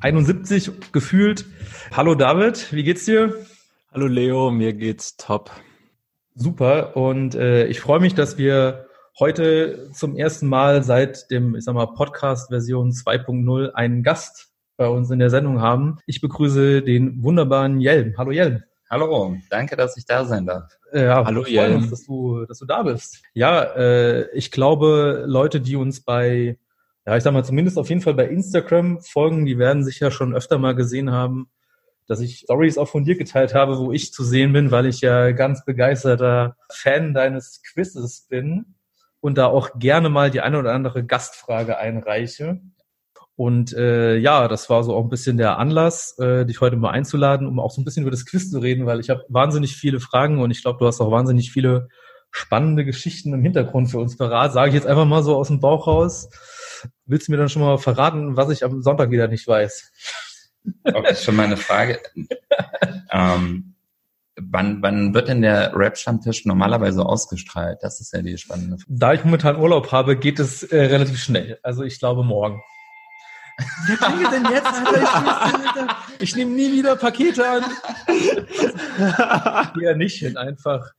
71 gefühlt. Hallo David, wie geht's dir? Hallo Leo, mir geht's top. Super und äh, ich freue mich, dass wir heute zum ersten Mal seit dem, ich sag mal, Podcast-Version 2.0 einen Gast bei uns in der Sendung haben. Ich begrüße den wunderbaren Jelm. Hallo Jelm. Hallo, danke, dass ich da sein darf. Äh, ja, Hallo Jelm. Uns, dass du, dass du da bist. Ja, äh, ich glaube, Leute, die uns bei ja, ich sag mal, zumindest auf jeden Fall bei Instagram folgen, die werden sich ja schon öfter mal gesehen haben, dass ich Stories auch von dir geteilt habe, wo ich zu sehen bin, weil ich ja ganz begeisterter Fan deines Quizzes bin und da auch gerne mal die eine oder andere Gastfrage einreiche. Und äh, ja, das war so auch ein bisschen der Anlass, äh, dich heute mal einzuladen, um auch so ein bisschen über das Quiz zu reden, weil ich habe wahnsinnig viele Fragen und ich glaube, du hast auch wahnsinnig viele spannende Geschichten im Hintergrund für uns parat. Sage ich jetzt einfach mal so aus dem Bauch raus. Willst du mir dann schon mal verraten, was ich am Sonntag wieder nicht weiß? Okay, schon mal eine Frage. ähm, wann, wann wird denn der Rap-Stammtisch normalerweise ausgestrahlt? Das ist ja die spannende Frage. Da ich momentan Urlaub habe, geht es äh, relativ schnell. Also ich glaube morgen. Wer wir denn jetzt, Alter? Ich, ich nehme nie wieder Pakete an. Ja, nicht hin, einfach.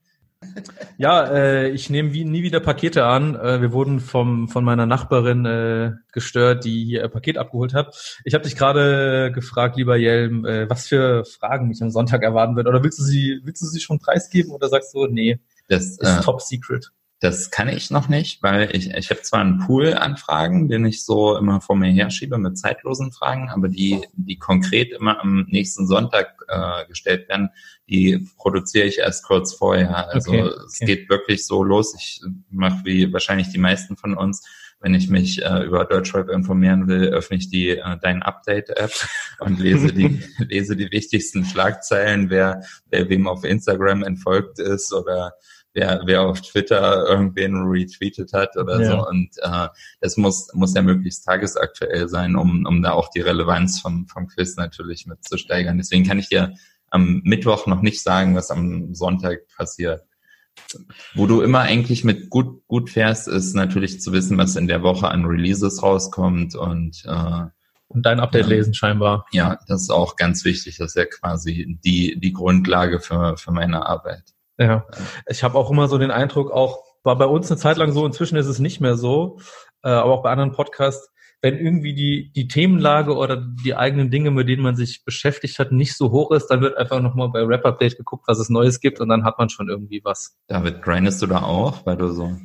Ja, äh, ich nehme wie, nie wieder Pakete an. Äh, wir wurden vom, von meiner Nachbarin äh, gestört, die hier ein Paket abgeholt hat. Ich habe dich gerade gefragt, lieber Jelm, äh, was für Fragen mich am Sonntag erwarten wird. Oder willst du sie, willst du sie schon preisgeben oder sagst du, nee, das ist äh, top secret? Das kann ich noch nicht, weil ich, ich habe zwar einen Pool an Fragen, den ich so immer vor mir herschiebe mit zeitlosen Fragen, aber die, die konkret immer am nächsten Sonntag äh, gestellt werden, die produziere ich erst kurz vorher. Also okay, okay. es geht wirklich so los. Ich mache wie wahrscheinlich die meisten von uns, wenn ich mich äh, über Deutschrap informieren will, öffne ich die äh, Dein Update-App und lese die, lese die wichtigsten Schlagzeilen, wer, wer wem auf Instagram entfolgt ist oder wer, wer auf Twitter irgendwen retweetet hat oder ja. so. Und äh, das muss, muss ja möglichst tagesaktuell sein, um, um da auch die Relevanz vom, vom Quiz natürlich mit zu steigern. Deswegen kann ich dir am Mittwoch noch nicht sagen, was am Sonntag passiert. Wo du immer eigentlich mit gut, gut fährst, ist natürlich zu wissen, was in der Woche an Releases rauskommt und äh, und dein Update lesen scheinbar. Ja, das ist auch ganz wichtig. Das ist ja quasi die, die Grundlage für, für meine Arbeit. Ja, ich habe auch immer so den Eindruck, auch war bei uns eine Zeit lang so, inzwischen ist es nicht mehr so, äh, aber auch bei anderen Podcasts, wenn irgendwie die, die Themenlage oder die eigenen Dinge, mit denen man sich beschäftigt hat, nicht so hoch ist, dann wird einfach nochmal bei Rap Update geguckt, was es Neues gibt und dann hat man schon irgendwie was. David, grindest du da auch, weil du so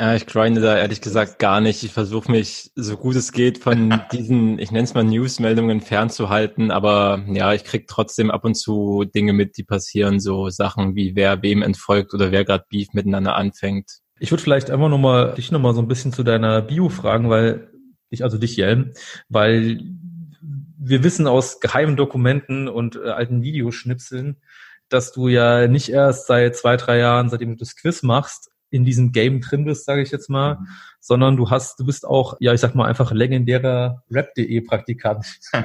ja, ich grinde da ehrlich gesagt gar nicht. Ich versuche mich so gut es geht von diesen, ich nenne es mal Newsmeldungen fernzuhalten, aber ja, ich krieg trotzdem ab und zu Dinge mit, die passieren, so Sachen wie wer wem entfolgt oder wer gerade Beef miteinander anfängt. Ich würde vielleicht einfach nochmal dich nochmal so ein bisschen zu deiner Bio fragen, weil ich, also dich, Jelm, weil wir wissen aus geheimen Dokumenten und äh, alten Videoschnipseln, dass du ja nicht erst seit zwei, drei Jahren, seitdem du das Quiz machst, in diesem Game drin bist, sage ich jetzt mal, mhm. sondern du hast, du bist auch, ja, ich sag mal einfach legendärer Rap.de Praktikant. ja,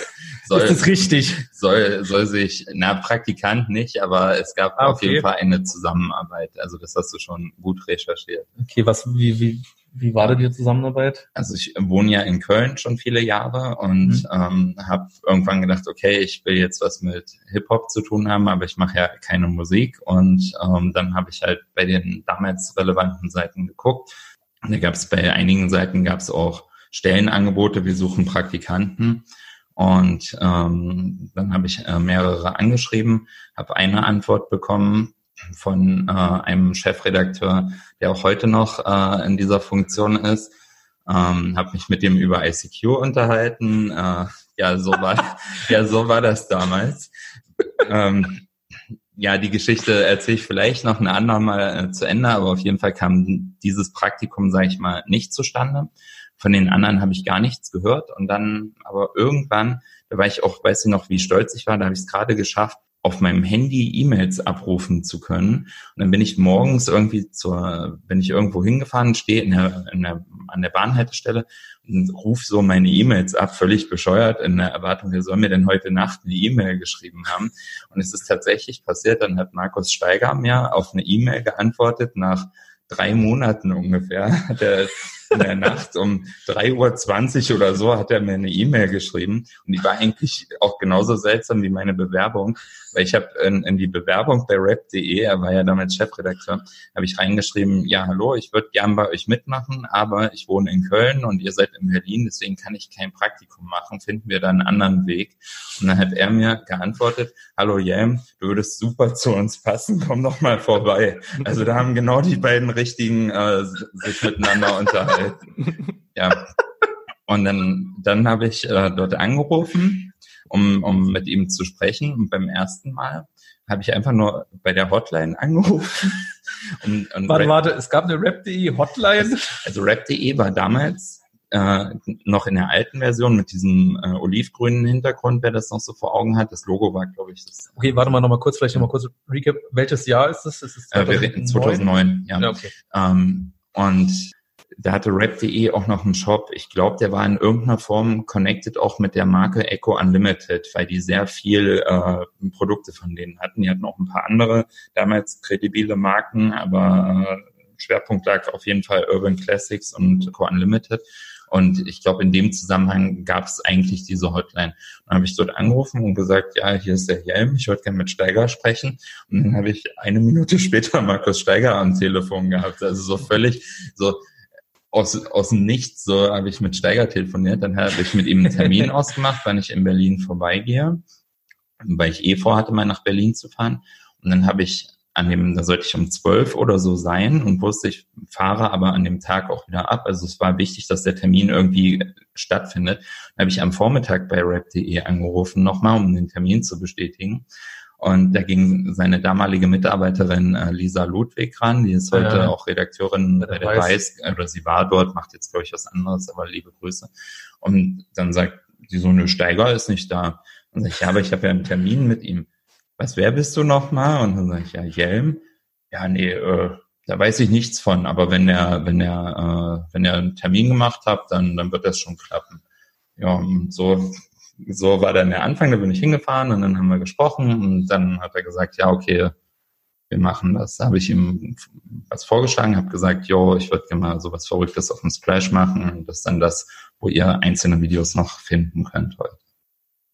soll, ist das richtig? Soll, soll sich, na, Praktikant nicht, aber es gab ah, okay. auf jeden Fall eine Zusammenarbeit. Also das hast du schon gut recherchiert. Okay, was, wie, wie, wie war denn die Zusammenarbeit? Also ich wohne ja in Köln schon viele Jahre und mhm. ähm, habe irgendwann gedacht, okay, ich will jetzt was mit Hip-Hop zu tun haben, aber ich mache ja keine Musik. Und ähm, dann habe ich halt bei den damals relevanten Seiten geguckt. Und da gab es bei einigen Seiten gab es auch Stellenangebote, wir suchen Praktikanten. Und ähm, dann habe ich äh, mehrere angeschrieben, habe eine Antwort bekommen von äh, einem Chefredakteur, der auch heute noch äh, in dieser Funktion ist. Ähm, habe mich mit dem über ICQ unterhalten. Äh, ja, so war ja so war das damals. Ähm, ja, die Geschichte erzähle ich vielleicht noch ein andermal äh, zu Ende, aber auf jeden Fall kam dieses Praktikum, sage ich mal, nicht zustande. Von den anderen habe ich gar nichts gehört und dann aber irgendwann da war ich auch, weiß ich noch, wie stolz ich war, da habe ich es gerade geschafft, auf meinem Handy E-Mails abrufen zu können. Und dann bin ich morgens irgendwie zur, bin ich irgendwo hingefahren, stehe in der, in der, an der Bahnhaltestelle und rufe so meine E-Mails ab, völlig bescheuert, in der Erwartung, wer soll mir denn heute Nacht eine E-Mail geschrieben haben? Und es ist tatsächlich passiert, dann hat Markus Steiger mir auf eine E-Mail geantwortet nach drei Monaten ungefähr, hat er in der Nacht um 3.20 Uhr oder so hat er mir eine E-Mail geschrieben und die war eigentlich auch genauso seltsam wie meine Bewerbung, weil ich habe in, in, die Bewerbung bei rap.de, er war ja damals Chefredakteur, habe ich reingeschrieben, ja hallo, ich würde gern bei euch mitmachen, aber ich wohne in Köln und ihr seid in Berlin, deswegen kann ich kein Praktikum machen, finden wir da einen anderen Weg. Und dann hat er mir geantwortet, hallo Jem, du würdest super zu uns passen, komm doch mal vorbei. Also da haben genau die beiden richtigen äh, sich miteinander unterhalten. Ja. Und dann, dann habe ich äh, dort angerufen, um, um mit ihm zu sprechen. Und beim ersten Mal habe ich einfach nur bei der Hotline angerufen. Und, und warte, warte, es gab eine Rap.de Hotline? Also Rap.de war damals äh, noch in der alten Version mit diesem äh, olivgrünen Hintergrund, wer das noch so vor Augen hat. Das Logo war, glaube ich, das. Okay, warte mal nochmal kurz, vielleicht nochmal kurz Recap. Welches Jahr ist das? Ist es 2009? Äh, 2009, ja. ja okay. Ähm, und da hatte Rap.de auch noch einen Shop. Ich glaube, der war in irgendeiner Form connected auch mit der Marke Echo Unlimited, weil die sehr viel äh, Produkte von denen hatten. Die hatten auch ein paar andere damals kredibile Marken, aber äh, Schwerpunkt lag auf jeden Fall Urban Classics und Echo Unlimited. Und ich glaube, in dem Zusammenhang gab es eigentlich diese Hotline. Dann habe ich dort angerufen und gesagt, ja, hier ist der Helm, ich würde gerne mit Steiger sprechen. Und dann habe ich eine Minute später Markus Steiger am Telefon gehabt. Also so völlig so aus, aus dem Nichts, so habe ich mit Steiger telefoniert. Dann habe ich mit ihm einen Termin ausgemacht, wann ich in Berlin vorbeigehe, weil ich eh vorhatte, mal nach Berlin zu fahren. Und dann habe ich an dem, da sollte ich um zwölf oder so sein und wusste, ich fahre aber an dem Tag auch wieder ab. Also es war wichtig, dass der Termin irgendwie stattfindet. Dann habe ich am Vormittag bei rap.de angerufen, nochmal, um den Termin zu bestätigen. Und da ging seine damalige Mitarbeiterin äh, Lisa Ludwig ran, die ist heute ja, auch Redakteurin bei der Weiß, oder sie war dort, macht jetzt, glaube ich, was anderes, aber liebe Grüße. Und dann sagt die so, eine Steiger ist nicht da. Und sag ich, ja, aber ich habe ja einen Termin mit ihm was, wer bist du nochmal? Und dann sage ich, ja, Jelm. Ja, nee, äh, da weiß ich nichts von, aber wenn er, wenn er, äh, wenn er einen Termin gemacht hat, dann, dann wird das schon klappen. Ja, und so, so war dann der Anfang, da bin ich hingefahren und dann haben wir gesprochen und dann hat er gesagt, ja, okay, wir machen das. Da habe ich ihm was vorgeschlagen, habe gesagt, jo, ich würde gerne mal sowas Verrücktes auf dem Splash machen und das ist dann das, wo ihr einzelne Videos noch finden könnt heute.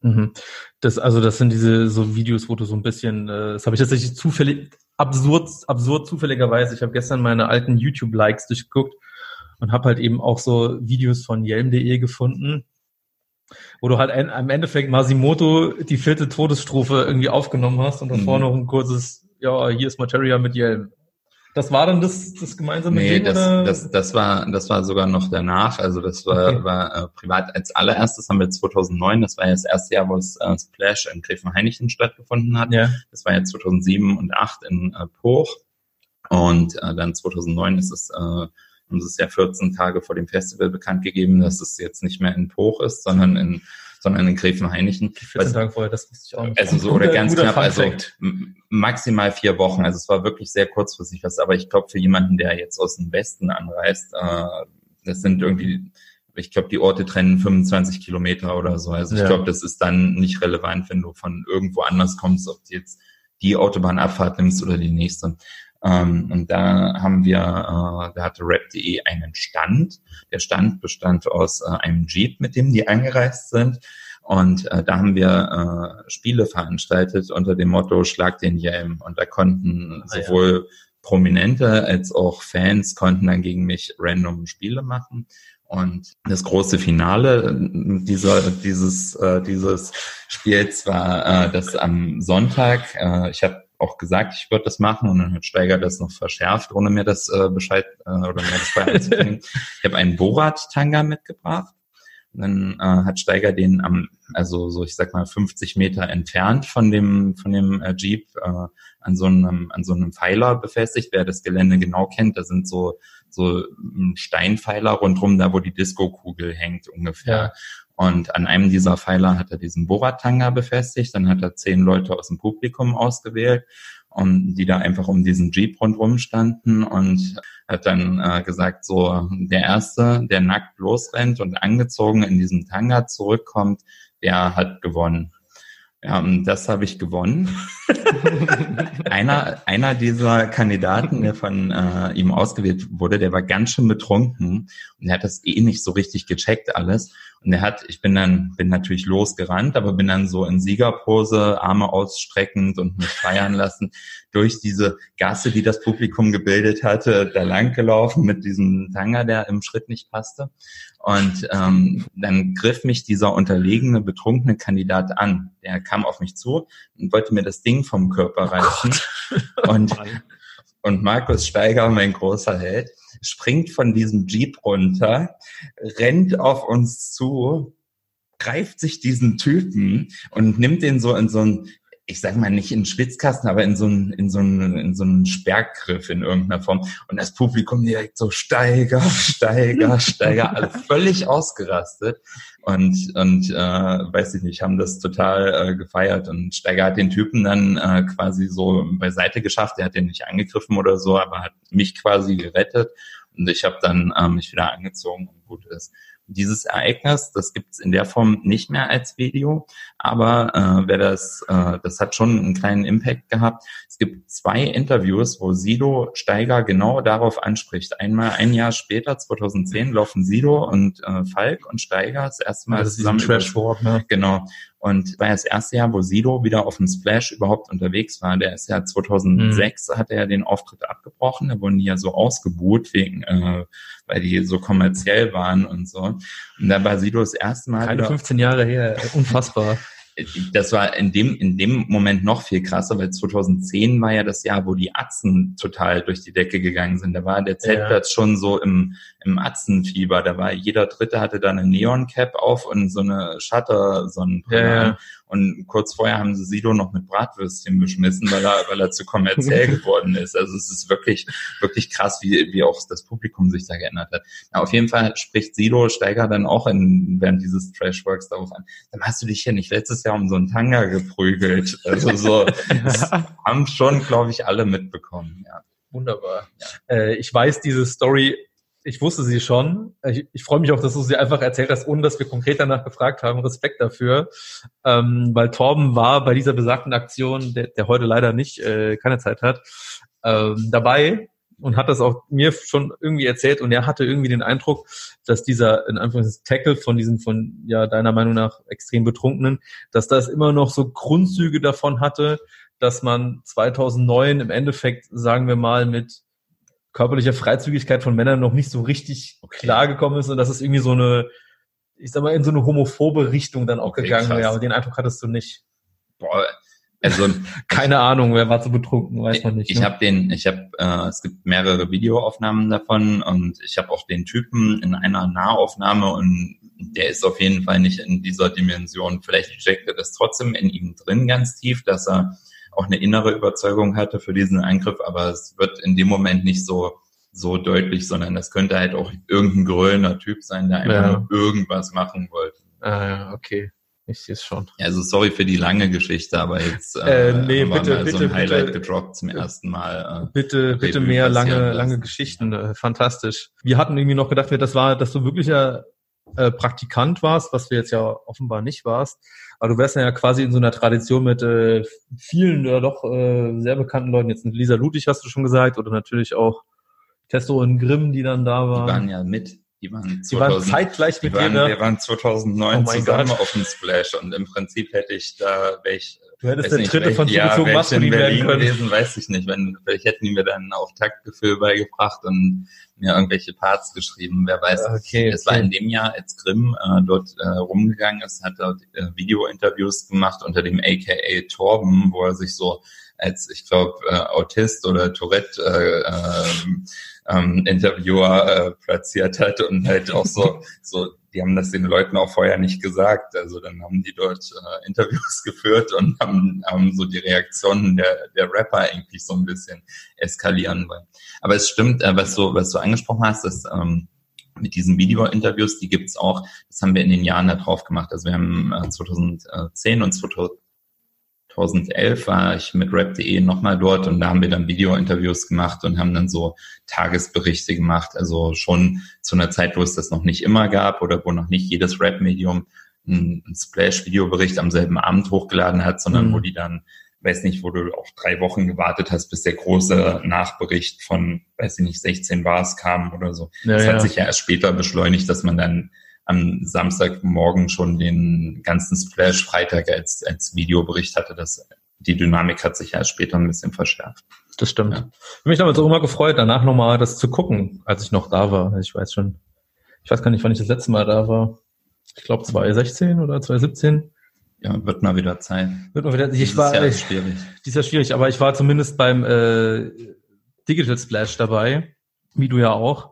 Mhm. Das, also das sind diese so Videos, wo du so ein bisschen, äh, das habe ich tatsächlich zufällig, absurd, absurd zufälligerweise. Ich habe gestern meine alten YouTube-Likes durchgeguckt und habe halt eben auch so Videos von Yelm.de gefunden, wo du halt ein, am Endeffekt Masimoto die vierte Todesstrophe irgendwie aufgenommen hast und davor mhm. noch ein kurzes, ja, hier ist Materia mit Yelm. Das war dann das, das gemeinsame nee, Ding, das, oder? Das, das, war, das war sogar noch danach. Also das war, okay. war äh, privat als allererstes haben wir 2009, das war ja das erste Jahr, wo es äh, Splash in Gräfenhainichen stattgefunden hat. Ja. Das war ja 2007 und 2008 in äh, Poch. Und äh, dann 2009 ist es, äh, haben sie es ja 14 Tage vor dem Festival bekannt gegeben, dass es jetzt nicht mehr in Poch ist, sondern in sondern in Gräfenhainichen. 14 Tage vorher, das wusste ich auch nicht. Also so oder ganz knapp, also maximal vier Wochen. Also es war wirklich sehr kurzfristig was, aber ich glaube für jemanden, der jetzt aus dem Westen anreist, äh, das sind irgendwie ich glaube, die Orte trennen 25 Kilometer oder so. Also ich ja. glaube, das ist dann nicht relevant, wenn du von irgendwo anders kommst, ob du jetzt die Autobahnabfahrt nimmst oder die nächste. Ähm, und da haben wir, äh, da hatte rap.de einen Stand. Der Stand bestand aus äh, einem Jeep, mit dem die angereist sind. Und äh, da haben wir äh, Spiele veranstaltet unter dem Motto Schlag den Jelm. Und da konnten ah, sowohl ja. Prominente als auch Fans konnten dann gegen mich random Spiele machen. Und das große Finale dieser, dieses, äh, dieses Spiels war äh, das am Sonntag. Äh, ich habe auch gesagt, ich würde das machen und dann hat Steiger das noch verschärft, ohne mir das äh, Bescheid äh, oder mir das beizubringen. ich habe einen Borat-Tanga mitgebracht. Und dann äh, hat Steiger den am, also so ich sag mal 50 Meter entfernt von dem von dem äh, Jeep äh, an so einem an so einem Pfeiler befestigt. Wer das Gelände genau kennt, da sind so so Steinpfeiler rundrum, da wo die Disco-Kugel hängt ungefähr. Ja. Und an einem dieser Pfeiler hat er diesen Borat-Tanga befestigt, dann hat er zehn Leute aus dem Publikum ausgewählt und die da einfach um diesen Jeep rundrum standen und hat dann äh, gesagt, so der Erste, der nackt losrennt und angezogen in diesem Tanga zurückkommt, der hat gewonnen. Ja, und das habe ich gewonnen. einer, einer dieser Kandidaten, der von äh, ihm ausgewählt wurde, der war ganz schön betrunken und er hat das eh nicht so richtig gecheckt alles. Und er hat, ich bin dann, bin natürlich losgerannt, aber bin dann so in Siegerpose, Arme ausstreckend und mich feiern lassen, durch diese Gasse, die das Publikum gebildet hatte, da lang gelaufen mit diesem Tanger, der im Schritt nicht passte. Und ähm, dann griff mich dieser unterlegene, betrunkene Kandidat an. Der kam auf mich zu und wollte mir das Ding vom Körper oh reißen. Oh und, und Markus Steiger, mein großer Held, springt von diesem Jeep runter, rennt auf uns zu, greift sich diesen Typen und nimmt den so in so ein ich sage mal nicht in den Schwitzkasten, aber in so einen, in so einen, in so einen Sperrgriff in irgendeiner Form. Und das Publikum direkt so Steiger, Steiger, Steiger, alle völlig ausgerastet. Und, und äh, weiß ich nicht, haben das total äh, gefeiert. Und Steiger hat den Typen dann äh, quasi so beiseite geschafft. Er hat den nicht angegriffen oder so, aber hat mich quasi gerettet. Und ich habe dann äh, mich wieder angezogen und gut ist dieses Ereignis, das gibt's in der Form nicht mehr als Video, aber äh, wer das, äh, das hat schon einen kleinen Impact gehabt. Es gibt zwei Interviews, wo Sido Steiger genau darauf anspricht. Einmal ein Jahr später, 2010, laufen Sido und äh, Falk und Steiger das erste Mal das zusammen. Trash ne? Genau. Und war ja das erste Jahr, wo Sido wieder auf dem Splash überhaupt unterwegs war. Der ist ja 2006, mhm. hat er ja den Auftritt abgebrochen. Da wurden die ja so ausgebuht, wegen, äh, weil die so kommerziell waren und so. Und da war Sido das erste Mal. Keine 15 Jahre her, unfassbar das war in dem, in dem Moment noch viel krasser, weil 2010 war ja das Jahr, wo die Atzen total durch die Decke gegangen sind. Da war der Zeltplatz ja. schon so im, im Atzenfieber. Da war jeder Dritte hatte da eine Neon-Cap auf und so eine Shutter-Sonnenbrille. Ja, ja. Und kurz vorher haben sie Sido noch mit Bratwürstchen beschmissen, weil er, weil er zu kommerziell geworden ist. Also es ist wirklich, wirklich krass, wie, wie auch das Publikum sich da geändert hat. Na, auf jeden Fall spricht Sido Steiger dann auch in, während dieses Trashworks darauf an. Dann hast du dich ja nicht letztes Jahr um so einen Tanga geprügelt. Also so, das haben schon, glaube ich, alle mitbekommen, ja. Wunderbar. Ja. Äh, ich weiß diese Story ich wusste sie schon. Ich, ich freue mich auch, dass du sie einfach erzählt hast, ohne dass wir konkret danach gefragt haben. Respekt dafür. Ähm, weil Torben war bei dieser besagten Aktion, der, der heute leider nicht äh, keine Zeit hat, ähm, dabei und hat das auch mir schon irgendwie erzählt und er hatte irgendwie den Eindruck, dass dieser in Anführungszeichen Tackle von diesem von ja deiner Meinung nach extrem betrunkenen, dass das immer noch so Grundzüge davon hatte, dass man 2009 im Endeffekt sagen wir mal mit körperliche Freizügigkeit von Männern noch nicht so richtig okay. klar gekommen ist und dass es irgendwie so eine, ich sag mal, in so eine homophobe Richtung dann auch okay, gegangen wäre. Aber den Eindruck hattest du nicht. Boah, also keine Ahnung, wer war so betrunken, weiß man nicht. Ich ne? habe den, ich habe, äh, es gibt mehrere Videoaufnahmen davon und ich habe auch den Typen in einer Nahaufnahme und der ist auf jeden Fall nicht in dieser Dimension. Vielleicht steckt er das trotzdem in ihm drin ganz tief, dass er auch eine innere Überzeugung hatte für diesen Angriff, aber es wird in dem Moment nicht so so deutlich, sondern es könnte halt auch irgendein grölender Typ sein, der einfach ja. nur irgendwas machen wollte. Ah ja, okay. Ich sehe es schon. Ja, also sorry für die lange Geschichte, aber jetzt äh, äh, nee, bitte, mal bitte, so ein Highlight bitte, gedroppt zum ersten Mal. Äh, bitte, bitte mehr lange, lange Geschichten. Äh, fantastisch. Wir hatten irgendwie noch gedacht, das war, dass du wirklicher äh, Praktikant warst, was du jetzt ja offenbar nicht warst. Aber du wärst ja quasi in so einer Tradition mit äh, vielen oder doch äh, sehr bekannten Leuten. Jetzt mit Lisa Ludwig hast du schon gesagt oder natürlich auch Testo und Grimm, die dann da waren. Die waren ja mit. Die waren, 2000, die waren zeitgleich mit dir. Wir waren 2009 oh zusammen Gott. auf dem Splash und im Prinzip hätte ich da, wäre ich Du hättest den dritte von zugezogen ja, maskulin werden können. Gewesen, weiß ich nicht. Wenn, vielleicht hätten die mir dann auch Taktgefühl beigebracht und mir irgendwelche Parts geschrieben, wer weiß. Okay, es okay. war in dem Jahr, als Grimm äh, dort äh, rumgegangen ist, hat dort äh, Video-Interviews gemacht unter dem AKA Torben, wo er sich so als, ich glaube, äh, Autist oder Tourette äh, äh, ähm, Interviewer äh, platziert hat und halt auch so, so die haben das den Leuten auch vorher nicht gesagt. Also dann haben die dort äh, Interviews geführt und haben, haben so die Reaktionen der, der Rapper eigentlich so ein bisschen eskalieren wollen. Aber es stimmt, äh, was du, was du angesprochen hast, dass ähm, mit diesen Video-Interviews, die gibt's auch, das haben wir in den Jahren da drauf gemacht. Also wir haben äh, 2010 und 2011 war ich mit rap.de nochmal dort und da haben wir dann Video-Interviews gemacht und haben dann so Tagesberichte gemacht. Also schon zu einer Zeit, wo es das noch nicht immer gab oder wo noch nicht jedes Rap-Medium einen Splash-Videobericht am selben Abend hochgeladen hat, sondern mhm. wo die dann weiß nicht, wo du auch drei Wochen gewartet hast, bis der große Nachbericht von, weiß ich nicht, 16 Bars kam oder so. Ja, das hat sich ja erst später beschleunigt, dass man dann am Samstagmorgen schon den ganzen Splash Freitag als, als Videobericht hatte. Das, die Dynamik hat sich ja später ein bisschen verschärft. Das stimmt. Ja. Ich habe mich damals auch immer gefreut, danach nochmal das zu gucken, als ich noch da war. Ich weiß schon, ich weiß gar nicht, wann ich das letzte Mal da war. Ich glaube 2016 oder 2017. Ja, wird mal wieder Zeit. Wird mal wieder. Ich dieses war, Jahr ist schwierig. Dieses Jahr schwierig, aber ich war zumindest beim äh, Digital Splash dabei, wie du ja auch.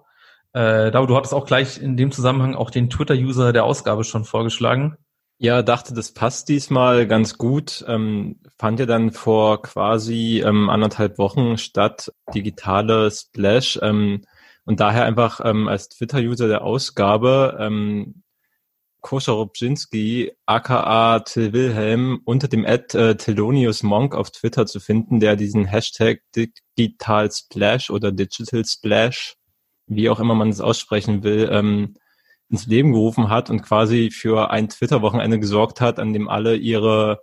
Äh, da du hattest auch gleich in dem Zusammenhang auch den Twitter-User der Ausgabe schon vorgeschlagen. Ja, dachte, das passt diesmal ganz gut. Ähm, fand ja dann vor quasi ähm, anderthalb Wochen statt, digitale Splash. Ähm, und daher einfach ähm, als Twitter-User der Ausgabe ähm, Koscharobczynski, aka Till Wilhelm, unter dem Ad äh, Thelonious Monk auf Twitter zu finden, der diesen Hashtag Digital Splash oder Digital Splash, wie auch immer man es aussprechen will, ähm, ins Leben gerufen hat und quasi für ein Twitter-Wochenende gesorgt hat, an dem alle ihre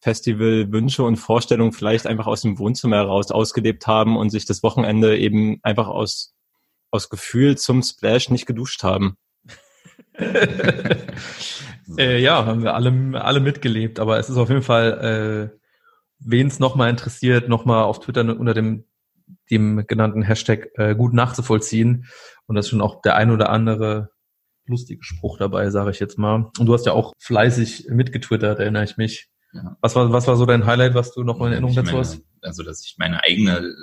Festival-Wünsche und Vorstellungen vielleicht einfach aus dem Wohnzimmer heraus ausgelebt haben und sich das Wochenende eben einfach aus, aus Gefühl zum Splash nicht geduscht haben. äh, ja, haben wir alle, alle mitgelebt, aber es ist auf jeden Fall, äh, wen es nochmal interessiert, nochmal auf Twitter unter dem, dem genannten Hashtag äh, gut nachzuvollziehen. Und das ist schon auch der ein oder andere lustige Spruch dabei, sage ich jetzt mal. Und du hast ja auch fleißig mitgetwittert, erinnere ich mich. Ja. Was war, was war so dein Highlight, was du noch mal in Erinnerung dazu hast? Also, dass ich meine eigene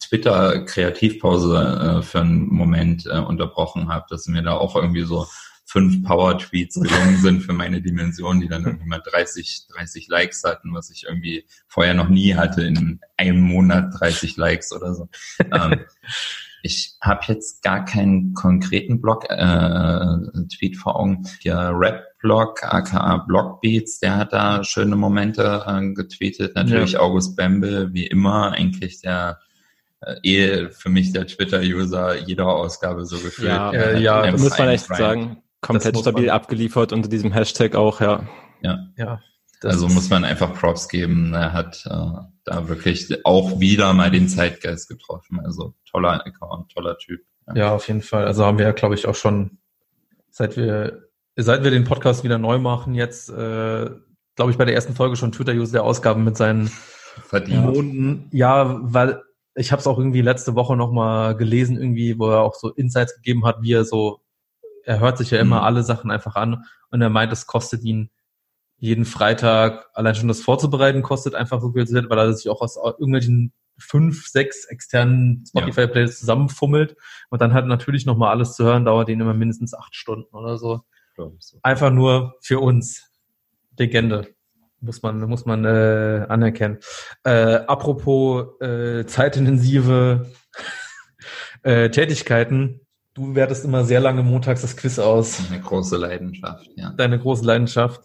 Twitter-Kreativpause äh, für einen Moment äh, unterbrochen habe, dass mir da auch irgendwie so fünf Power-Tweets gelungen sind für meine Dimension, die dann irgendwie mal 30, 30 Likes hatten, was ich irgendwie vorher noch nie hatte in einem Monat 30 Likes oder so. ähm, ich habe jetzt gar keinen konkreten Blog, äh, Tweet vor Augen. Der Rap-Blog, aka Blogbeats, der hat da schöne Momente äh, getweetet. Natürlich ja. August Bemble, wie immer, eigentlich der äh, eh für mich der Twitter-User jeder Ausgabe so gefühlt. Ja, äh, ja das muss man echt rein. sagen. Komplett stabil abgeliefert unter diesem Hashtag auch, ja. Ja. ja also muss man einfach Props geben. Er hat äh, da wirklich auch wieder mal den Zeitgeist getroffen. Also toller Account, toller Typ. Ja, ja auf jeden Fall. Also haben wir ja, glaube ich, auch schon, seit wir, seit wir den Podcast wieder neu machen, jetzt, äh, glaube ich, bei der ersten Folge schon Twitter-User der Ausgaben mit seinen Verdient. Monden. Ja, weil ich habe es auch irgendwie letzte Woche nochmal gelesen, irgendwie, wo er auch so Insights gegeben hat, wie er so, er hört sich ja immer mhm. alle Sachen einfach an und er meint, es kostet ihn jeden Freitag, allein schon das vorzubereiten, kostet einfach so viel Zeit, weil er sich auch aus irgendwelchen fünf, sechs externen Spotify-Playlists zusammenfummelt und dann halt natürlich nochmal alles zu hören, dauert ihn immer mindestens acht Stunden oder so. Einfach nur für uns. Legende muss man muss man äh, anerkennen. Äh, apropos äh, zeitintensive äh, Tätigkeiten, du wertest immer sehr lange montags das Quiz aus. Eine große Leidenschaft, ja. Deine große Leidenschaft.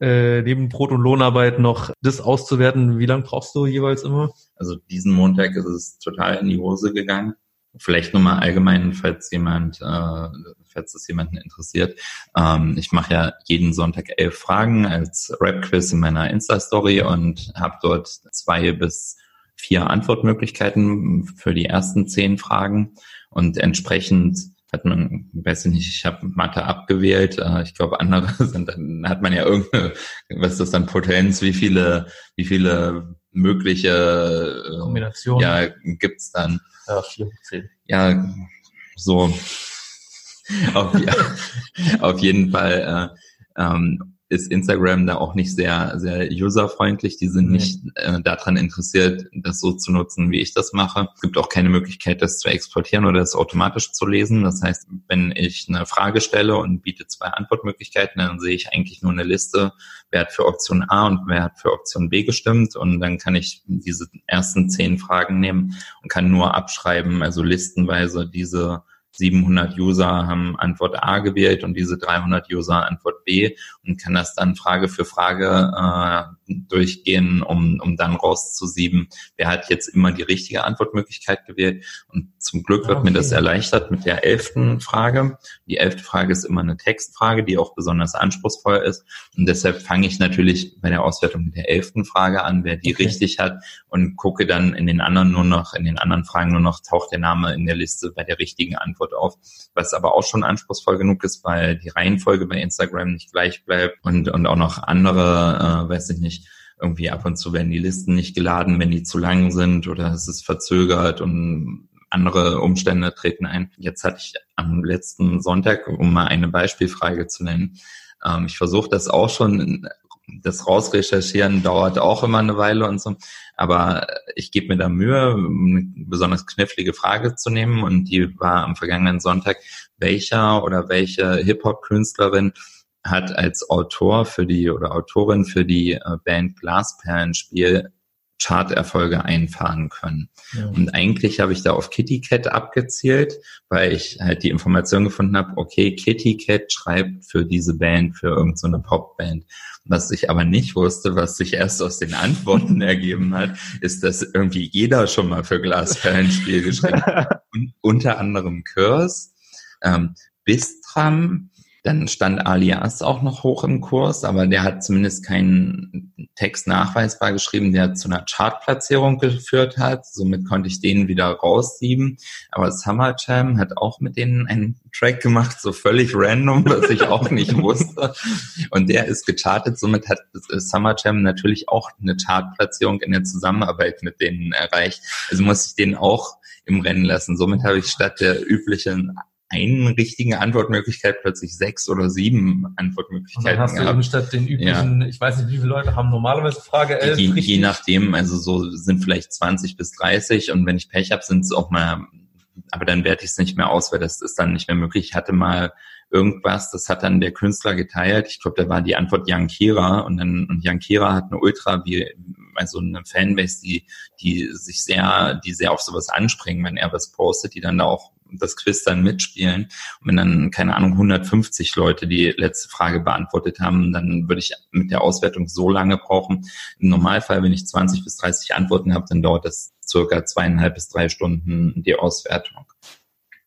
Äh, neben Brot- und Lohnarbeit noch das auszuwerten. Wie lange brauchst du jeweils immer? Also diesen Montag ist es total in die Hose gegangen. Vielleicht nur mal allgemein, falls jemand äh, falls das jemanden interessiert. Ähm, ich mache ja jeden Sonntag elf Fragen als Rap-Quiz in meiner Insta-Story und habe dort zwei bis vier Antwortmöglichkeiten für die ersten zehn Fragen. Und entsprechend hat man, weiß ich nicht, ich habe Mathe abgewählt. Äh, ich glaube, andere sind, dann hat man ja irgendeine, was ist das dann Potenz, wie viele, wie viele mögliche äh, Kombinationen ja, gibt's dann. Ja, vier, zehn. Ja, so auf, auf, jeden Fall äh, ähm, ist Instagram da auch nicht sehr, sehr userfreundlich. Die sind nicht äh, daran interessiert, das so zu nutzen, wie ich das mache. Es gibt auch keine Möglichkeit, das zu exportieren oder das automatisch zu lesen. Das heißt, wenn ich eine Frage stelle und biete zwei Antwortmöglichkeiten, dann sehe ich eigentlich nur eine Liste, wer hat für Option A und wer hat für Option B gestimmt. Und dann kann ich diese ersten zehn Fragen nehmen und kann nur abschreiben, also listenweise diese 700 User haben Antwort A gewählt und diese 300 User Antwort B und kann das dann Frage für Frage äh, durchgehen, um, um dann rauszusieben, wer hat jetzt immer die richtige Antwortmöglichkeit gewählt. Und zum Glück wird okay. mir das erleichtert mit der elften Frage. Die elfte Frage ist immer eine Textfrage, die auch besonders anspruchsvoll ist. Und deshalb fange ich natürlich bei der Auswertung mit der elften Frage an, wer die okay. richtig hat und gucke dann in den anderen nur noch, in den anderen Fragen nur noch, taucht der Name in der Liste bei der richtigen Antwort auf, was aber auch schon anspruchsvoll genug ist, weil die Reihenfolge bei Instagram nicht gleich bleibt und, und auch noch andere, äh, weiß ich nicht, irgendwie ab und zu werden die Listen nicht geladen, wenn die zu lang sind oder es ist verzögert und andere Umstände treten ein. Jetzt hatte ich am letzten Sonntag, um mal eine Beispielfrage zu nennen, ähm, ich versuche das auch schon das Rausrecherchieren dauert auch immer eine Weile und so. Aber ich gebe mir da Mühe, eine besonders knifflige Frage zu nehmen. Und die war am vergangenen Sonntag, welcher oder welche Hip-Hop-Künstlerin hat als Autor für die oder Autorin für die äh, Band Glasperlenspiel Charterfolge einfahren können. Ja. Und eigentlich habe ich da auf Kitty Cat abgezielt, weil ich halt die Information gefunden habe, okay, Kitty Cat schreibt für diese Band, für irgendeine so Popband. Was ich aber nicht wusste, was sich erst aus den Antworten ergeben hat, ist, dass irgendwie jeder schon mal für Glasperlenspiel geschrieben hat. Und unter anderem Kurs, ähm, Bistram, dann stand Alias auch noch hoch im Kurs, aber der hat zumindest keinen Text nachweisbar geschrieben, der zu einer Chartplatzierung geführt hat. Somit konnte ich den wieder raussieben. Aber Summer Jam hat auch mit denen einen Track gemacht, so völlig random, was ich auch nicht wusste. Und der ist gechartet. Somit hat Summer Jam natürlich auch eine Chartplatzierung in der Zusammenarbeit mit denen erreicht. Also muss ich den auch im Rennen lassen. Somit habe ich statt der üblichen einen richtigen Antwortmöglichkeit plötzlich sechs oder sieben Antwortmöglichkeiten. Und dann hast gehabt. du statt den üblichen, ja. ich weiß nicht, wie viele Leute haben normalerweise Frage 11. Je, je nachdem, also so sind vielleicht 20 bis 30 und wenn ich Pech habe, sind es auch mal, aber dann werte ich es nicht mehr aus, weil das ist dann nicht mehr möglich. Ich hatte mal irgendwas, das hat dann der Künstler geteilt. Ich glaube, da war die Antwort Jan Kira und dann und Jan Kira hat eine Ultra wie also eine Fanbase, die die sich sehr, die sehr auf sowas anspringen, wenn er was postet, die dann da auch das Quiz dann mitspielen. Und wenn dann, keine Ahnung, 150 Leute die letzte Frage beantwortet haben, dann würde ich mit der Auswertung so lange brauchen. Im Normalfall, wenn ich 20 bis 30 Antworten habe, dann dauert das circa zweieinhalb bis drei Stunden die Auswertung.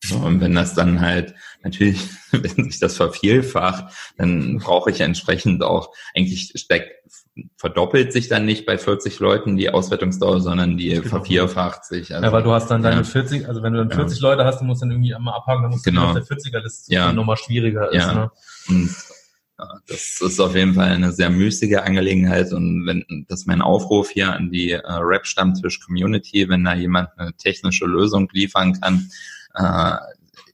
So, und wenn das dann halt natürlich, wenn sich das vervielfacht, dann brauche ich entsprechend auch, eigentlich steckt, verdoppelt sich dann nicht bei 40 Leuten die Auswertungsdauer, sondern die genau. vervierfacht sich. Also, ja, weil du hast dann deine ja. 40, also wenn du dann 40 ja. Leute hast, du musst dann irgendwie einmal abhaken, dann musst du genau. auf der 40er-Liste ja. nochmal schwieriger ist. Ja. Ne? Und ja, das ist auf jeden Fall eine sehr müßige Angelegenheit und wenn das ist mein Aufruf hier an die äh, Rap-Stammtisch-Community, wenn da jemand eine technische Lösung liefern kann, äh,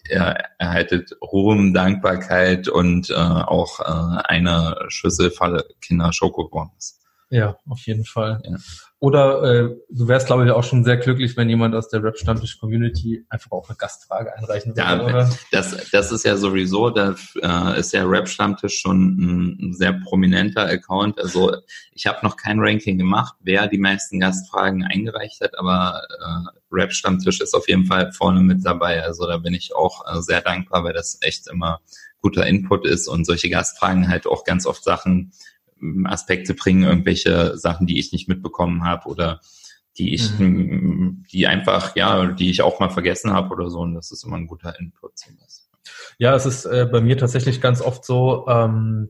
er erhaltet Ruhm, Dankbarkeit und äh, auch äh, eine Schüssel voll Kinder Schokobons. Ja, auf jeden Fall. Ja. Oder äh, du wärst, glaube ich, auch schon sehr glücklich, wenn jemand aus der Rap-Stammtisch-Community einfach auch eine Gastfrage einreichen würde, ja, oder? Das, das ist ja sowieso, da äh, ist ja Rap-Stammtisch schon ein, sehr prominenter Account. Also ich habe noch kein Ranking gemacht, wer die meisten Gastfragen eingereicht hat, aber äh, Rap-Stammtisch ist auf jeden Fall vorne mit dabei. Also da bin ich auch äh, sehr dankbar, weil das echt immer guter Input ist und solche Gastfragen halt auch ganz oft Sachen Aspekte bringen, irgendwelche Sachen, die ich nicht mitbekommen habe oder die ich, mhm. die einfach, ja, die ich auch mal vergessen habe oder so. Und das ist immer ein guter Input. Ja, es ist äh, bei mir tatsächlich ganz oft so, ähm,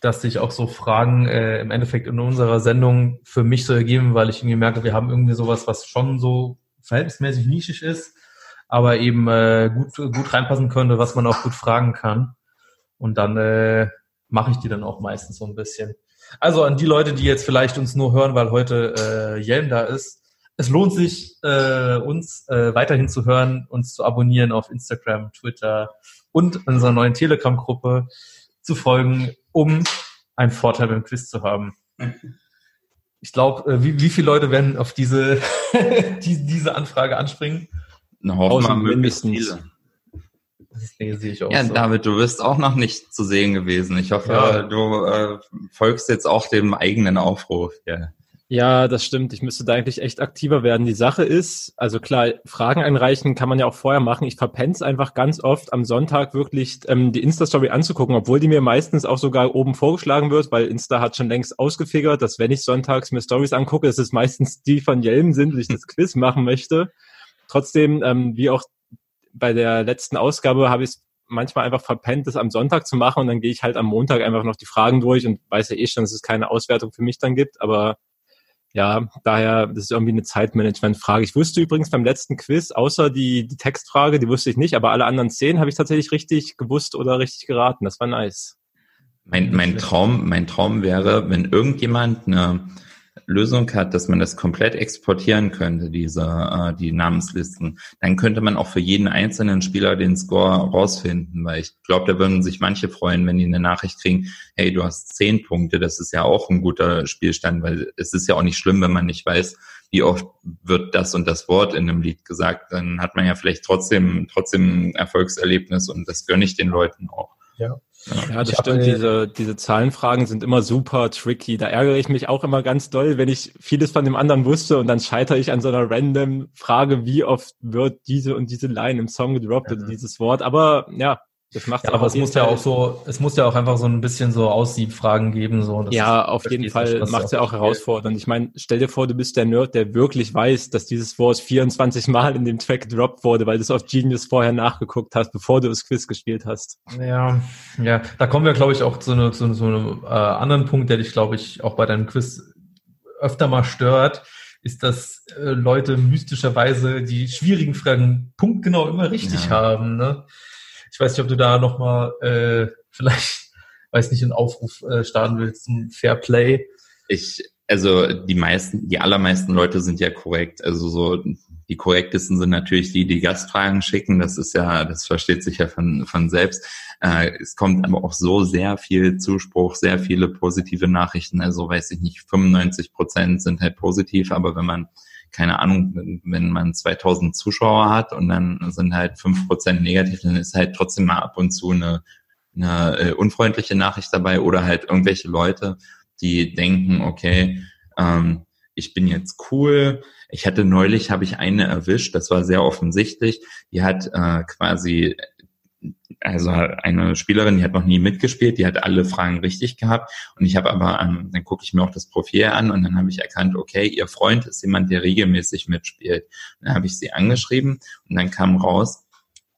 dass sich auch so Fragen äh, im Endeffekt in unserer Sendung für mich so ergeben, weil ich irgendwie merke, wir haben irgendwie sowas, was schon so verhältnismäßig nischig ist, aber eben äh, gut, gut reinpassen könnte, was man auch gut fragen kann. Und dann äh, mache ich die dann auch meistens so ein bisschen. Also an die Leute, die jetzt vielleicht uns nur hören, weil heute äh, Jelm da ist. Es lohnt sich, äh, uns äh, weiterhin zu hören, uns zu abonnieren auf Instagram, Twitter und unserer neuen Telegram-Gruppe zu folgen, um einen Vorteil beim Quiz zu haben. Ich glaube, äh, wie, wie viele Leute werden auf diese, die, diese Anfrage anspringen? Na, hoffen wir möglichst viele. Das sehe ich auch ja, so. David, du bist auch noch nicht zu sehen gewesen. Ich hoffe, ja. du äh, folgst jetzt auch dem eigenen Aufruf. Ja. Ja, das stimmt. Ich müsste da eigentlich echt aktiver werden. Die Sache ist, also klar, Fragen einreichen kann man ja auch vorher machen. Ich verpenne es einfach ganz oft am Sonntag wirklich ähm, die Insta-Story anzugucken, obwohl die mir meistens auch sogar oben vorgeschlagen wird, weil Insta hat schon längst ausgefigert, dass wenn ich sonntags mir Stories angucke, ist es meistens die von Jelm sind, weil ich das Quiz machen möchte. Trotzdem, ähm, wie auch bei der letzten Ausgabe, habe ich es manchmal einfach verpennt, das am Sonntag zu machen und dann gehe ich halt am Montag einfach noch die Fragen durch und weiß ja eh schon, dass es keine Auswertung für mich dann gibt, aber ja, daher, das ist irgendwie eine Zeitmanagement-Frage. Ich wusste übrigens beim letzten Quiz, außer die, die Textfrage, die wusste ich nicht, aber alle anderen zehn habe ich tatsächlich richtig gewusst oder richtig geraten. Das war nice. Mein, mein Traum, mein Traum wäre, wenn irgendjemand eine Lösung hat, dass man das komplett exportieren könnte, diese äh, die Namenslisten, dann könnte man auch für jeden einzelnen Spieler den Score rausfinden, weil ich glaube, da würden sich manche freuen, wenn die eine Nachricht kriegen, hey, du hast zehn Punkte, das ist ja auch ein guter Spielstand, weil es ist ja auch nicht schlimm, wenn man nicht weiß, wie oft wird das und das Wort in einem Lied gesagt, dann hat man ja vielleicht trotzdem trotzdem ein Erfolgserlebnis und das gönne ich den Leuten auch. Ja. Ja, das stimmt. diese, diese Zahlenfragen sind immer super tricky. Da ärgere ich mich auch immer ganz doll, wenn ich vieles von dem anderen wusste und dann scheitere ich an so einer random Frage, wie oft wird diese und diese Line im Song gedroppt ja. oder dieses Wort. Aber ja, das macht ja, aber es muss Fall. ja auch so, es muss ja auch einfach so ein bisschen so Aussiebfragen geben, so. ja, auf jeden Fall macht es ja auch herausfordernd. Ich meine, stell dir vor, du bist der Nerd, der wirklich weiß, dass dieses Wort 24 Mal in dem Track gedroppt wurde, weil du es auf Genius vorher nachgeguckt hast, bevor du das Quiz gespielt hast. Ja, ja, da kommen wir, glaube ich, auch zu, eine, zu, zu einem äh, anderen Punkt, der dich, glaube ich, auch bei deinem Quiz öfter mal stört ist, dass äh, Leute mystischerweise die schwierigen Fragen punktgenau immer richtig ja. haben. Ne? Ich weiß nicht, ob du da nochmal äh, vielleicht, weiß nicht, einen Aufruf äh, starten willst zum Fair Play. Ich, also die meisten, die allermeisten Leute sind ja korrekt. Also so die korrektesten sind natürlich die, die Gastfragen schicken. Das ist ja, das versteht sich ja von, von selbst. Äh, es kommt aber auch so sehr viel Zuspruch, sehr viele positive Nachrichten. Also weiß ich nicht, 95 Prozent sind halt positiv, aber wenn man keine Ahnung, wenn man 2000 Zuschauer hat und dann sind halt fünf Prozent negativ, dann ist halt trotzdem mal ab und zu eine, eine äh, unfreundliche Nachricht dabei oder halt irgendwelche Leute, die denken, okay, ähm, ich bin jetzt cool. Ich hatte neulich, habe ich eine erwischt, das war sehr offensichtlich. Die hat äh, quasi also eine Spielerin, die hat noch nie mitgespielt, die hat alle Fragen richtig gehabt und ich habe aber, ähm, dann gucke ich mir auch das Profil an und dann habe ich erkannt, okay, ihr Freund ist jemand, der regelmäßig mitspielt. Und dann habe ich sie angeschrieben und dann kam raus,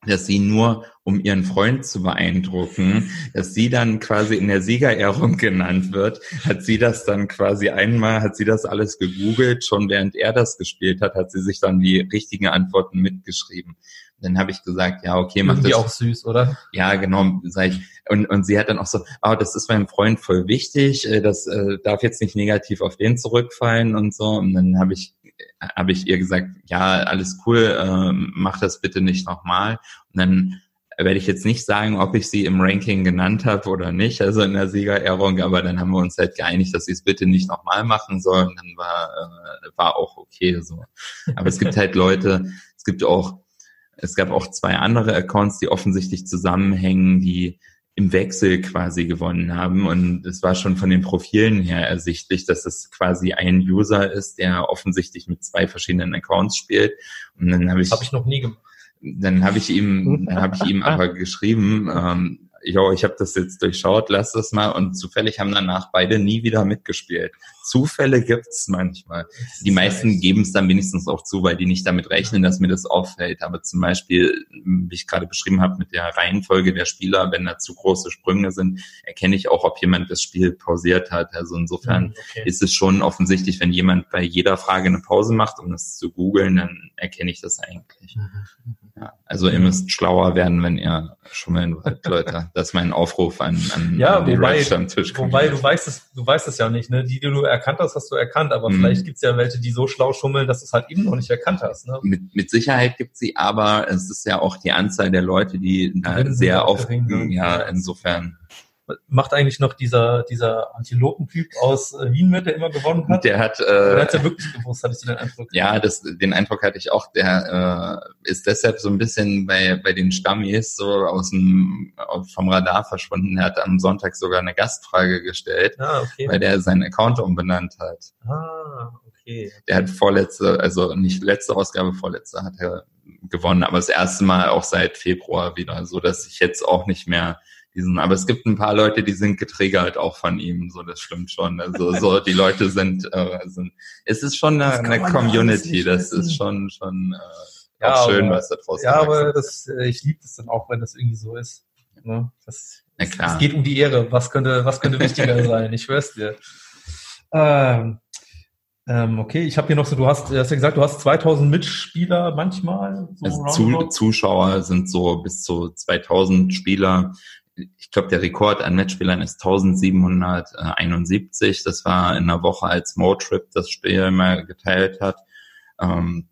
dass sie nur, um ihren Freund zu beeindrucken, dass sie dann quasi in der Siegerehrung genannt wird, hat sie das dann quasi einmal, hat sie das alles gegoogelt, schon während er das gespielt hat, hat sie sich dann die richtigen Antworten mitgeschrieben. Dann habe ich gesagt, ja, okay, mach Irgendwie das. auch süß, oder? Ja, genau, sag ich. Und, und sie hat dann auch so, oh, das ist meinem Freund voll wichtig, äh, das äh, darf jetzt nicht negativ auf den zurückfallen und so. Und dann habe ich habe ich ihr gesagt, ja, alles cool, äh, mach das bitte nicht nochmal. Und dann werde ich jetzt nicht sagen, ob ich sie im Ranking genannt habe oder nicht, also in der Siegerehrung, aber dann haben wir uns halt geeinigt, dass sie es bitte nicht nochmal machen sollen. Dann war, äh, war auch okay so. Aber es gibt halt Leute, es gibt auch es gab auch zwei andere Accounts, die offensichtlich zusammenhängen, die im Wechsel quasi gewonnen haben. Und es war schon von den Profilen her ersichtlich, dass es quasi ein User ist, der offensichtlich mit zwei verschiedenen Accounts spielt. Und dann habe ich. Habe ich noch nie gemacht. Dann habe ich ihm, dann habe ich ihm aber geschrieben, ähm, jo, ich habe das jetzt durchschaut, lass das mal. Und zufällig haben danach beide nie wieder mitgespielt. Zufälle gibt's manchmal. Die meisten geben es dann wenigstens auch zu, weil die nicht damit rechnen, dass mir das auffällt. Aber zum Beispiel, wie ich gerade beschrieben habe, mit der Reihenfolge der Spieler, wenn da zu große Sprünge sind, erkenne ich auch, ob jemand das Spiel pausiert hat. Also insofern hm, okay. ist es schon offensichtlich, wenn jemand bei jeder Frage eine Pause macht, um das zu googeln, dann erkenne ich das eigentlich. Mhm. Ja, also ihr müsst schlauer werden, wenn ihr schummeln wollt, Leute. Das ist mein Aufruf an, an, ja, an die wobei, Tisch. Wobei du weißt es, du weißt es ja nicht, ne? Die, die du erkannt hast, hast du erkannt, aber mhm. vielleicht gibt's ja welche, die so schlau schummeln, dass du es halt eben noch nicht erkannt hast. Ne? Mit, mit Sicherheit gibt's sie, aber es ist ja auch die Anzahl der Leute, die da sehr oft, ja, insofern. Macht eigentlich noch dieser, dieser Antilopentyp aus äh, Wien mit, der immer gewonnen hat? Der hat, äh, der hat ja wirklich gewusst, hatte ich den Eindruck. Ja, das, den Eindruck hatte ich auch. Der äh, ist deshalb so ein bisschen bei, bei den Stammis so aus dem, vom Radar verschwunden. Er hat am Sonntag sogar eine Gastfrage gestellt, ah, okay. weil der seinen Account umbenannt hat. Ah, okay. Der hat vorletzte, also nicht letzte Ausgabe, vorletzte hat er gewonnen, aber das erste Mal auch seit Februar wieder, so dass ich jetzt auch nicht mehr diesen, aber es gibt ein paar Leute, die sind getriggert auch von ihm, so das stimmt schon. Also so die Leute sind, äh, sind es ist schon eine, eine Community, das wissen. ist schon schon äh, ja, auch schön, aber, was da draußen Ja, aber das, äh, ich liebe das dann auch, wenn das irgendwie so ist. Ne? Das, Na klar. Es geht um die Ehre. Was könnte, was könnte wichtiger sein? Ich schwör's dir. Ähm, ähm, okay, ich habe hier noch so, du hast, du hast ja gesagt, du hast 2000 Mitspieler manchmal. So also zu, Zuschauer sind so bis zu 2000 Spieler ich glaube, der Rekord an Matchspielern ist 1771. Das war in einer Woche, als Motrip das Spiel mal geteilt hat. Ähm,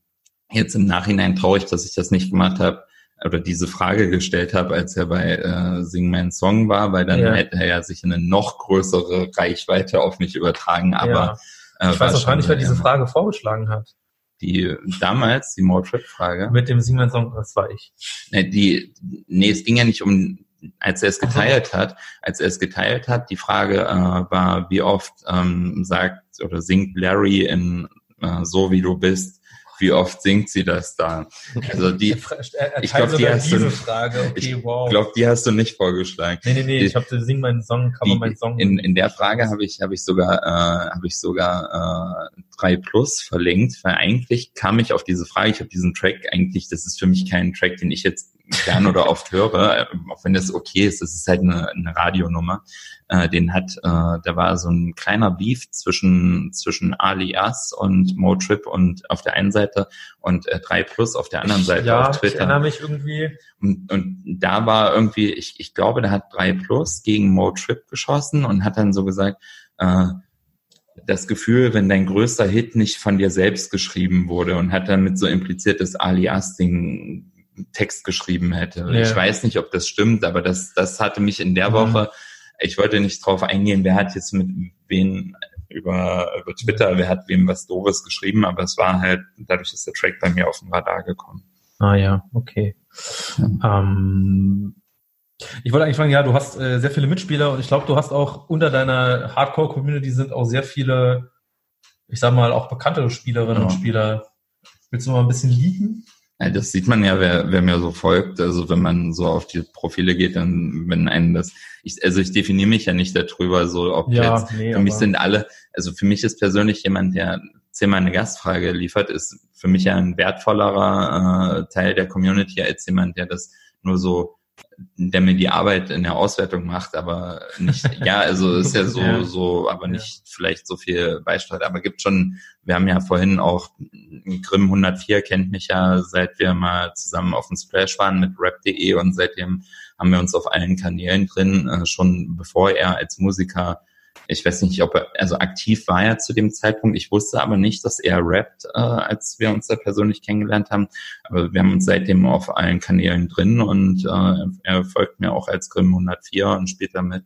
jetzt im Nachhinein traurig, dass ich das nicht gemacht habe oder diese Frage gestellt habe, als er bei äh, Sing mein Song war, weil dann ja. hätte er ja sich eine noch größere Reichweite auf mich übertragen. Aber ja. ich äh, weiß nicht, wer diese Frage vorgeschlagen hat die damals, die Motrip-Frage. Mit dem Sing mein Song, das war ich. Nee, die, nee, es ging ja nicht um als er es geteilt hat, als er es geteilt hat, die Frage äh, war, wie oft ähm, sagt oder singt Larry in äh, So wie du bist, wie oft singt sie das da? Also die, ich glaube, die hast du, okay, ich wow. glaube, die hast du nicht vorgeschlagen. Nee, nee, nee, die, ich habe Sing meinen Song, cover meinen Song. In, in der Frage habe ich, habe ich sogar, äh, habe ich sogar äh, 3 Plus verlinkt, weil eigentlich kam ich auf diese Frage, ich habe diesen Track eigentlich, das ist für mich kein Track, den ich jetzt gern oder oft höre, auch wenn das okay ist, das ist halt eine, eine Radionummer. Äh, den hat, äh, da war so ein kleiner Beef zwischen zwischen Alias und Motrip und auf der einen Seite und äh, 3 Plus auf der anderen Seite ja, auf Twitter. Ich erinnere mich irgendwie. Und, und da war irgendwie, ich, ich glaube, da hat 3 Plus gegen Motrip geschossen und hat dann so gesagt, äh, das Gefühl, wenn dein größter Hit nicht von dir selbst geschrieben wurde und hat damit so impliziert, dass Alias-Ding Text geschrieben hätte. Ja. Ich weiß nicht, ob das stimmt, aber das, das hatte mich in der mhm. Woche, ich wollte nicht drauf eingehen, wer hat jetzt mit wen über, über Twitter, wer hat wem was Doofes geschrieben, aber es war halt, dadurch ist der Track bei mir auf den Radar gekommen. Ah ja, okay. Ja. Ähm, ich wollte eigentlich fragen, ja, du hast äh, sehr viele Mitspieler und ich glaube, du hast auch unter deiner Hardcore-Community sind auch sehr viele, ich sag mal, auch bekanntere Spielerinnen ja. und Spieler. Willst du mal ein bisschen liegen? Ja, das sieht man ja, wer, wer mir so folgt. Also wenn man so auf die Profile geht, dann wenn einen das. Ich, also ich definiere mich ja nicht darüber, so ob ja, jetzt. Nee, für mich sind alle. Also für mich ist persönlich jemand, der zehnmal eine Gastfrage liefert, ist für mich ja ein wertvollerer äh, Teil der Community als jemand, der das nur so der mir die Arbeit in der Auswertung macht, aber nicht, ja, also ist ja so, ja. so, aber nicht ja. vielleicht so viel beisteuert, aber gibt schon, wir haben ja vorhin auch, Grimm 104 kennt mich ja, seit wir mal zusammen auf dem Splash waren mit rap.de und seitdem haben wir uns auf allen Kanälen drin, äh, schon bevor er als Musiker ich weiß nicht, ob er, also aktiv war er zu dem Zeitpunkt. Ich wusste aber nicht, dass er rappt, äh, als wir uns da persönlich kennengelernt haben. Aber wir haben uns seitdem auf allen Kanälen drin und äh, er folgt mir auch als Grimm 104 und spielt damit.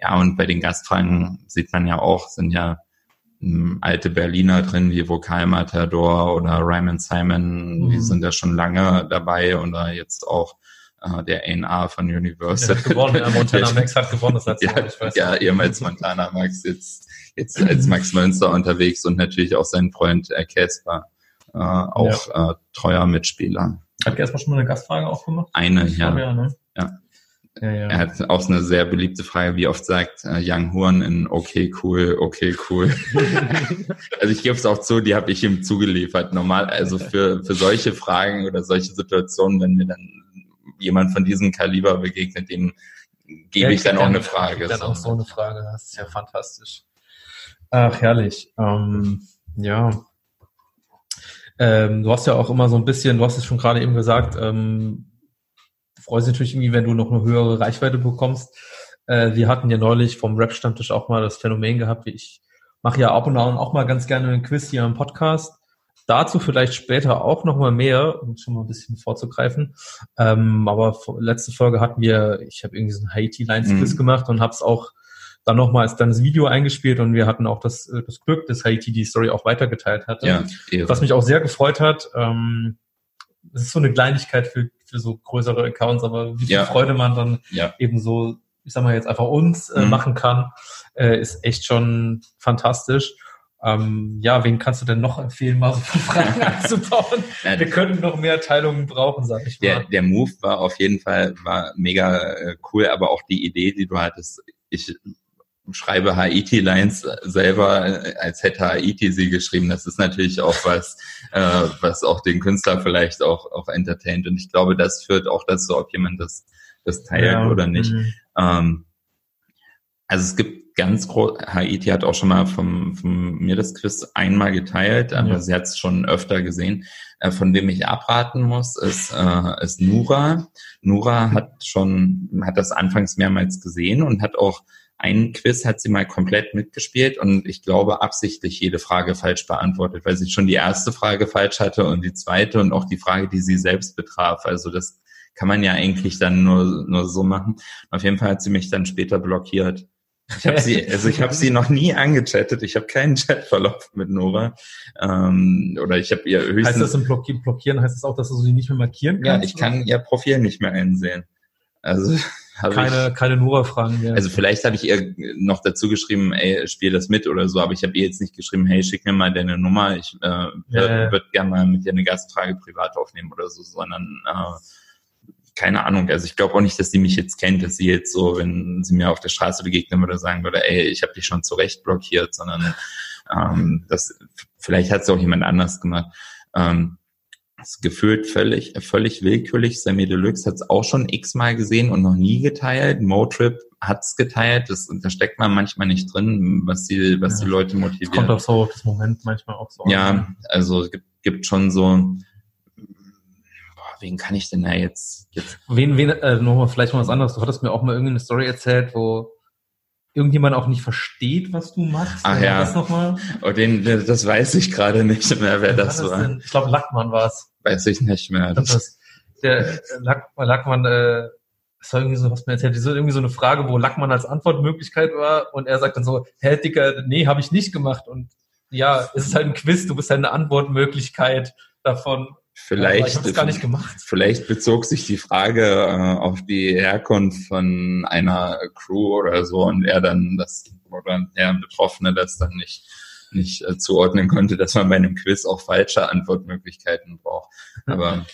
Ja, und bei den Gastfragen sieht man ja auch, sind ja ähm, alte Berliner drin, wie Vokalmatador oder Ryman Simon, mhm. die sind ja schon lange dabei oder jetzt auch äh, der A&R von Universal. Der hat gewonnen, ja, Montana Max hat gewonnen das letzte ja, Mal, ich weiß Ja, ehemals Montana Max, jetzt, jetzt als Max Münster unterwegs und natürlich auch sein Freund äh, Casper, äh, auch ja. äh, treuer Mitspieler. Hat Casper schon mal eine Gastfrage auch gemacht? Eine, ja. ja, ne? ja. Ja, ja. Er hat auch eine sehr beliebte Frage, wie oft sagt äh, Young Horn in okay, cool, okay, cool. also ich gebe es auch zu, die habe ich ihm zugeliefert. Normal, also für, für solche Fragen oder solche Situationen, wenn wir dann jemand von diesem Kaliber begegnet, dem gebe ja, ich dann auch eine Frage. Dann auch so eine Frage, das ist ja fantastisch. Ach, herrlich. Ähm, ja. Ähm, du hast ja auch immer so ein bisschen, du hast es schon gerade eben gesagt, ähm, du freust dich natürlich irgendwie, wenn du noch eine höhere Reichweite bekommst. Äh, wir hatten ja neulich vom Rap-Stammtisch auch mal das Phänomen gehabt, wie ich mache ja ab und an auch mal ganz gerne einen Quiz hier im Podcast Dazu vielleicht später auch nochmal mehr, um schon mal ein bisschen vorzugreifen. Ähm, aber letzte Folge hatten wir, ich habe irgendwie so ein Haiti-Lines-Quiz mhm. gemacht und habe es auch dann nochmal als kleines Video eingespielt und wir hatten auch das, äh, das Glück, dass Haiti die Story auch weitergeteilt hat. Ja, was mich auch sehr gefreut hat. Ähm, es ist so eine Kleinigkeit für, für so größere Accounts, aber wie viel ja. Freude man dann ja. eben so, ich sag mal jetzt einfach uns äh, mhm. machen kann, äh, ist echt schon fantastisch. Ähm, ja, wen kannst du denn noch empfehlen, mal so viele Fragen einzubauen? Wir könnten noch mehr Teilungen brauchen, sag ich mal. Der, der Move war auf jeden Fall war mega äh, cool, aber auch die Idee, die du hattest, ich schreibe Haiti-Lines selber, äh, als hätte Haiti sie geschrieben. Das ist natürlich auch was, äh, was auch den Künstler vielleicht auch, auch entertaint. Und ich glaube, das führt auch dazu, ob jemand das, das teilt ja, oder nicht. Mhm. Ähm, also es gibt ganz groß, Haiti hat auch schon mal vom, vom mir das Quiz einmal geteilt, aber ja. sie hat es schon öfter gesehen. Äh, von wem ich abraten muss, ist, äh, ist Nura. Nura hat schon, hat das anfangs mehrmals gesehen und hat auch ein Quiz hat sie mal komplett mitgespielt und ich glaube absichtlich jede Frage falsch beantwortet, weil sie schon die erste Frage falsch hatte und die zweite und auch die Frage, die sie selbst betraf. Also das kann man ja eigentlich dann nur, nur so machen. Auf jeden Fall hat sie mich dann später blockiert. Ich habe sie, also ich habe sie noch nie angechattet. Ich habe keinen Chatverlauf mit Nora. Ähm, oder ich habe ihr höchstens. Heißt das im Blockieren? Heißt das auch, dass du sie nicht mehr markieren kannst? Ja, ich kann ihr Profil nicht mehr einsehen. Also keine, ich, keine Nora-Fragen mehr. Also vielleicht habe ich ihr noch dazu geschrieben, ey, spiel das mit oder so, aber ich habe ihr jetzt nicht geschrieben, hey, schick mir mal deine Nummer, ich äh, ja, würde würd gerne mal mit dir eine Gastfrage privat aufnehmen oder so, sondern äh, keine Ahnung. Also ich glaube auch nicht, dass sie mich jetzt kennt, dass sie jetzt so, wenn sie mir auf der Straße begegnen würde, sagen würde, ey, ich habe dich schon zurecht blockiert, sondern ähm, das vielleicht hat es auch jemand anders gemacht. Ähm, ist gefühlt völlig, völlig willkürlich. Sammy Deluxe hat es auch schon x-mal gesehen und noch nie geteilt. Motrip hat es geteilt. Das, da steckt man manchmal nicht drin, was die, was ja. die Leute motiviert. kommt auch so auf das Moment manchmal auch so. Ja, also es gibt, gibt schon so, wen kann ich denn da jetzt, jetzt? Wen, wen, äh, nochmal, vielleicht mal was anderes. Du hattest mir auch mal irgendeine Story erzählt, wo irgendjemand auch nicht versteht, was du machst. Ach ja. Das, nochmal? Oh, den, das weiß ich gerade nicht mehr, wer das war. Denn? Ich glaube, Lackmann war es. Weiß ich nicht mehr. Das das, der Lack, Lackmann, äh, das war irgendwie so, was mir erzählt, so, irgendwie so eine Frage, wo Lackmann als Antwortmöglichkeit war und er sagt dann so, hä, Dicker, nee, habe ich nicht gemacht. Und ja, es ist halt ein Quiz, du bist halt eine Antwortmöglichkeit davon. Vielleicht, ja, gar nicht gemacht. vielleicht bezog sich die Frage äh, auf die Herkunft von einer Crew oder so und er dann das oder der Betroffene das dann nicht nicht äh, zuordnen konnte, dass man bei einem Quiz auch falsche Antwortmöglichkeiten braucht. Aber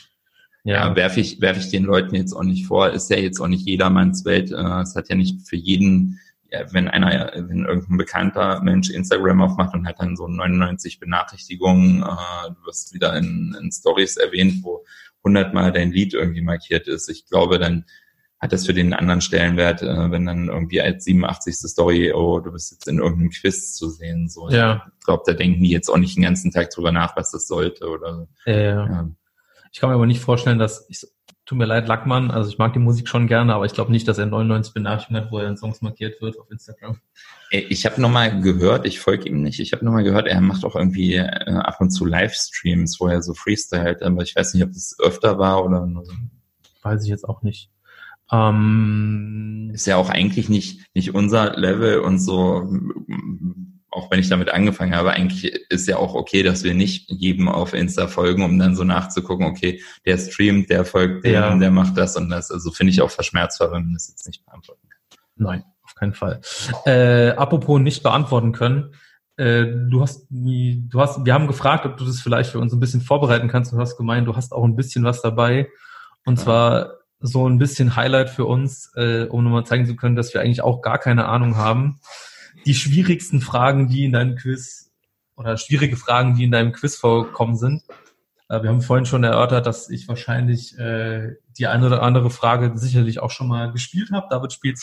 ja, ja werfe ich werfe ich den Leuten jetzt auch nicht vor. Ist ja jetzt auch nicht jedermanns Welt. Äh, es hat ja nicht für jeden wenn einer, wenn irgendein bekannter Mensch Instagram aufmacht und hat dann so 99 Benachrichtigungen, äh, du wirst wieder in, in Stories erwähnt, wo hundertmal dein Lied irgendwie markiert ist. Ich glaube, dann hat das für den anderen Stellenwert, äh, wenn dann irgendwie als 87. Story, oh, du bist jetzt in irgendeinem Quiz zu sehen. So. Ja. Ich glaube, da denken die jetzt auch nicht den ganzen Tag drüber nach, was das sollte oder. Ja, ja. ja. Ich kann mir aber nicht vorstellen, dass ich, tut mir leid, Lackmann, also ich mag die Musik schon gerne, aber ich glaube nicht, dass er 99 Benachrichtigungen hat, wo er in Songs markiert wird auf Instagram. Ich habe nochmal gehört, ich folge ihm nicht, ich habe nochmal gehört, er macht auch irgendwie äh, ab und zu Livestreams, wo er so freestylt, aber ich weiß nicht, ob das öfter war oder nur so. Weiß ich jetzt auch nicht. Ähm, ist ja auch eigentlich nicht, nicht unser Level und so auch wenn ich damit angefangen habe, eigentlich ist ja auch okay, dass wir nicht jedem auf Insta folgen, um dann so nachzugucken, okay, der streamt, der folgt dem, ja. der macht das und das. Also finde ich auch verschmerzbar, wenn man das jetzt nicht beantworten kann. Nein, auf keinen Fall. Äh, apropos nicht beantworten können. Äh, du hast, du hast, wir haben gefragt, ob du das vielleicht für uns ein bisschen vorbereiten kannst. Du hast gemeint, du hast auch ein bisschen was dabei. Und ja. zwar so ein bisschen Highlight für uns, äh, um nochmal zeigen zu können, dass wir eigentlich auch gar keine Ahnung haben die schwierigsten Fragen, die in deinem Quiz oder schwierige Fragen, die in deinem Quiz vorkommen sind. Äh, wir haben vorhin schon erörtert, dass ich wahrscheinlich äh, die eine oder andere Frage sicherlich auch schon mal gespielt habe. David spielt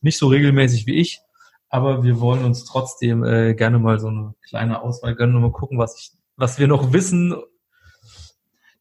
nicht so regelmäßig wie ich, aber wir wollen uns trotzdem äh, gerne mal so eine kleine Auswahl gönnen und mal gucken, was ich, was wir noch wissen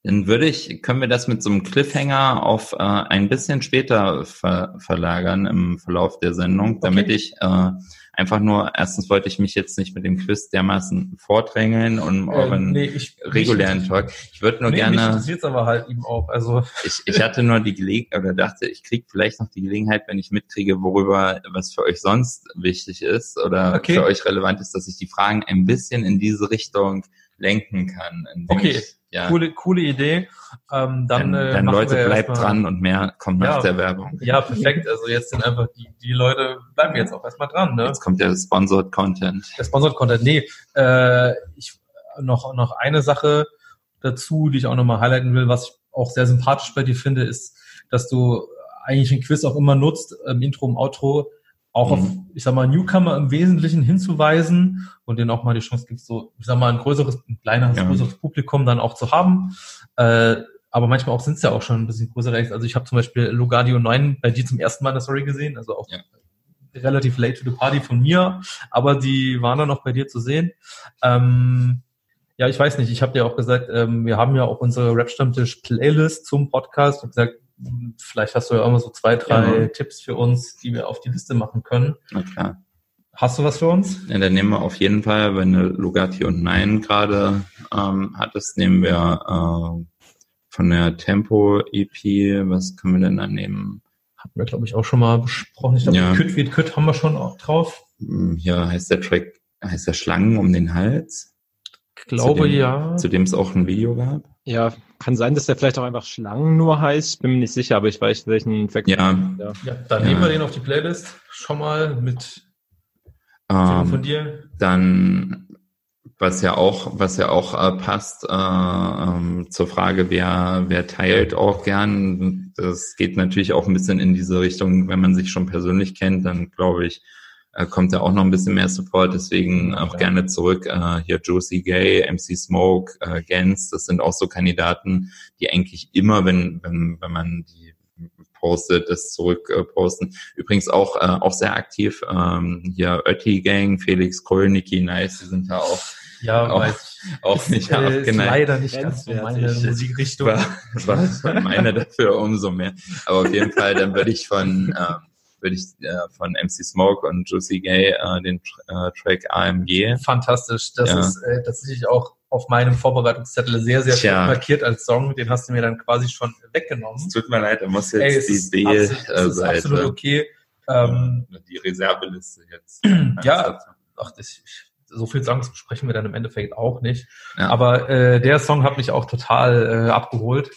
Dann würde ich, können wir das mit so einem Cliffhanger auf äh, ein bisschen später ver verlagern im Verlauf der Sendung, okay. damit ich äh, einfach nur, erstens wollte ich mich jetzt nicht mit dem Quiz dermaßen vordrängeln und äh, euren nee, ich, regulären Talk. Ich würde nur nee, gerne. Mich aber halt eben auch. Also ich, ich hatte nur die Gelegenheit oder dachte, ich kriege vielleicht noch die Gelegenheit, wenn ich mitkriege, worüber was für euch sonst wichtig ist oder okay. für euch relevant ist, dass ich die Fragen ein bisschen in diese Richtung lenken kann. Okay, ich, ja. coole, coole Idee. Ähm, dann, dann, äh, dann Leute, bleibt dran und mehr kommt ja, nach der Werbung. Ja, perfekt. Also jetzt sind einfach die, die Leute bleiben jetzt auch erstmal dran. Ne? Jetzt kommt der Sponsored Content. Der Sponsored Content, nee. Äh, ich noch, noch eine Sache dazu, die ich auch nochmal highlighten will, was ich auch sehr sympathisch bei dir finde, ist, dass du eigentlich ein Quiz auch immer nutzt, im Intro, im Outro, auch auf, mhm. ich sag mal, Newcomer im Wesentlichen hinzuweisen und denen auch mal die Chance gibt, so, ich sag mal, ein größeres, ein kleineres, ja. größeres Publikum dann auch zu haben. Äh, aber manchmal auch sind es ja auch schon ein bisschen größere Also ich habe zum Beispiel Lugardio 9 bei dir zum ersten Mal in der Story gesehen, also auch ja. relativ late to the party von mir, aber die waren dann noch bei dir zu sehen. Ähm, ja, ich weiß nicht, ich habe dir auch gesagt, ähm, wir haben ja auch unsere Rap-Stammtisch-Playlist zum Podcast und gesagt, Vielleicht hast du ja auch mal so zwei, drei ja. Tipps für uns, die wir auf die Liste machen können. Na klar. Hast du was für uns? Ja, dann nehmen wir auf jeden Fall, wenn du Lugatti und Nein gerade ähm, hattest, nehmen wir äh, von der Tempo-EP, was können wir denn da nehmen? Hatten wir, glaube ich, auch schon mal besprochen. Ich glaube, ja. Küt wie Küt haben wir schon auch drauf. Ja, heißt der Track, heißt der Schlangen um den Hals? Ich glaube, zu dem, ja. Zu dem es auch ein Video gab. Ja, kann sein, dass der vielleicht auch einfach Schlangen nur heißt. Bin mir nicht sicher, aber ich weiß, welchen Track. Ja. ja. ja dann ja. nehmen wir den auf die Playlist schon mal mit ähm, von dir. Dann, was ja auch, was ja auch äh, passt äh, ähm, zur Frage, wer, wer teilt auch gern. Das geht natürlich auch ein bisschen in diese Richtung, wenn man sich schon persönlich kennt, dann glaube ich, äh, kommt ja auch noch ein bisschen mehr Support, deswegen auch ja. gerne zurück. Äh, hier Josie Gay, MC Smoke, äh, Gens, das sind auch so Kandidaten, die eigentlich immer, wenn, wenn, wenn man die postet, das zurück äh, posten. Übrigens auch, äh, auch sehr aktiv. Ähm, hier Ötti Gang, Felix Kohl, Niki Nice, die sind ja auch ja, auch, auch nicht äh, ist leider nicht ganz so meine Musikrichtung. War, war meine dafür umso mehr. Aber auf jeden Fall, dann würde ich von ähm, würde ich äh, von MC Smoke und Juicy Gay äh, den äh, Track AMG. Fantastisch. Das ja. ist äh, tatsächlich auch auf meinem Vorbereitungszettel sehr, sehr Tja. markiert als Song. Den hast du mir dann quasi schon weggenommen. Es tut mir leid, er muss jetzt Ey, die B-Seite. Das ist absolut okay. Ähm, die Reserveliste jetzt. ja, ach, das, so viel Songs besprechen wir dann im Endeffekt auch nicht. Ja. Aber äh, der Song hat mich auch total äh, abgeholt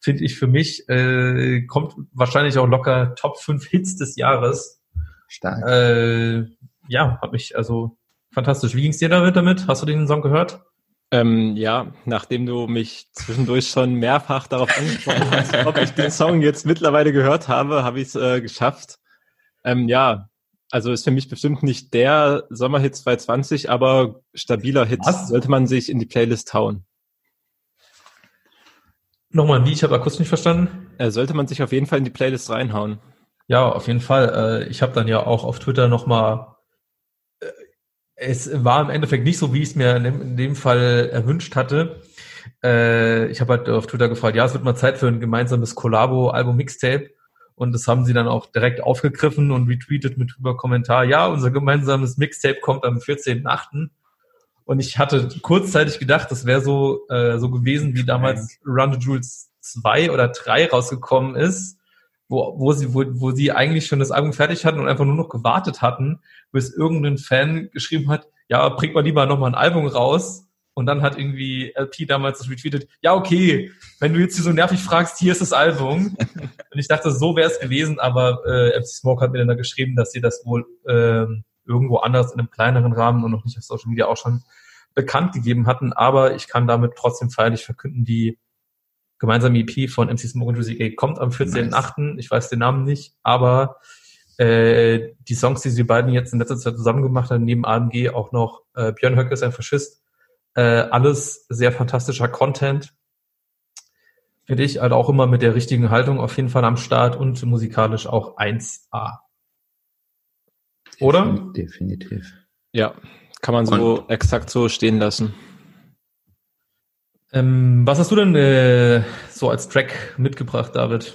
finde ich für mich, äh, kommt wahrscheinlich auch locker Top 5 Hits des Jahres. Stark. Äh, ja, hat mich also fantastisch. Wie ging's dir damit damit? Hast du den Song gehört? Ähm, ja, nachdem du mich zwischendurch schon mehrfach darauf angesprochen hast, ob ich den Song jetzt mittlerweile gehört habe, habe ich es äh, geschafft. Ähm, ja, also ist für mich bestimmt nicht der Sommerhit 2020, aber stabiler Hit Was? sollte man sich in die Playlist hauen. Nochmal, wie? Ich habe akustisch nicht verstanden. Äh, sollte man sich auf jeden Fall in die Playlist reinhauen. Ja, auf jeden Fall. Äh, ich habe dann ja auch auf Twitter nochmal, äh, es war im Endeffekt nicht so, wie ich es mir in dem, Fall erwünscht hatte. Ich habe halt auf Twitter gefragt, ja, es wird mal Zeit für ein gemeinsames Collabo-Album-Mixtape. Und das haben sie dann auch direkt aufgegriffen und retweetet mit über Kommentar, ja, unser gemeinsames Mixtape kommt am 14.8. Und ich hatte kurzzeitig gedacht, das wäre so, äh, so gewesen, wie damals Run the Jewels 2 oder 3 rausgekommen ist, wo, wo, sie, wo, wo sie eigentlich schon das Album fertig hatten und einfach nur noch gewartet hatten, bis irgendein Fan geschrieben hat, ja, bringt mal lieber nochmal ein Album raus. Und dann hat irgendwie LP damals das retweetet, ja, okay, wenn du jetzt hier so nervig fragst, hier ist das Album. und ich dachte, so wäre es gewesen, aber äh, MC Smoke hat mir dann da geschrieben, dass sie das wohl ähm, irgendwo anders in einem kleineren Rahmen und noch nicht auf Social Media auch schon bekannt gegeben hatten. Aber ich kann damit trotzdem feierlich verkünden, die gemeinsame EP von MC Smoke und Juicy Gay kommt am 14.8. Nice. Ich weiß den Namen nicht, aber äh, die Songs, die sie beiden jetzt in letzter Zeit zusammen gemacht haben, neben AMG auch noch äh, Björn Höcke ist ein Faschist. Äh, alles sehr fantastischer Content. Finde ich halt auch immer mit der richtigen Haltung auf jeden Fall am Start und musikalisch auch 1A. Oder? Definitiv. Ja, kann man so und, exakt so stehen lassen. Ähm, was hast du denn äh, so als Track mitgebracht, David?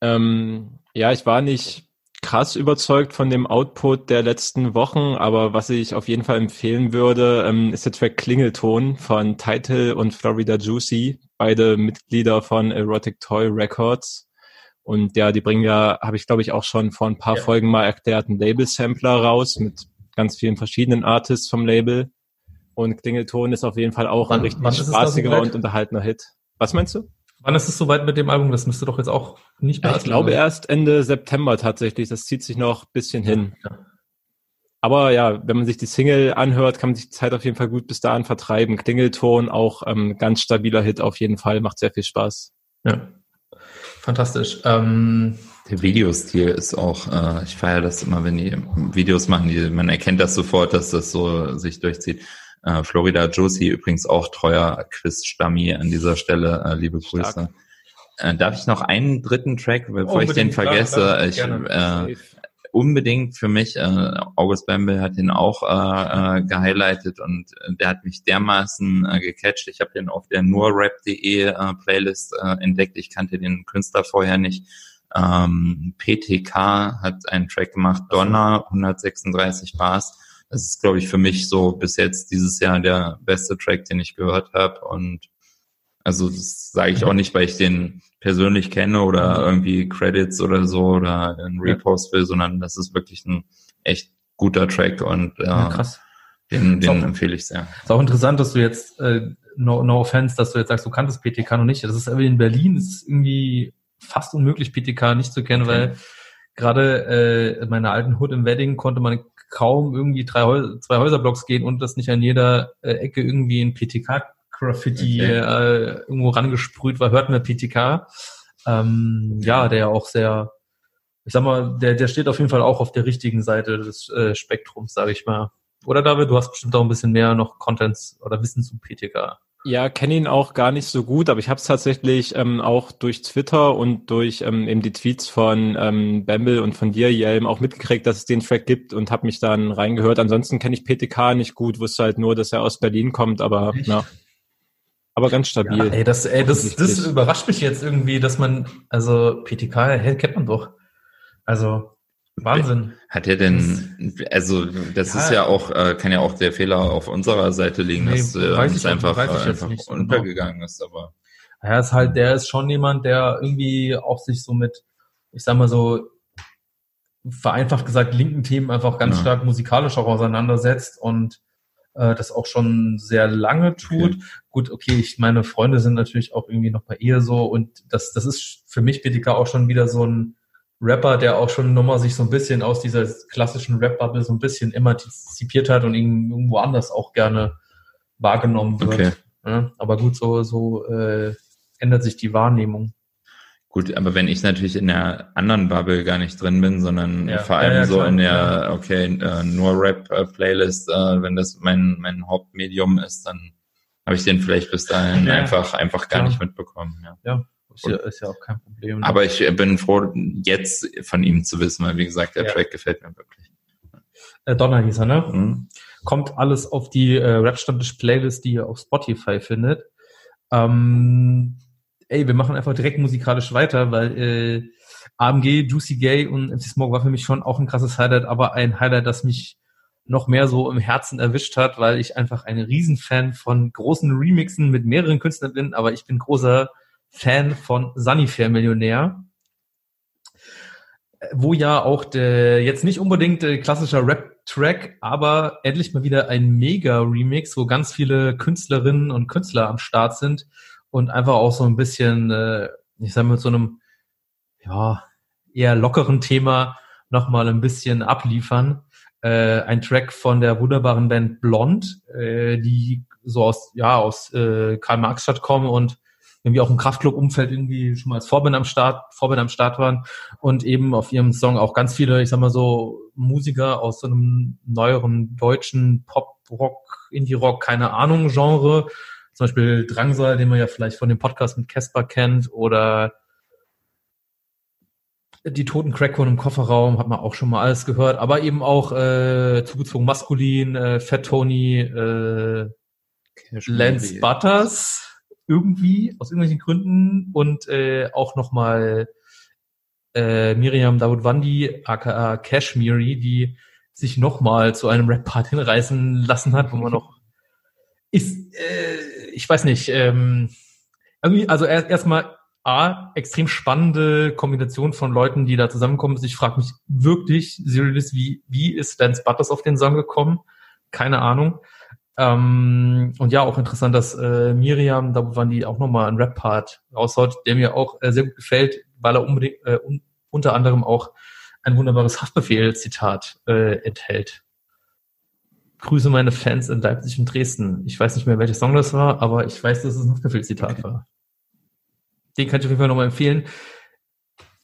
Ähm, ja, ich war nicht krass überzeugt von dem Output der letzten Wochen, aber was ich auf jeden Fall empfehlen würde, ähm, ist der Track Klingelton von Title und Florida Juicy, beide Mitglieder von Erotic Toy Records. Und ja, die bringen ja, habe ich glaube ich auch schon vor ein paar ja. Folgen mal erklärt, einen Label-Sampler raus mit ganz vielen verschiedenen Artists vom Label. Und Klingelton ist auf jeden Fall auch wann, ein richtig spaßiger und unterhaltener Hit. Was meinst du? Wann ist es soweit mit dem Album? Das müsste doch jetzt auch nicht mehr. Ja, ich glaube erst Ende September tatsächlich. Das zieht sich noch ein bisschen hin. Ja. Aber ja, wenn man sich die Single anhört, kann man sich die Zeit auf jeden Fall gut bis dahin vertreiben. Klingelton, auch ähm, ganz stabiler Hit auf jeden Fall, macht sehr viel Spaß. Ja, fantastisch. Ähm, der Videostil ist auch, äh, ich feiere das immer, wenn die Videos machen, die, man erkennt das sofort, dass das so sich durchzieht. Äh, Florida Josie übrigens auch treuer Quiz-Stammi an dieser Stelle. Äh, liebe Grüße. Äh, darf ich noch einen dritten Track, bevor unbedingt, ich den vergesse? Klar, ich, äh, unbedingt für mich, äh, August Bamble hat den auch äh, äh, gehighlightet und äh, der hat mich dermaßen äh, gecatcht. Ich habe den auf der nurrap.de äh, Playlist äh, entdeckt. Ich kannte den Künstler vorher nicht. Ähm, PTK hat einen Track gemacht, Donner, 136 Bars das ist, glaube ich, für mich so bis jetzt dieses Jahr der beste Track, den ich gehört habe. Und also das sage ich auch nicht, weil ich den persönlich kenne oder mhm. irgendwie Credits oder so oder einen Repost will, sondern das ist wirklich ein echt guter Track und äh, ja, krass. den, den empfehle ich sehr. Ist auch interessant, dass du jetzt, äh, no, no offense, dass du jetzt sagst, du kanntest PTK noch nicht. Das ist aber in Berlin ist irgendwie fast unmöglich, PTK nicht zu kennen, okay. weil gerade äh, in meiner alten Hood im Wedding konnte man kaum irgendwie drei zwei Häuserblocks gehen und dass nicht an jeder äh, Ecke irgendwie ein PTK-Graffiti okay. äh, irgendwo rangesprüht war, hört man PTK. Ähm, ja, der auch sehr, ich sag mal, der, der steht auf jeden Fall auch auf der richtigen Seite des äh, Spektrums, sage ich mal. Oder David, du hast bestimmt auch ein bisschen mehr noch Contents oder Wissen zu PTK. Ja, kenne ihn auch gar nicht so gut, aber ich habe es tatsächlich ähm, auch durch Twitter und durch ähm, eben die Tweets von ähm, Bamble und von dir, Jelm, auch mitgekriegt, dass es den Track gibt und habe mich dann reingehört. Ansonsten kenne ich PTK nicht gut, wusste halt nur, dass er aus Berlin kommt, aber Echt? ja. Aber ganz stabil. Ja, ey, das, ey, das, das überrascht mich jetzt irgendwie, dass man, also PTK, hey, kennt man doch. Also Wahnsinn. Hat er denn, also das ja, ist ja auch, äh, kann ja auch der Fehler auf unserer Seite liegen, nee, dass äh, es einfach, einfach so genau. untergegangen genau. ist, aber. Ja, ist halt, der ist schon jemand, der irgendwie auch sich so mit, ich sag mal so, vereinfacht gesagt, linken Themen einfach ganz ja. stark musikalisch auch auseinandersetzt und äh, das auch schon sehr lange tut. Okay. Gut, okay, ich meine Freunde sind natürlich auch irgendwie noch bei ihr so und das, das ist für mich BTK auch schon wieder so ein Rapper, der auch schon nochmal sich so ein bisschen aus dieser klassischen Rap-Bubble so ein bisschen emanzipiert hat und irgendwo anders auch gerne wahrgenommen wird. Okay. Ja, aber gut, so, so äh, ändert sich die Wahrnehmung. Gut, aber wenn ich natürlich in der anderen Bubble gar nicht drin bin, sondern ja, vor allem ja, ja, so in der, okay, äh, nur Rap-Playlist, äh, wenn das mein, mein Hauptmedium ist, dann habe ich den vielleicht bis dahin einfach, einfach gar nicht mitbekommen. Ja. Ist ja, ist ja auch kein Problem. Ne? Aber ich bin froh, jetzt von ihm zu wissen, weil wie gesagt, der. Track gefällt mir wirklich. Äh, Donner hieß er, ne? Mhm. Kommt alles auf die äh, Rap-Stammtisch-Playlist, die ihr auf Spotify findet. Ähm, ey, wir machen einfach direkt musikalisch weiter, weil äh, AMG, Juicy Gay und MC Smoke war für mich schon auch ein krasses Highlight, aber ein Highlight, das mich noch mehr so im Herzen erwischt hat, weil ich einfach ein Riesenfan von großen Remixen mit mehreren Künstlern bin, aber ich bin großer Fan von Sunnyfair Millionär, wo ja auch der, jetzt nicht unbedingt der klassischer Rap-Track, aber endlich mal wieder ein Mega-Remix, wo ganz viele Künstlerinnen und Künstler am Start sind und einfach auch so ein bisschen, äh, ich sag mal, mit so einem, ja, eher lockeren Thema nochmal ein bisschen abliefern. Äh, ein Track von der wunderbaren Band Blond, äh, die so aus, ja, aus äh, Karl-Marx-Stadt kommen und irgendwie auch im Kraftclub-Umfeld irgendwie schon mal als Vorbild am Start, Vorbild am Start waren und eben auf ihrem Song auch ganz viele, ich sag mal so, Musiker aus so einem neueren deutschen Pop-Rock, Indie-Rock, keine Ahnung, Genre. Zum Beispiel Drangsal, den man ja vielleicht von dem Podcast mit Casper kennt oder die toten Crackhorn im Kofferraum hat man auch schon mal alles gehört, aber eben auch äh, zugezogen maskulin, äh, Fat Tony, äh, Lance Butters irgendwie aus irgendwelchen Gründen. Und äh, auch nochmal äh, Miriam Dawoodwandi, aka Kashmiri, die sich nochmal zu einem Rap-Part hinreißen lassen hat, wo man noch ist, äh, ich weiß nicht, ähm, irgendwie, also erstmal erst A, extrem spannende Kombination von Leuten, die da zusammenkommen. Ich frage mich wirklich, serious, wie, wie ist Lance Butters auf den Song gekommen? Keine Ahnung. Ähm, und ja, auch interessant, dass äh, Miriam, da waren die auch nochmal einen Rap-Part raushaut, der mir auch äh, sehr gut gefällt, weil er unbedingt äh, un unter anderem auch ein wunderbares Haftbefehl-Zitat äh, enthält. Grüße meine Fans in Leipzig und Dresden. Ich weiß nicht mehr, welcher Song das war, aber ich weiß, dass es ein Haftbefehl-Zitat okay. war. Den kann ich auf jeden Fall nochmal empfehlen.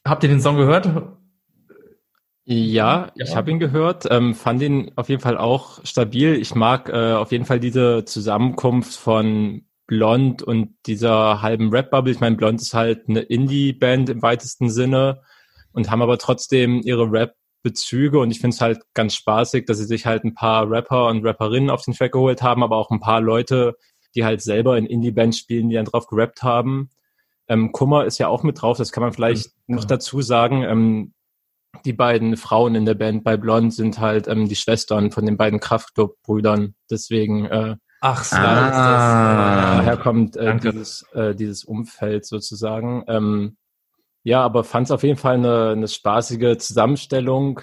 Habt ihr den Song gehört? Ja, ja. ich habe ihn gehört, ähm, fand ihn auf jeden Fall auch stabil. Ich mag äh, auf jeden Fall diese Zusammenkunft von Blond und dieser halben Rap-Bubble. Ich meine, Blond ist halt eine Indie-Band im weitesten Sinne und haben aber trotzdem ihre Rap-Bezüge und ich finde es halt ganz spaßig, dass sie sich halt ein paar Rapper und Rapperinnen auf den Track geholt haben, aber auch ein paar Leute, die halt selber in Indie-Bands spielen, die dann drauf gerappt haben. Ähm, Kummer ist ja auch mit drauf, das kann man vielleicht ja. noch dazu sagen. Ähm, die beiden Frauen in der Band bei Blond sind halt ähm, die Schwestern von den beiden Kraftclub-Brüdern. Deswegen, äh, ach so, ah, das, äh, daher kommt äh, dieses, äh, dieses Umfeld sozusagen. Ja, aber fand es auf jeden Fall eine, eine spaßige Zusammenstellung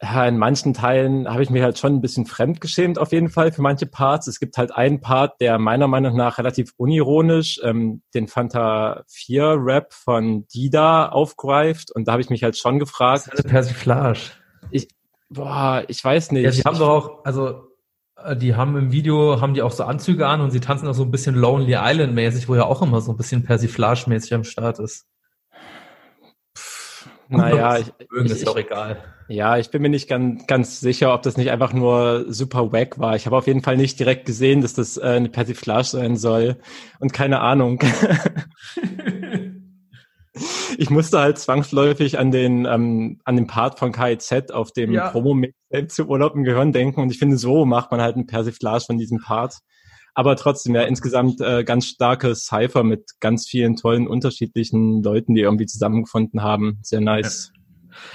in manchen Teilen habe ich mich halt schon ein bisschen fremdgeschämt auf jeden Fall für manche Parts. Es gibt halt einen Part, der meiner Meinung nach relativ unironisch ähm, den Fanta 4 Rap von Dida aufgreift und da habe ich mich halt schon gefragt. Das ist eine Persiflage. Ich, boah, ich weiß nicht. Ja, sie haben doch auch, also äh, die haben im Video, haben die auch so Anzüge an und sie tanzen auch so ein bisschen Lonely Island mäßig, wo ja auch immer so ein bisschen Persiflage mäßig am Start ist. Naja, ich, ich, ist doch egal. Ja, ich bin mir nicht ganz, ganz sicher, ob das nicht einfach nur super wack war. Ich habe auf jeden Fall nicht direkt gesehen, dass das äh, eine Persiflage sein soll. Und keine Ahnung. ich musste halt zwangsläufig an den, ähm, an den Part von KIZ auf dem ja. Promo-Mix zu Urlauben gehören denken. Und ich finde, so macht man halt eine Persiflage von diesem Part. Aber trotzdem, ja, insgesamt äh, ganz starke Cypher mit ganz vielen tollen unterschiedlichen Leuten, die irgendwie zusammengefunden haben. Sehr nice.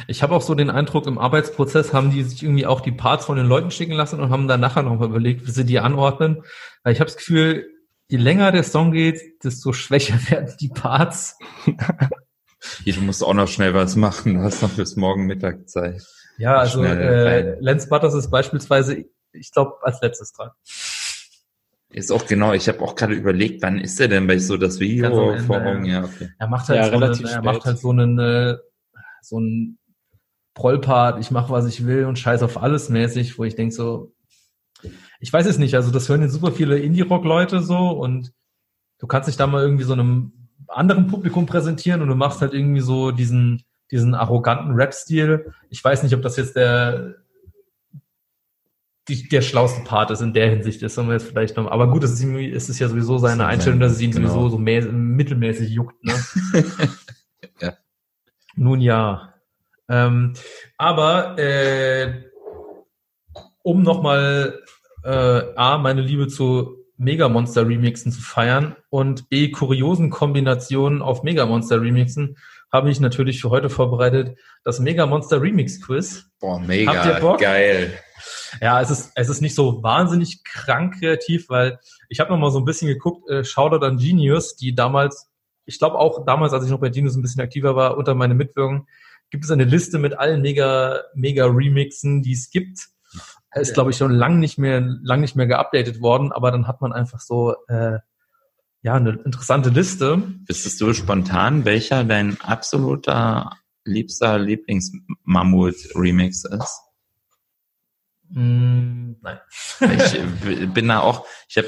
Ich habe auch so den Eindruck, im Arbeitsprozess haben die sich irgendwie auch die Parts von den Leuten schicken lassen und haben dann nachher nochmal überlegt, wie sie die anordnen. Weil ich habe das Gefühl, je länger der Song geht, desto schwächer werden die Parts. Hier, du musst auch noch schnell was machen. Du hast noch bis morgen Mittag Zeit. Ja, also äh, Lance Butters ist beispielsweise, ich glaube, als letztes dran. Ist auch genau, ich habe auch gerade überlegt, wann ist er denn bei so das Video vor Augen? Ja, okay. Er macht halt, ja, so, einen, er macht halt so einen, äh, so einen Prollpart, ich mache, was ich will und scheiß auf alles mäßig, wo ich denk so, ich weiß es nicht, also das hören jetzt super viele Indie-Rock-Leute so und du kannst dich da mal irgendwie so einem anderen Publikum präsentieren und du machst halt irgendwie so diesen, diesen arroganten Rap-Stil. Ich weiß nicht, ob das jetzt der die, der schlauste Part ist in der Hinsicht, ist sollen wir jetzt vielleicht noch, aber gut, es ist, irgendwie, es ist ja sowieso seine Einstellung, dass es ihn genau. sowieso so mehr, mittelmäßig juckt, ne? ja. Nun ja. Ähm, aber äh, um nochmal äh, A, meine Liebe zu Mega Monster Remixen zu feiern und B, kuriosen Kombinationen auf Mega Monster Remixen, habe ich natürlich für heute vorbereitet das Mega Monster Remix Quiz. Boah, mega geil. Ja, es ist, es ist nicht so wahnsinnig krank kreativ, weil ich habe noch mal so ein bisschen geguckt, äh, Shoutout an Genius, die damals, ich glaube auch damals, als ich noch bei Genius ein bisschen aktiver war, unter meine Mitwirkung, gibt es eine Liste mit allen mega, mega Remixen, die es gibt. Ist, glaube ich, schon lang nicht mehr, lang nicht mehr geupdatet worden, aber dann hat man einfach so, äh, ja, eine interessante Liste. Bist du spontan, welcher dein absoluter liebster Lieblingsmammut-Remix ist? Mm, nein. ich bin da auch, ich habe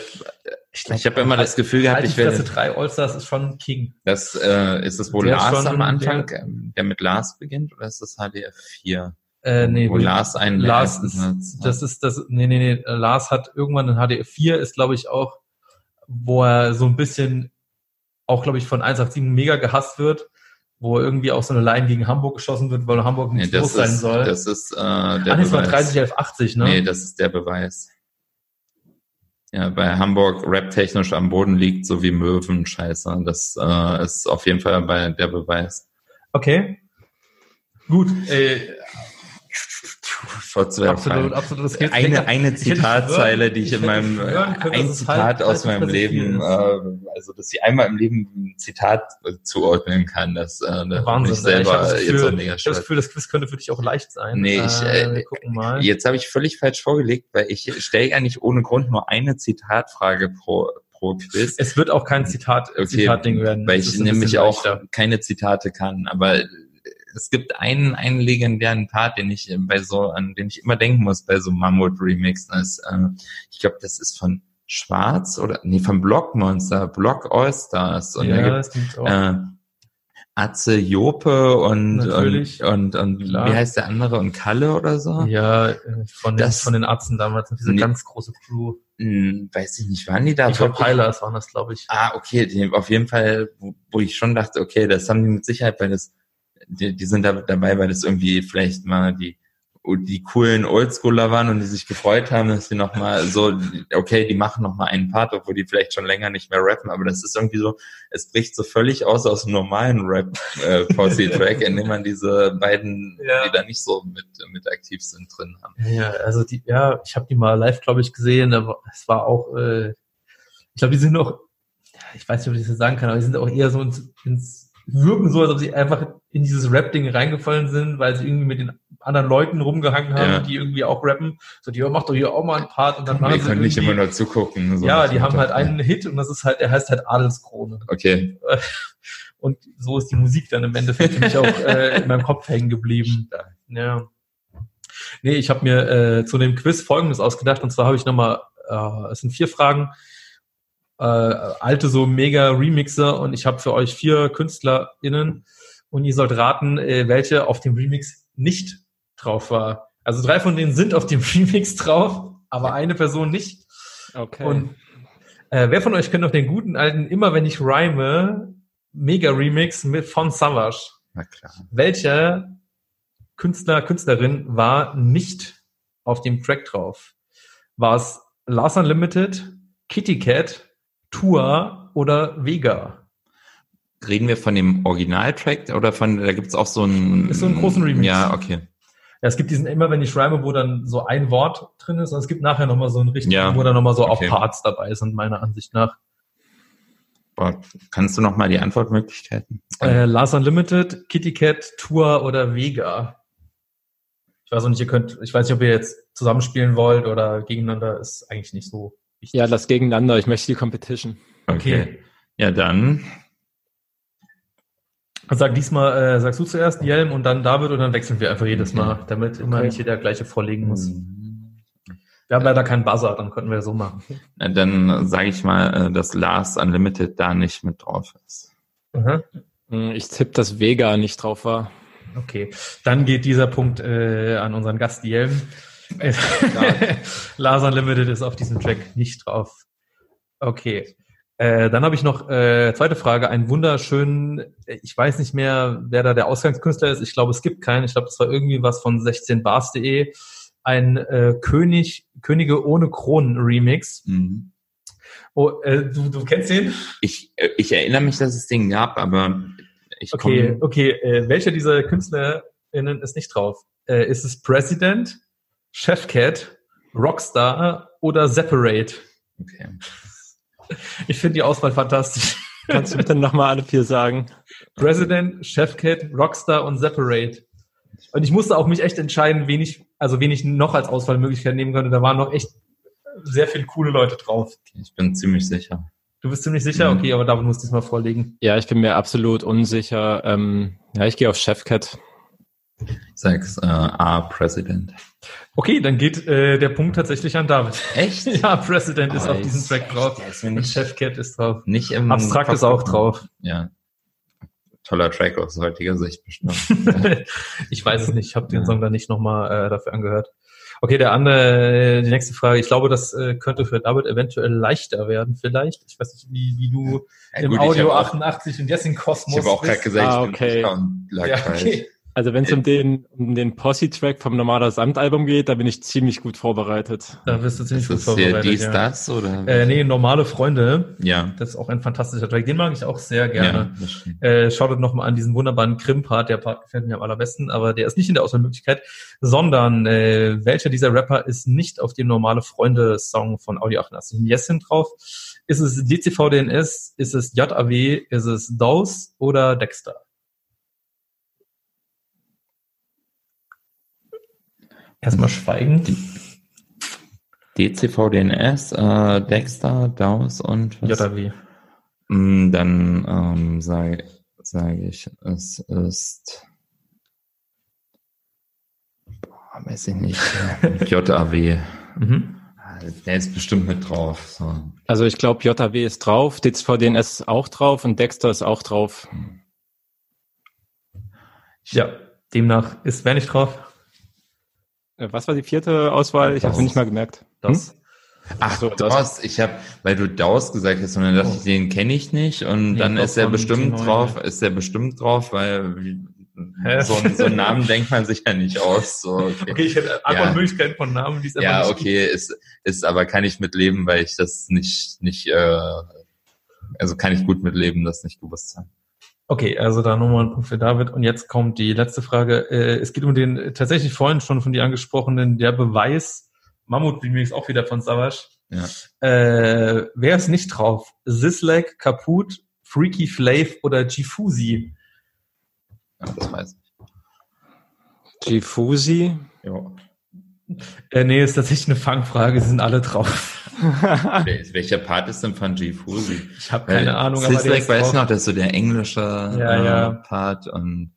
ich, ich hab immer das Gefühl gehabt, ich werde... drei Allstars ist schon King. Das, äh, ist das wohl Lars am Anfang, der, der, mit Lars beginnt, oder ist das HDF 4? Äh, nee, wo Lars einen Lars ist, das ist das, nee, nee, nee, Lars hat irgendwann ein HDF 4, ist glaube ich auch, wo er so ein bisschen auch, glaube ich, von 187 mega gehasst wird wo irgendwie auch so eine Line gegen Hamburg geschossen wird, weil Hamburg nicht nee, groß sein soll. Das ist äh, der Ach, das war 30, 11, 80, ne? Nee, das ist der Beweis. ja, bei Hamburg rap-technisch am Boden liegt, so wie Möwen, scheiße. Das äh, ist auf jeden Fall bei der Beweis. Okay. Gut. Äh, absolut, absolut. Das eine, eine Zitatzeile, die ich in meinem, ein Zitat aus meinem Leben, äh, also dass ich einmal im Leben ein Zitat zuordnen kann, das, äh, Wahnsinn, ich selber ich jetzt so mega Ich habe das Gefühl, das Quiz könnte für dich auch leicht sein. Nee, ich, äh, äh jetzt habe ich völlig falsch vorgelegt, weil ich stelle nicht ohne Grund nur eine Zitatfrage pro, pro Quiz. Es wird auch kein Zitat, okay, Zitatding werden. Weil ich nämlich auch keine Zitate kann, aber es gibt einen, einen legendären Part, den ich bei so, an den ich immer denken muss bei so Mammut-Remixen. Äh, ich glaube, das ist von Schwarz oder nee, von Blockmonster, Block All-Stars. Und ja, da gibt, äh, Atze Jope und, und, und, und wie heißt der andere? Und Kalle oder so? Ja, äh, von, das, den, von den Arzten damals, diese nee, ganz große Crew. Mh, hm, weiß ich nicht, waren die da? Die von Pylers waren das, glaube ich. Ah, okay, auf jeden Fall, wo, wo ich schon dachte, okay, das haben die mit Sicherheit, weil das die, die sind da dabei, weil das irgendwie vielleicht mal die die coolen Oldschooler waren und die sich gefreut haben, dass sie nochmal so, okay, die machen nochmal einen Part, obwohl die vielleicht schon länger nicht mehr rappen, aber das ist irgendwie so, es bricht so völlig aus aus dem normalen Rap äh, indem man diese beiden, ja. die da nicht so mit mit aktiv sind, drin haben. Ja, also die, ja, ich habe die mal live, glaube ich, gesehen, aber es war auch, äh, ich glaube, die sind noch, ich weiß nicht, ob ich das sagen kann, aber die sind auch eher so ins, ins wirken so, als ob sie einfach in dieses Rap-Ding reingefallen sind, weil sie irgendwie mit den anderen Leuten rumgehangen haben, ja. die irgendwie auch rappen. So, die macht doch hier auch mal einen Part und dann machen sie können nicht immer nur zugucken. So ja, die haben halt einen Hit und das ist halt, der heißt halt Adelskrone. Okay. Und so ist die Musik dann im Endeffekt für mich auch äh, in meinem Kopf hängen geblieben. Ja. Nee, ich habe mir äh, zu dem Quiz Folgendes ausgedacht und zwar habe ich nochmal, äh, es sind vier Fragen äh, alte so mega Remixer und ich habe für euch vier KünstlerInnen und ihr sollt raten, äh, welche auf dem Remix nicht drauf war. Also drei von denen sind auf dem Remix drauf, aber eine Person nicht. Okay. Und äh, wer von euch kennt noch den guten alten Immer wenn ich rhyme Mega Remix mit von Savage? Na klar. Welcher Künstler, Künstlerin war nicht auf dem Track drauf? War es Lars Unlimited, Kitty Cat, Tour oder Vega? Reden wir von dem Originaltrack oder von, da gibt's auch so einen... Ist so einen großen Remix. Ja, okay. Ja, es gibt diesen immer, wenn ich schreibe, wo dann so ein Wort drin ist, und es gibt nachher nochmal so einen richtigen, ja, wo dann nochmal so okay. auch Parts dabei sind, meiner Ansicht nach. Boah, kannst du nochmal die Antwortmöglichkeiten? Äh, Lars Unlimited, Kitty Cat, Tour oder Vega. Ich weiß auch nicht, ihr könnt, ich weiß nicht, ob ihr jetzt zusammenspielen wollt oder gegeneinander, ist eigentlich nicht so. Ja, das gegeneinander. Ich möchte die Competition. Okay. okay. Ja, dann. Sag diesmal, äh, sagst du zuerst Jelm und dann David und dann wechseln wir einfach jedes Mal, damit immer okay. nicht jeder gleiche vorlegen muss. Mhm. Wir haben leider keinen Buzzer, dann könnten wir so machen. Na, dann sage ich mal, äh, dass Last Unlimited da nicht mit drauf ist. Mhm. Ich tippe, dass Vega nicht drauf war. Okay, dann geht dieser Punkt äh, an unseren Gast Jelm. Lars Unlimited ist auf diesem Track nicht drauf. Okay. Äh, dann habe ich noch äh, zweite Frage. Einen wunderschönen, ich weiß nicht mehr, wer da der Ausgangskünstler ist. Ich glaube, es gibt keinen. Ich glaube, das war irgendwie was von 16bars.de. Ein äh, König, Könige ohne Kronen Remix. Mhm. Oh, äh, du, du kennst den? Ich, äh, ich erinnere mich, dass es den gab, aber ich Okay, okay. Äh, welcher dieser KünstlerInnen ist nicht drauf? Äh, ist es President, Chefcat, Rockstar oder Separate. Okay. Ich finde die Auswahl fantastisch. Kannst du bitte nochmal alle vier sagen? President, Chefcat, Rockstar und Separate. Und ich musste auch mich echt entscheiden, wen ich, also wen ich noch als Auswahlmöglichkeit nehmen könnte. Da waren noch echt sehr viele coole Leute drauf. Ich bin ziemlich sicher. Du bist ziemlich sicher? Mhm. Okay, aber David muss diesmal vorlegen. Ja, ich bin mir absolut unsicher. Ähm, ja, ich gehe auf Chefcat. Ich sag's äh, A, President. Okay, dann geht äh, der Punkt tatsächlich an David. Echt? ja, President oh, ist auf diesem Track drauf. Und Chefcat ist drauf. Nicht im Abstrakt Kopf ist auch drauf. Ja. Toller Track aus heutiger Sicht bestimmt. ich weiß es nicht, ich habe den ja. Song da nicht nochmal äh, dafür angehört. Okay, der andere, die nächste Frage. Ich glaube, das äh, könnte für David eventuell leichter werden, vielleicht. Ich weiß nicht, wie, wie du ja, im gut, Audio 88 und jetzt in Kosmos. Ich habe auch gerade gesagt, ah, okay. ich bin ja, okay. Also wenn es um den, um den Posse-Track vom Normaler Samt-Album geht, da bin ich ziemlich gut vorbereitet. Da bist du ziemlich Ist gut das vorbereitet. hier dies, ja. das oder? Äh, nee, normale Freunde. ja. Das ist auch ein fantastischer Track. Den mag ich auch sehr gerne. Ja. Äh, schaut nochmal an diesen wunderbaren Krim-Part. Der Part gefällt mir am allerbesten, aber der ist nicht in der Auswahlmöglichkeit, sondern äh, welcher dieser Rapper ist nicht auf dem normale Freunde-Song von Audio 88 Yesin drauf? Ist es DCVDNS? Ist es JAW? Ist es DAUS oder Dexter? Erstmal schweigen. DCV, DNS, äh, Dexter, DAOS und was? JAW. Mm, Dann ähm, sage sag ich, es ist boah, weiß ich nicht. JAW. Mhm. Der ist bestimmt mit drauf. So. Also ich glaube, JW ist drauf, DCVDNS ist auch drauf und Dexter ist auch drauf. Ja, demnach ist wer nicht drauf? Äh, Was war die vierte Auswahl? Ich habe es nicht mal gemerkt. Das. Ach, So, das- DAOS, ich habe, weil du DAOS gesagt hast, und dann dachte Oh. ich, den kenne ich nicht und Nee, dann ist er bestimmt T9, drauf, ist er bestimmt drauf, weil so, so einen Namen denkt man sich ja nicht aus. So, okay. Okay, ich hätte Ja. Möglichkeiten von Namen, die es einfach Ja, nicht okay, ist, ist aber kann ich mitleben, weil ich das nicht, nicht, äh, also kann ich gut mitleben, das nicht gewusst haben. Okay, also da nochmal ein Punkt für David. Und jetzt kommt die letzte Frage. Äh, es geht um den äh, tatsächlich vorhin schon von dir angesprochenen, der Beweis, Mammut Remix auch wieder von Savage. Ja. Äh, wer ist nicht drauf? Sislek, Kaput, Freaky Flav oder Gifusi? ja das weiß Gifusi. ich. Ja. Äh, nee, ist tatsächlich eine Fangfrage, sie sind alle drauf. Welcher Part ist denn von G Fusi? Ich habe keine Ahnung, aber der Sislek ist weiß drauf. noch, das ist so der englische Ja, äh, ja. Part und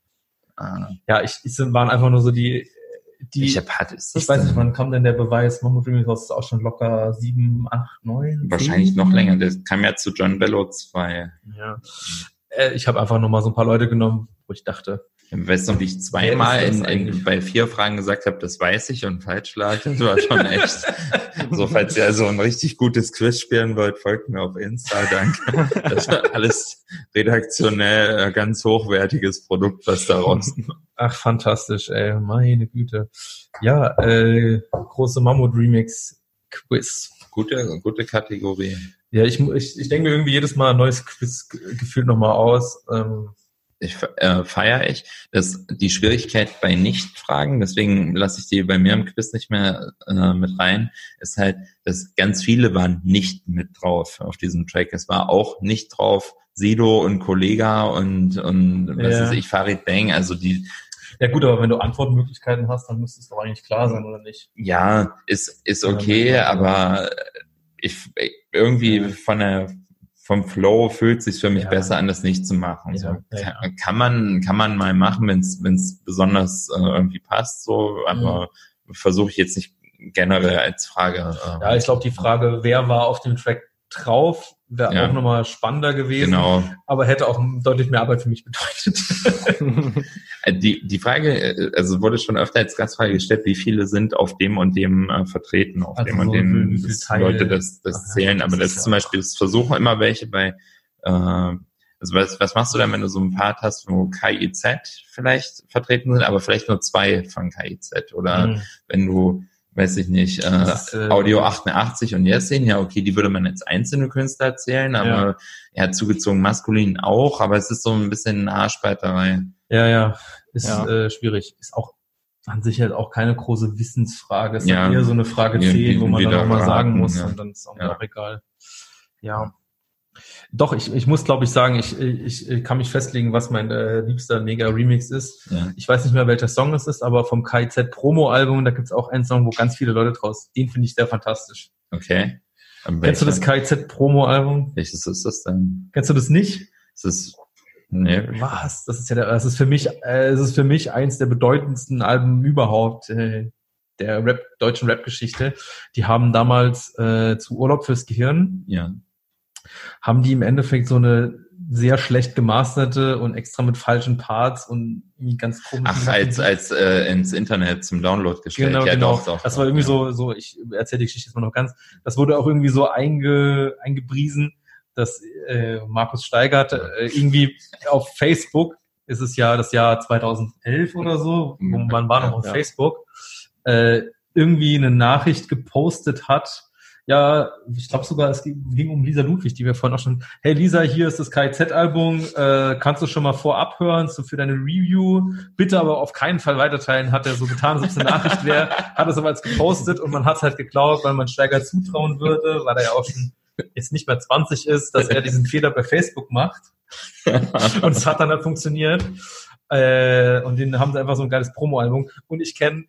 äh, Ja, ich, ich sind, waren einfach nur so die, die welcher Part ist das? ich weiß nicht, wann kam denn der Beweis? Mammut Remix ist auch schon locker sieben, acht, neun. Wahrscheinlich zehn? noch länger. Das kam ja zu John Bello 2. Ja. Äh, ich habe einfach nochmal so ein paar Leute genommen, wo ich dachte, Weißt du, wie ich zweimal in, in, bei vier Fragen gesagt habe, das weiß ich und falsch lag? Das war schon echt. so, falls ihr also ein richtig gutes Quiz spielen wollt, folgt mir auf Insta. Danke. Das war alles redaktionell äh, ganz hochwertiges Produkt, was da rauskommt. ach, fantastisch, ey, meine Güte. Ja, äh, große Mammut-Remix-Quiz. Gute, gute Kategorie. Ja, ich, ich, ich denke irgendwie jedes Mal ein neues Quiz ge- gefühlt nochmal aus. Ähm, Ich äh, feiere ich. Das, die Schwierigkeit bei Nicht-Fragen, deswegen lasse ich die bei mir im Quiz nicht mehr äh, mit rein, ist halt, dass ganz viele waren nicht mit drauf auf diesem Track. Es war auch nicht drauf Sido und Kollega und, und was Ja. weiß ich, Farid Bang, also die, ja gut, aber wenn du Antwortmöglichkeiten hast, dann müsste es doch eigentlich klar sein, oder nicht? ja, ist, ist okay, aber ich irgendwie von der vom Flow fühlt sich für mich Ja. besser an, das nicht zu machen. Ja, so. ja, Kann, man kann man mal machen, wenn es besonders äh, irgendwie passt, so. Aber versuche ich jetzt nicht generell als Frage. Äh, Ja, ich glaube, die Frage, wer war auf dem Track drauf, wäre Ja. auch nochmal spannender gewesen, genau. aber hätte auch deutlich mehr Arbeit für mich bedeutet. Äh, Die die Frage, äh, also wurde schon öfter als Gastfrage gestellt, wie viele sind auf dem und dem äh, vertreten, auf Also dem und so dem wie- wie viele das Leute das das Ach ja, zählen. das Aber das ist ja zum Beispiel, das versuchen immer welche bei äh, also was, was machst du dann, wenn du so ein Part hast, wo KIZ vielleicht vertreten sind, aber vielleicht nur zwei von KIZ? Oder Mhm. wenn du, weiß ich nicht, äh, Das äh, Audio 88 und Yesin, ja okay, die würde man als einzelne Künstler zählen, aber Ja. er hat zugezogen maskulin auch, aber es ist so ein bisschen eine Arschbeiterei. Ja, ja, ist Ja. Äh, schwierig. Ist auch an sich halt auch keine große Wissensfrage. Es ist Ja. eher so eine Frage Ja, 10, wo man dann auch mal sagen muss ja. und dann ist auch, auch egal. Ja. Doch, ich, ich muss glaube ich sagen, ich, ich, ich kann mich festlegen, was mein äh, liebster Mega-Remix ist. Ja. Ich weiß nicht mehr, welcher Song es ist, aber vom KIZ Promo-Album, da gibt's auch einen Song, wo ganz viele Leute draus. Den finde ich sehr fantastisch. Okay. Kennst du das welcher- KIZ Promo-Album? Welches ist das denn? Kennst du das nicht? Ist das, nee. Was? Das ist ja, der, das ist für mich, äh, es ist für mich eins der bedeutendsten Alben überhaupt äh, der Rap, deutschen Rap-Geschichte. Die haben damals äh, zu Urlaub fürs Gehirn, Ja. Haben die im Endeffekt so eine sehr schlecht gemasterte und extra mit falschen Parts und irgendwie ganz komischen Ach, Sachen. als, als äh, ins Internet zum Download gestellt. Genau, ja, genau. doch, doch. das war irgendwie ja. so, so, ich erzähle die Geschichte jetzt mal noch ganz, das wurde auch irgendwie so einge, eingebriesen, dass äh, Markus Steigert äh, irgendwie auf Facebook ist es ja das Jahr 2011 oder so, wo man war noch auf Ja. Facebook, äh, irgendwie eine Nachricht gepostet hat. Ja, ich glaube sogar, es ging ging um Lisa Ludwig, die wir vorhin auch schon, hey Lisa, hier ist das KIZ-Album, äh, kannst du schon mal vorab hören, so für deine Review, bitte aber auf keinen Fall weiterteilen, hat er so getan, als ob es eine Nachricht wäre, hat es aber als gepostet und man hat es halt geglaubt, weil man Steiger zutrauen würde, weil er ja auch schon jetzt nicht mehr 20 ist, dass er diesen Fehler bei Facebook macht. Und es hat dann halt funktioniert. Äh, und den haben sie einfach so ein geiles Promo-Album. Und ich kenne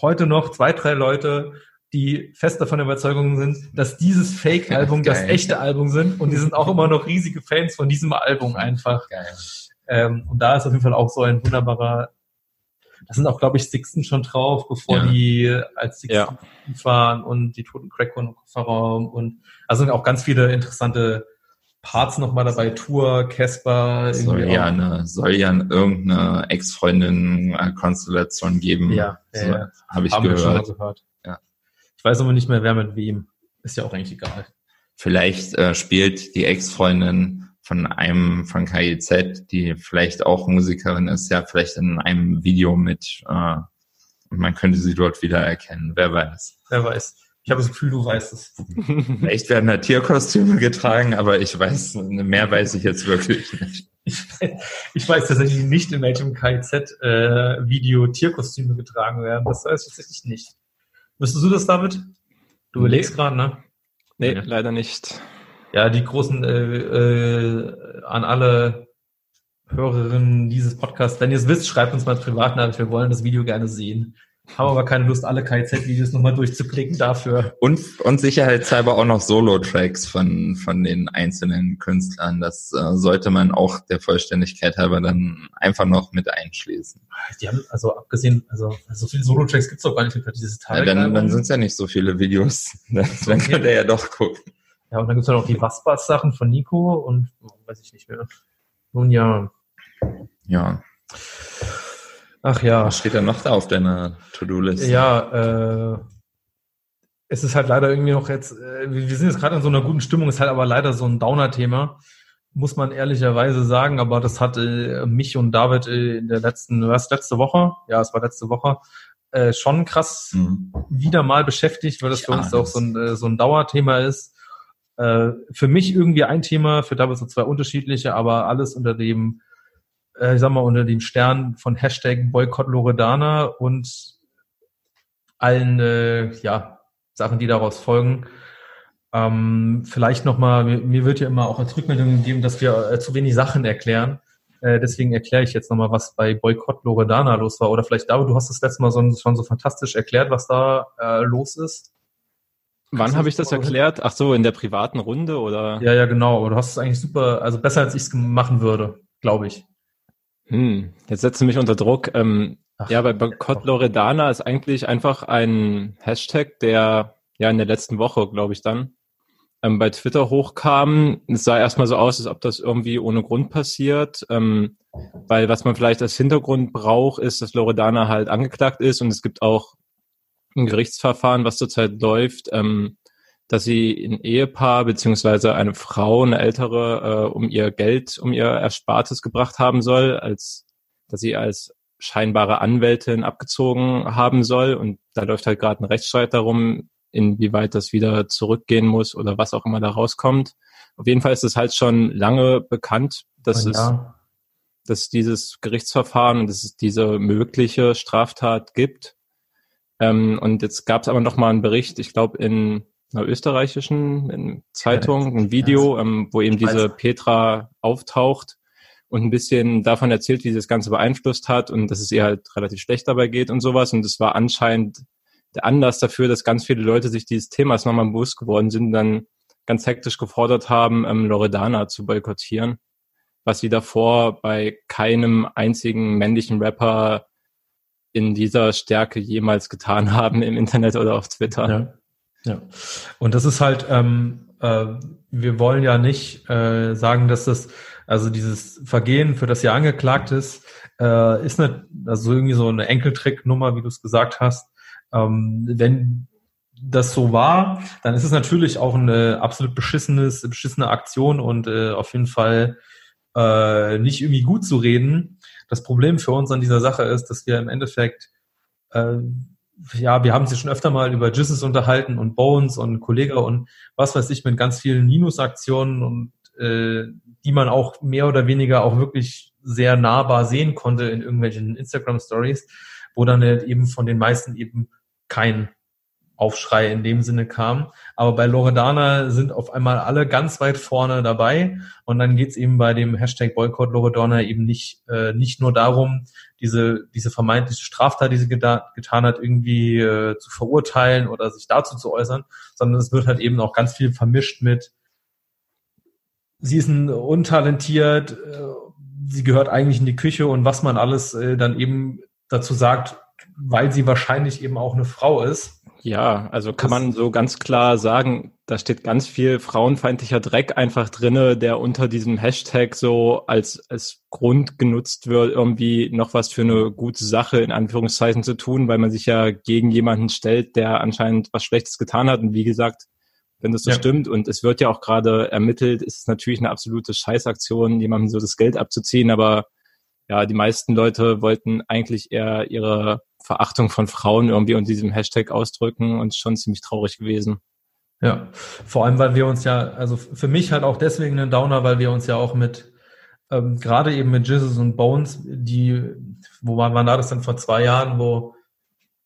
heute noch zwei, drei Leute, die fest davon überzeugt sind, dass dieses Fake-Album das echte Album sind. Und die sind auch immer noch riesige Fans von diesem Album einfach. Geil. Ähm, und da ist auf jeden Fall auch so ein wunderbarer, da sind auch, glaube ich, Sixten schon drauf, bevor Ja. die als Sixten Ja. fahren und die Toten Crackcorn im Kofferraum und also sind auch ganz viele interessante Parts nochmal dabei, Tour, Casper, Soll ja, eine, soll ja irgendeine Ex-Freundin-Konstellation geben. Ja, so, ja, ja. habe ich haben gehört. gehört. Ich weiß aber nicht mehr, wer mit wem. Ist ja auch eigentlich egal. Vielleicht äh, spielt die Ex-Freundin von einem von KIZ, die vielleicht auch Musikerin ist, ja vielleicht in einem Video mit äh, und man könnte sie dort wieder erkennen. Wer weiß. Wer weiß. Ich habe das Gefühl, du weißt es. Vielleicht werden da Tierkostüme getragen, aber ich weiß, mehr weiß ich jetzt wirklich nicht. Ich, ich weiß tatsächlich nicht, in welchem KIZ-Video Tierkostüme getragen werden. Das weiß ich tatsächlich nicht. Wüsstest du das, David? Du überlegst gerade, ne? nee, Ja. leider nicht. Ja, die großen äh, äh, an alle Hörerinnen dieses Podcasts, wenn ihr es wisst, schreibt uns mal Privatnachricht. Wir wollen das Video gerne sehen. Haben aber keine Lust, alle KIZ-Videos nochmal durchzuklicken dafür. Und, und sicherheitshalber auch noch Solo-Tracks von, von den einzelnen Künstlern. Das äh, sollte man auch der Vollständigkeit halber dann einfach noch mit einschließen. Die haben, also abgesehen, also so viele Solo-Tracks gibt's doch gar nicht für dieses Ja, Teil. dann dann sind es ja nicht so viele Videos. Dann, dann könnt ihr ja doch gucken. Ja, und dann gibt's ja noch die Waspas-Sachen von Nico und oh, weiß ich nicht mehr. Nun ja. Ja. Ach ja. Was steht da noch da auf deiner To-Do-Liste? Ja, äh, es ist halt leider irgendwie noch jetzt, äh, wir sind jetzt gerade in so einer guten Stimmung, ist halt aber leider so ein Downer-Thema, muss man ehrlicherweise sagen, aber das hat äh, mich und David äh, in der letzten, was, letzte Woche? Ja, es war letzte Woche, äh, schon krass Hm. wieder mal beschäftigt, weil das für Ja, uns auch so ein, äh, so ein Dauerthema ist. Äh, für mich irgendwie ein Thema, für David so zwei unterschiedliche, aber alles unter dem, äh, ich sag mal, unter dem Stern von Hashtag Boykott Loredana und allen, äh, ja, Sachen, die daraus folgen. Ähm, vielleicht nochmal, mir, mir wird ja immer auch als Rückmeldung gegeben, dass wir äh, zu wenig Sachen erklären. Äh, deswegen erkläre ich jetzt nochmal, was bei Boykott Loredana los war. Oder vielleicht, David, du hast das letzte Mal so, schon so fantastisch erklärt, was da äh, los ist. Wann habe ich das erklärt? Ach so, in der privaten Runde oder? Ja, ja, genau. Du hast es eigentlich super, also besser als ich es machen würde, glaube ich. Hm, jetzt setzt du mich unter Druck. Ähm, Ach, ja, bei Boykott Loredana ist eigentlich einfach ein Hashtag, der ja in der letzten Woche, glaube ich, dann ähm, bei Twitter hochkam. Es sah erstmal so aus, als ob das irgendwie ohne Grund passiert, ähm, weil was man vielleicht als Hintergrund braucht, ist, dass Loredana halt angeklagt ist und es gibt auch ein Gerichtsverfahren, was zurzeit läuft, ähm, dass sie ein Ehepaar beziehungsweise eine Frau, eine ältere, äh, um ihr Geld, um ihr Erspartes gebracht haben soll, als dass sie als scheinbare Anwältin abgezogen haben soll. Und da läuft halt gerade ein Rechtsstreit darum, inwieweit das wieder zurückgehen muss oder was auch immer da rauskommt. Auf jeden Fall ist es halt schon lange bekannt, dass es ja. dass es dieses Gerichtsverfahren und dass es diese mögliche Straftat gibt. Ähm, und jetzt gab es aber noch mal einen Bericht, ich glaube in einer österreichischen Zeitung, ein Video, ähm, wo eben diese Petra auftaucht und ein bisschen davon erzählt, wie sie das Ganze beeinflusst hat und dass es ihr halt relativ schlecht dabei geht und sowas. Und es war anscheinend der Anlass dafür, dass ganz viele Leute sich dieses Themas nochmal bewusst geworden sind und dann ganz hektisch gefordert haben, ähm, Loredana zu boykottieren was sie davor bei keinem einzigen männlichen Rapper in dieser Stärke jemals getan haben im Internet oder auf Twitter. Ja. Ja. Und das ist halt, ähm, äh, wir wollen ja nicht äh, sagen, dass das, also dieses Vergehen, für das sie angeklagt ist, äh, ist eine, also irgendwie so eine Enkeltricknummer, wie du es gesagt hast. Ähm, wenn das so war, dann ist es natürlich auch eine absolut beschissenes, beschissene Aktion und äh, auf jeden Fall äh, nicht irgendwie gut zu reden. Das Problem für uns an dieser Sache ist, dass wir im Endeffekt äh, ja, wir haben sich schon öfter mal über Jizzes unterhalten und Bones und Kollega und was weiß ich mit ganz vielen Minus-Aktionen und äh, die man auch mehr oder weniger auch wirklich sehr nahbar sehen konnte in irgendwelchen Instagram-Stories, wo dann halt eben von den meisten eben kein Aufschrei in dem Sinne kam. Aber bei Loredana sind auf einmal alle ganz weit vorne dabei und dann geht's eben bei dem Hashtag Boycott Loredana eben nicht, äh, nicht nur darum, diese, diese vermeintliche Straftat, die sie getan hat, irgendwie äh, zu verurteilen oder sich dazu zu äußern, sondern es wird halt eben auch ganz viel vermischt mit, sie ist ein untalentiert, äh, sie gehört eigentlich in die Küche und was man alles äh, dann eben dazu sagt, weil sie wahrscheinlich eben auch eine Frau ist ja, also kann man so ganz klar sagen, da steht ganz viel frauenfeindlicher Dreck einfach drinne, der unter diesem Hashtag so als, als Grund genutzt wird, irgendwie noch was für eine gute Sache in Anführungszeichen zu tun, weil man sich ja gegen jemanden stellt, der anscheinend was Schlechtes getan hat. Und wie gesagt, wenn das so ja. stimmt und es wird ja auch gerade ermittelt, ist es natürlich eine absolute Scheißaktion, jemandem so das Geld abzuziehen, aber ja, die meisten Leute wollten eigentlich eher ihre Verachtung von Frauen irgendwie unter diesem Hashtag ausdrücken und schon ziemlich traurig gewesen. Ja, vor allem, weil wir uns ja, also für mich halt auch deswegen ein Downer, weil wir uns ja auch mit, ähm, gerade eben mit Jizzes und Bones, die, wo war, wann war das denn vor zwei Jahren, wo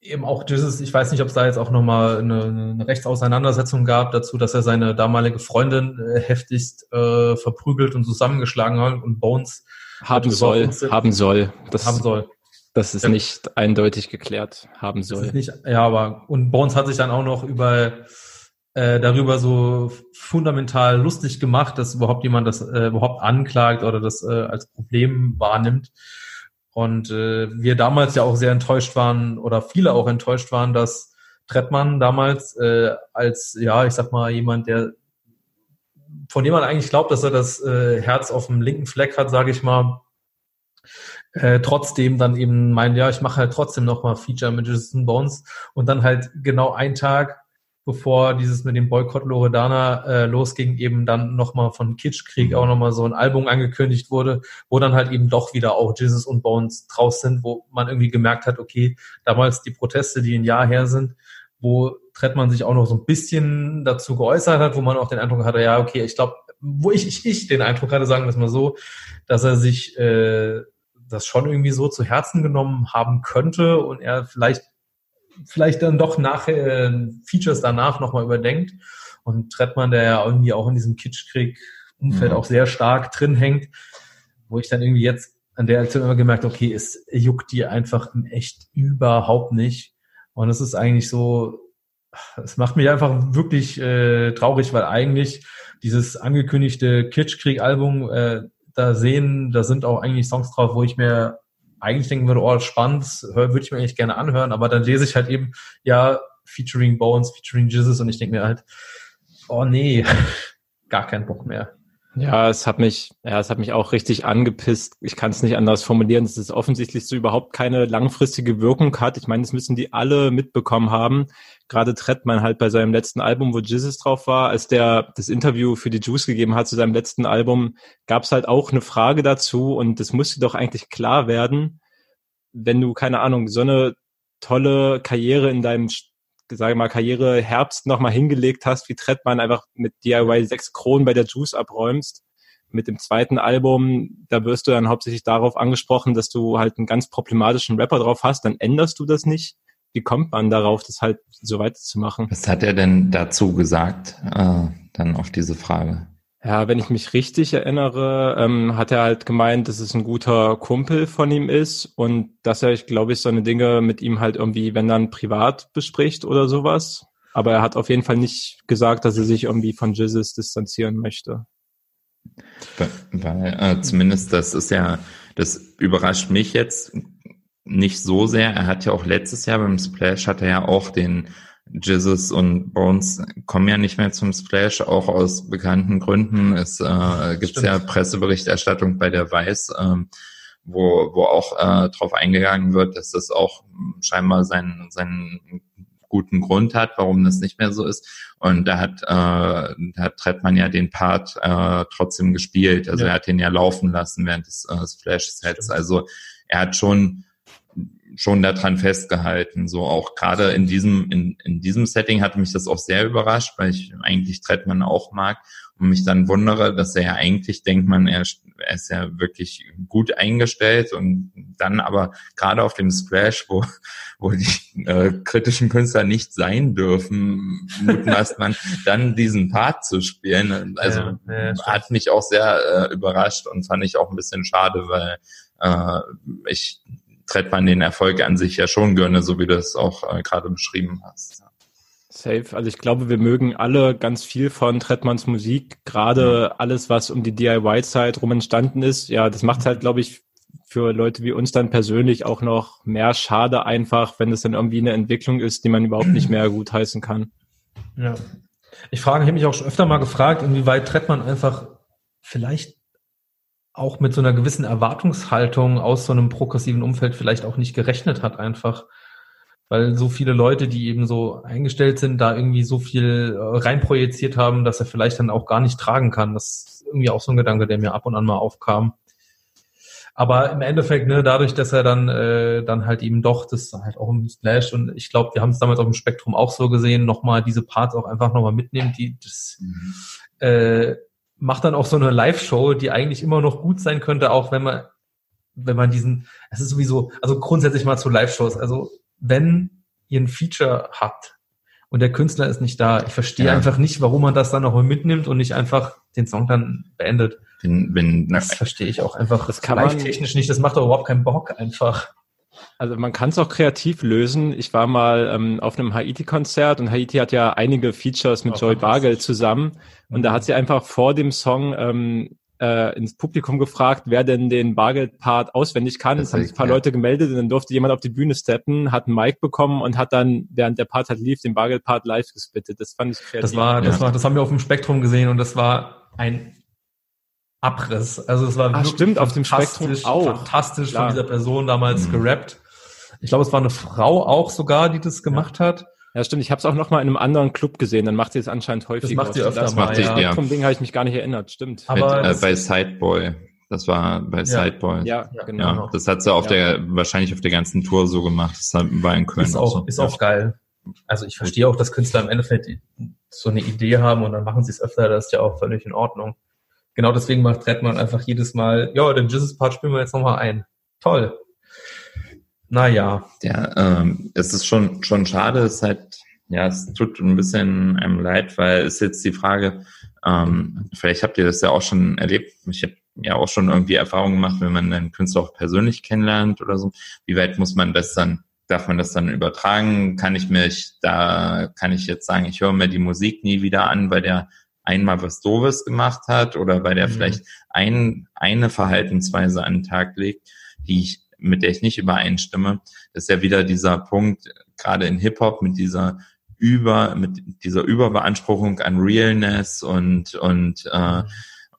eben auch Jizzes, ich weiß nicht, ob es da jetzt auch nochmal eine, eine Rechtsauseinandersetzung gab dazu, dass er seine damalige Freundin äh, heftigst äh, verprügelt und zusammengeschlagen hat und Bones haben soll, haben soll. Das haben soll. Das ist ja. nicht eindeutig geklärt haben soll. Nicht, ja, aber und Bones hat sich dann auch noch über äh, darüber so fundamental lustig gemacht, dass überhaupt jemand das äh, überhaupt anklagt oder das äh, als Problem wahrnimmt. Und äh, wir damals ja auch sehr enttäuscht waren oder viele auch enttäuscht waren, dass Trettmann damals äh, als ja, ich sag mal jemand, der von dem man eigentlich glaubt, dass er das äh, Herz auf dem linken Fleck hat, sage ich mal, äh, trotzdem dann eben meinen, ja, ich mache halt trotzdem nochmal Feature mit Jason Bones. Und dann halt genau einen Tag, bevor dieses mit dem Boykott Loredana äh, losging, eben dann nochmal von Kitschkrieg auch nochmal so ein Album angekündigt wurde, wo dann halt eben doch wieder auch Jesus und Bones draus sind, wo man irgendwie gemerkt hat, okay, damals die Proteste, die ein Jahr her sind, wo Trettmann sich auch noch so ein bisschen dazu geäußert hat, wo man auch den Eindruck hatte, ja, okay, ich glaube, wo ich, ich, ich den Eindruck hatte, sagen wir es mal so, dass er sich äh, das schon irgendwie so zu Herzen genommen haben könnte und er vielleicht vielleicht dann doch nachher äh, Features danach nochmal überdenkt. Und Trettmann, der ja irgendwie auch in diesem Kitschkrieg-Umfeld mhm. auch sehr stark drin hängt, wo ich dann irgendwie jetzt an der Aktion immer gemerkt, okay, es juckt dir einfach im echt überhaupt nicht. Und es ist eigentlich so, es macht mich einfach wirklich äh, traurig, weil eigentlich dieses angekündigte Kitschkrieg-Album, äh, da sehen, da sind auch eigentlich Songs drauf, wo ich mir eigentlich denken würde, oh, spannend, würde ich mir eigentlich gerne anhören, aber dann lese ich halt eben, ja, featuring Bones, featuring Jizzes und ich denke mir halt, oh nee, gar keinen Bock mehr. Ja, es hat mich, ja, es hat mich auch richtig angepisst. Ich kann es nicht anders formulieren, dass es offensichtlich so überhaupt keine langfristige Wirkung hat. Ich meine, das müssen die alle mitbekommen haben. Gerade Trettmann halt bei seinem letzten Album, wo Jizzes drauf war, als der das Interview für die Juice gegeben hat zu seinem letzten Album, gab es halt auch eine Frage dazu und das musste doch eigentlich klar werden, wenn du, keine Ahnung, so eine tolle Karriere in deinem sage mal, Karriere Herbst nochmal hingelegt hast, wie Trettmann einfach mit DIY 6 Kronen bei der Juice abräumst. Mit dem zweiten Album, da wirst du dann hauptsächlich darauf angesprochen, dass du halt einen ganz problematischen Rapper drauf hast, dann änderst du das nicht. Wie kommt man darauf, das halt so weiterzumachen? Was hat er denn dazu gesagt, äh, dann auf diese Frage? Ja, wenn ich mich richtig erinnere, ähm, hat er halt gemeint, dass es ein guter Kumpel von ihm ist und dass er, ich glaube ich, so eine Dinge mit ihm halt irgendwie, wenn dann privat bespricht oder sowas. Aber er hat auf jeden Fall nicht gesagt, dass er sich irgendwie von Jesus distanzieren möchte. Weil, äh, zumindest das ist ja, das überrascht mich jetzt nicht so sehr. Er hat ja auch letztes Jahr beim Splash hat er ja auch den Jesus und Bones kommen ja nicht mehr zum Splash, auch aus bekannten Gründen. Es äh, gibt ja Presseberichterstattung bei der Weiß, ähm, wo, wo auch äh, darauf eingegangen wird, dass das auch scheinbar sein, sein guten Grund hat, warum das nicht mehr so ist. Und da hat, äh, da hat Trettmann ja den Part äh, trotzdem gespielt. Also ja. er hat den ja laufen lassen während des äh, Splash-Sets. Also er hat schon schon daran festgehalten. So auch gerade in diesem, in, in diesem Setting hat mich das auch sehr überrascht, weil ich eigentlich Trettmann auch mag und mich dann wundere, dass er ja eigentlich denkt man, er, er ist ja wirklich gut eingestellt und dann aber gerade auf dem Splash, wo, wo die äh, kritischen Künstler nicht sein dürfen, mutmaßt man, dann diesen Part zu spielen. Also ja, ja, hat mich auch sehr äh, überrascht und fand ich auch ein bisschen schade, weil äh, ich Trettmann den Erfolg an sich ja schon gönne, so wie du es auch äh, gerade beschrieben hast. Safe. Also ich glaube, wir mögen alle ganz viel von Trettmanns Musik, gerade ja. alles, was um die DIY-Zeit rum entstanden ist. Ja, das macht halt, glaube ich, für Leute wie uns dann persönlich auch noch mehr schade einfach, wenn es dann irgendwie eine Entwicklung ist, die man überhaupt nicht mehr gutheißen kann. Ja. Ich frage, ich habe mich auch schon öfter mal gefragt, inwieweit Trettmann einfach vielleicht auch mit so einer gewissen Erwartungshaltung aus so einem progressiven Umfeld vielleicht auch nicht gerechnet hat einfach. Weil so viele Leute, die eben so eingestellt sind, da irgendwie so viel äh, reinprojiziert haben, dass er vielleicht dann auch gar nicht tragen kann. Das ist irgendwie auch so ein Gedanke, der mir ab und an mal aufkam. Aber im Endeffekt, ne, dadurch, dass er dann, äh, dann halt eben doch, das halt auch im Splash und ich glaube, wir haben es damals auf dem Spektrum auch so gesehen, nochmal diese Parts auch einfach nochmal mitnehmen, die das mhm. äh, macht dann auch so eine Live-Show, die eigentlich immer noch gut sein könnte, auch wenn man, wenn man diesen, es ist sowieso, also grundsätzlich mal zu Live-Shows, also wenn ihr ein Feature habt und der Künstler ist nicht da, ich verstehe ja. einfach nicht, warum man das dann nochmal mitnimmt und nicht einfach den Song dann beendet. Wenn, wenn, das verstehe ich auch einfach. Das kann man technisch nicht, das macht doch überhaupt keinen Bock einfach. Also man kann es auch kreativ lösen. Ich war mal ähm, auf einem Haiti-Konzert und Haiti hat ja einige Features mit oh, Joy Bargel zusammen. Und da mhm. hat sie einfach vor dem Song ähm, äh, ins Publikum gefragt, wer denn den Bargeld-Part auswendig kann. Das, haben sich ein paar ja. Leute gemeldet und dann durfte jemand auf die Bühne steppen, hat ein Mic bekommen und hat dann, während der Part halt lief, den Bargeld-Part live gesplittet. Das fand ich kreativ. Das war, das war, das haben wir auf dem Spektrum gesehen und das war ein Abriss. Also es war Ach, stimmt, auf dem Spektrum auch. fantastisch Klar. von dieser Person damals mhm. gerappt. Ich glaube, es war eine Frau auch sogar, die das gemacht ja. hat. Ja, stimmt. Ich habe es auch noch mal in einem anderen Club gesehen. Dann macht sie es anscheinend häufiger. Das macht sie öfter das mal. Macht sie, ja. ja. Vom Ding habe ich mich gar nicht erinnert. Stimmt. Aber Mit, äh, bei Sideboy. Das war bei ja. Sideboy. Ja, ja, genau. Ja, das hat sie auf der wahrscheinlich auf der ganzen Tour so gemacht. Das war in Köln ist auch, so. ist auch geil. Also ich verstehe auch, dass Künstler im Endeffekt so eine Idee haben und dann machen sie es öfter. Das ist ja auch völlig in Ordnung. Genau deswegen macht Redman einfach jedes Mal, ja, den Jesus Part spielen wir jetzt nochmal ein. Toll. Naja. Ja, ähm, es ist schon, schon schade, es ist halt, ja, es tut ein bisschen einem leid, weil es jetzt die Frage, ähm, vielleicht habt ihr das ja auch schon erlebt, ich habe ja auch schon irgendwie Erfahrungen gemacht, wenn man einen Künstler auch persönlich kennenlernt oder so, wie weit muss man das dann, darf man das dann übertragen? Kann ich mich da, kann ich jetzt sagen, ich höre mir die Musik nie wieder an, weil der einmal was Doofes gemacht hat oder weil der mhm. vielleicht ein, eine Verhaltensweise an den Tag legt, die ich mit der ich nicht übereinstimme, ist ja wieder dieser Punkt, gerade in Hip-Hop mit dieser über, mit dieser Überbeanspruchung an Realness und, und, äh,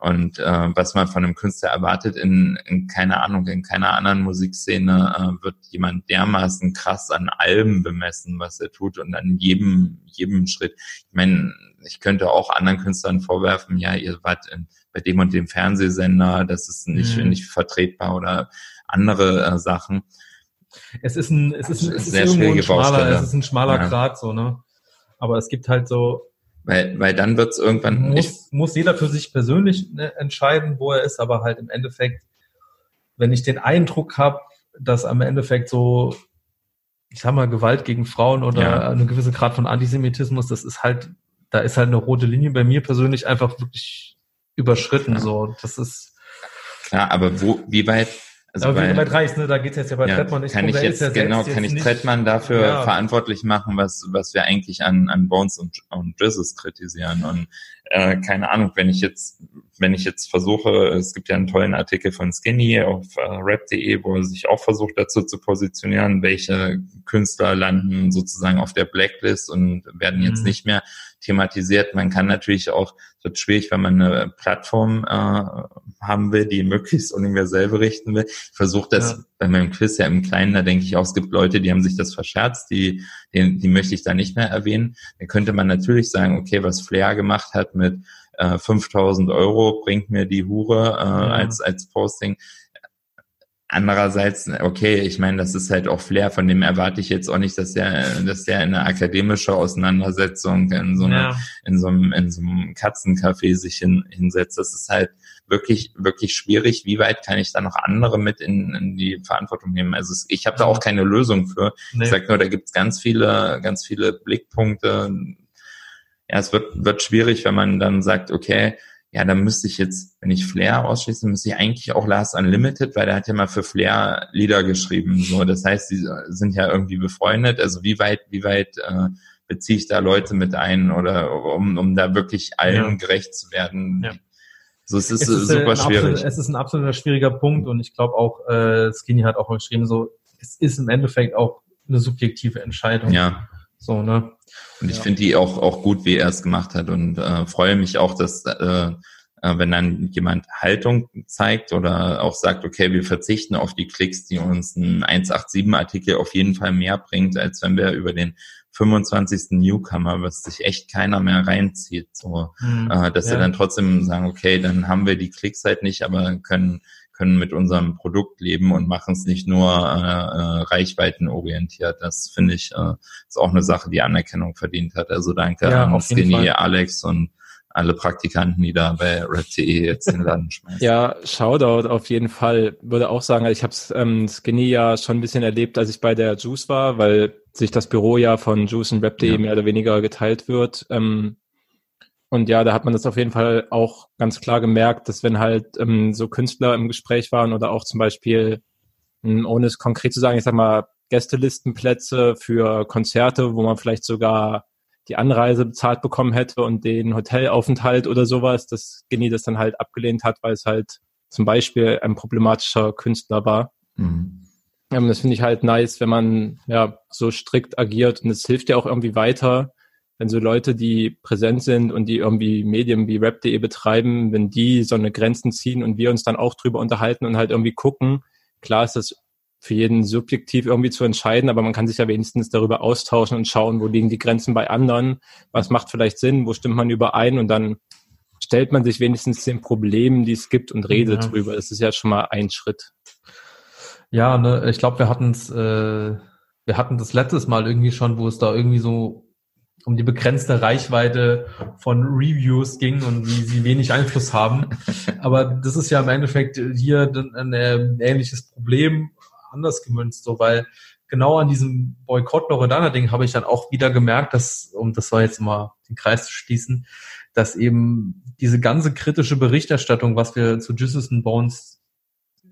und äh, was man von einem Künstler erwartet, in, in keiner Ahnung, in keiner anderen Musikszene äh, wird jemand dermaßen krass an Alben bemessen, was er tut und an jedem, jedem Schritt. Ich meine, ich könnte auch anderen Künstlern vorwerfen, ja, ihr wart in, bei dem und dem Fernsehsender, das ist nicht, mhm. nicht vertretbar oder andere äh, Sachen. Es ist ein, es ist, ein, es ist sehr irgendwo ein schmaler, es ist ein schmaler ja. Grad, so, ne? Aber es gibt halt so. Weil, weil dann wird's irgendwann. Muss, ich, muss jeder für sich persönlich ne, entscheiden, wo er ist, aber halt im Endeffekt, wenn ich den Eindruck habe, dass am Endeffekt so, ich sag mal, Gewalt gegen Frauen oder ja. eine gewisse Grad von Antisemitismus, das ist halt, da ist halt eine rote Linie bei mir persönlich einfach wirklich überschritten. Ja. So, das ist. Ja, aber wo, wie weit also aber bei, bei Reis, ne, da geht es jetzt ja bei ja, Trettmann nicht kann ich jetzt, genau, kann ich Trettmann dafür ja. verantwortlich machen, was was wir eigentlich an an Bones und, und Jesus kritisieren und äh, keine Ahnung, wenn ich jetzt wenn ich jetzt versuche, es gibt ja einen tollen Artikel von Skinny auf äh, rap.de, wo er sich auch versucht dazu zu positionieren, welche Künstler landen sozusagen auf der Blacklist und werden jetzt mhm. nicht mehr thematisiert. Man kann natürlich auch, es wird schwierig, wenn man eine Plattform äh, haben will, die möglichst universell berichten will. Ich versuche das ja. bei meinem Quiz ja im Kleinen, da denke ich auch, es gibt Leute, die haben sich das verscherzt, die, den, die möchte ich da nicht mehr erwähnen. Dann könnte man natürlich sagen, okay, was Flair gemacht hat mit äh, 5000 Euro bringt mir die Hure äh, ja. als, als Posting. Andererseits, okay, ich meine, das ist halt auch Flair, von dem erwarte ich jetzt auch nicht, dass der, dass der in eine akademische Auseinandersetzung in so, eine, ja. in so einem, in so einem Katzencafé sich hin, hinsetzt. Das ist halt wirklich, wirklich schwierig. Wie weit kann ich da noch andere mit in, in die Verantwortung nehmen? Also ich habe da auch keine Lösung für. Nee. Ich sag nur, da gibt's ganz viele, ganz viele Blickpunkte. Ja, es wird, wird schwierig, wenn man dann sagt, okay, ja, dann müsste ich jetzt, wenn ich Flair ausschließe, müsste ich eigentlich auch Last Unlimited, weil der hat ja mal für Flair Lieder geschrieben. So, das heißt, die sind ja irgendwie befreundet. Also wie weit, wie weit äh, beziehe ich da Leute mit ein oder um, um da wirklich allen ja. gerecht zu werden? Ja. So, es ist, es ist super schwierig. Absolut, es ist ein absoluter schwieriger Punkt und ich glaube auch, äh, Skinny hat auch geschrieben, so, es ist im Endeffekt auch eine subjektive Entscheidung. Ja. So, ne? Und ich ja. finde die auch, auch gut, wie er es gemacht hat und äh, freue mich auch, dass äh, äh, wenn dann jemand Haltung zeigt oder auch sagt, okay, wir verzichten auf die Klicks, die uns ein 187-Artikel auf jeden Fall mehr bringt, als wenn wir über den 25. Newcomer, was sich echt keiner mehr reinzieht, so, mhm. äh, dass ja. sie dann trotzdem sagen, okay, dann haben wir die Klicks halt nicht, aber können können mit unserem Produkt leben und machen es nicht nur äh, äh, reichweitenorientiert. Das finde ich äh, ist auch eine Sache, die Anerkennung verdient hat. Also danke ja, an Skinny, Alex und alle Praktikanten, die da bei Red.de jetzt den Laden schmeißen. Ja, Shoutout auf jeden Fall. Würde auch sagen, ich habe ähm, Skinny ja schon ein bisschen erlebt, als ich bei der Juice war, weil sich das Büro ja von Juice und Rap.de ja. mehr oder weniger geteilt wird. Ähm, und ja, da hat man das auf jeden Fall auch ganz klar gemerkt, dass wenn halt ähm, so Künstler im Gespräch waren oder auch zum Beispiel, ähm, ohne es konkret zu sagen, ich sag mal, Gästelistenplätze für Konzerte, wo man vielleicht sogar die Anreise bezahlt bekommen hätte und den Hotelaufenthalt oder sowas, dass Genie das dann halt abgelehnt hat, weil es halt zum Beispiel ein problematischer Künstler war. Mhm. Ähm, das finde ich halt nice, wenn man ja so strikt agiert und es hilft ja auch irgendwie weiter, wenn so Leute, die präsent sind und die irgendwie Medien wie rap.de betreiben, wenn die so eine Grenzen ziehen und wir uns dann auch drüber unterhalten und halt irgendwie gucken, klar ist das für jeden subjektiv irgendwie zu entscheiden, aber man kann sich ja wenigstens darüber austauschen und schauen, wo liegen die Grenzen bei anderen, was macht vielleicht Sinn, wo stimmt man überein und dann stellt man sich wenigstens den Problemen, die es gibt und redet ja. drüber. Das ist ja schon mal ein Schritt. Ja, ne, ich glaube, wir hatten es, äh, wir hatten das letztes Mal irgendwie schon, wo es da irgendwie so um die begrenzte Reichweite von Reviews ging und wie sie wenig Einfluss haben. Aber das ist ja im Endeffekt hier ein, ein ähnliches Problem, anders gemünzt, so weil genau an diesem Boykott Loredana Ding habe ich dann auch wieder gemerkt, dass, um das war jetzt mal den Kreis zu schließen, dass eben diese ganze kritische Berichterstattung, was wir zu Jesus and Bones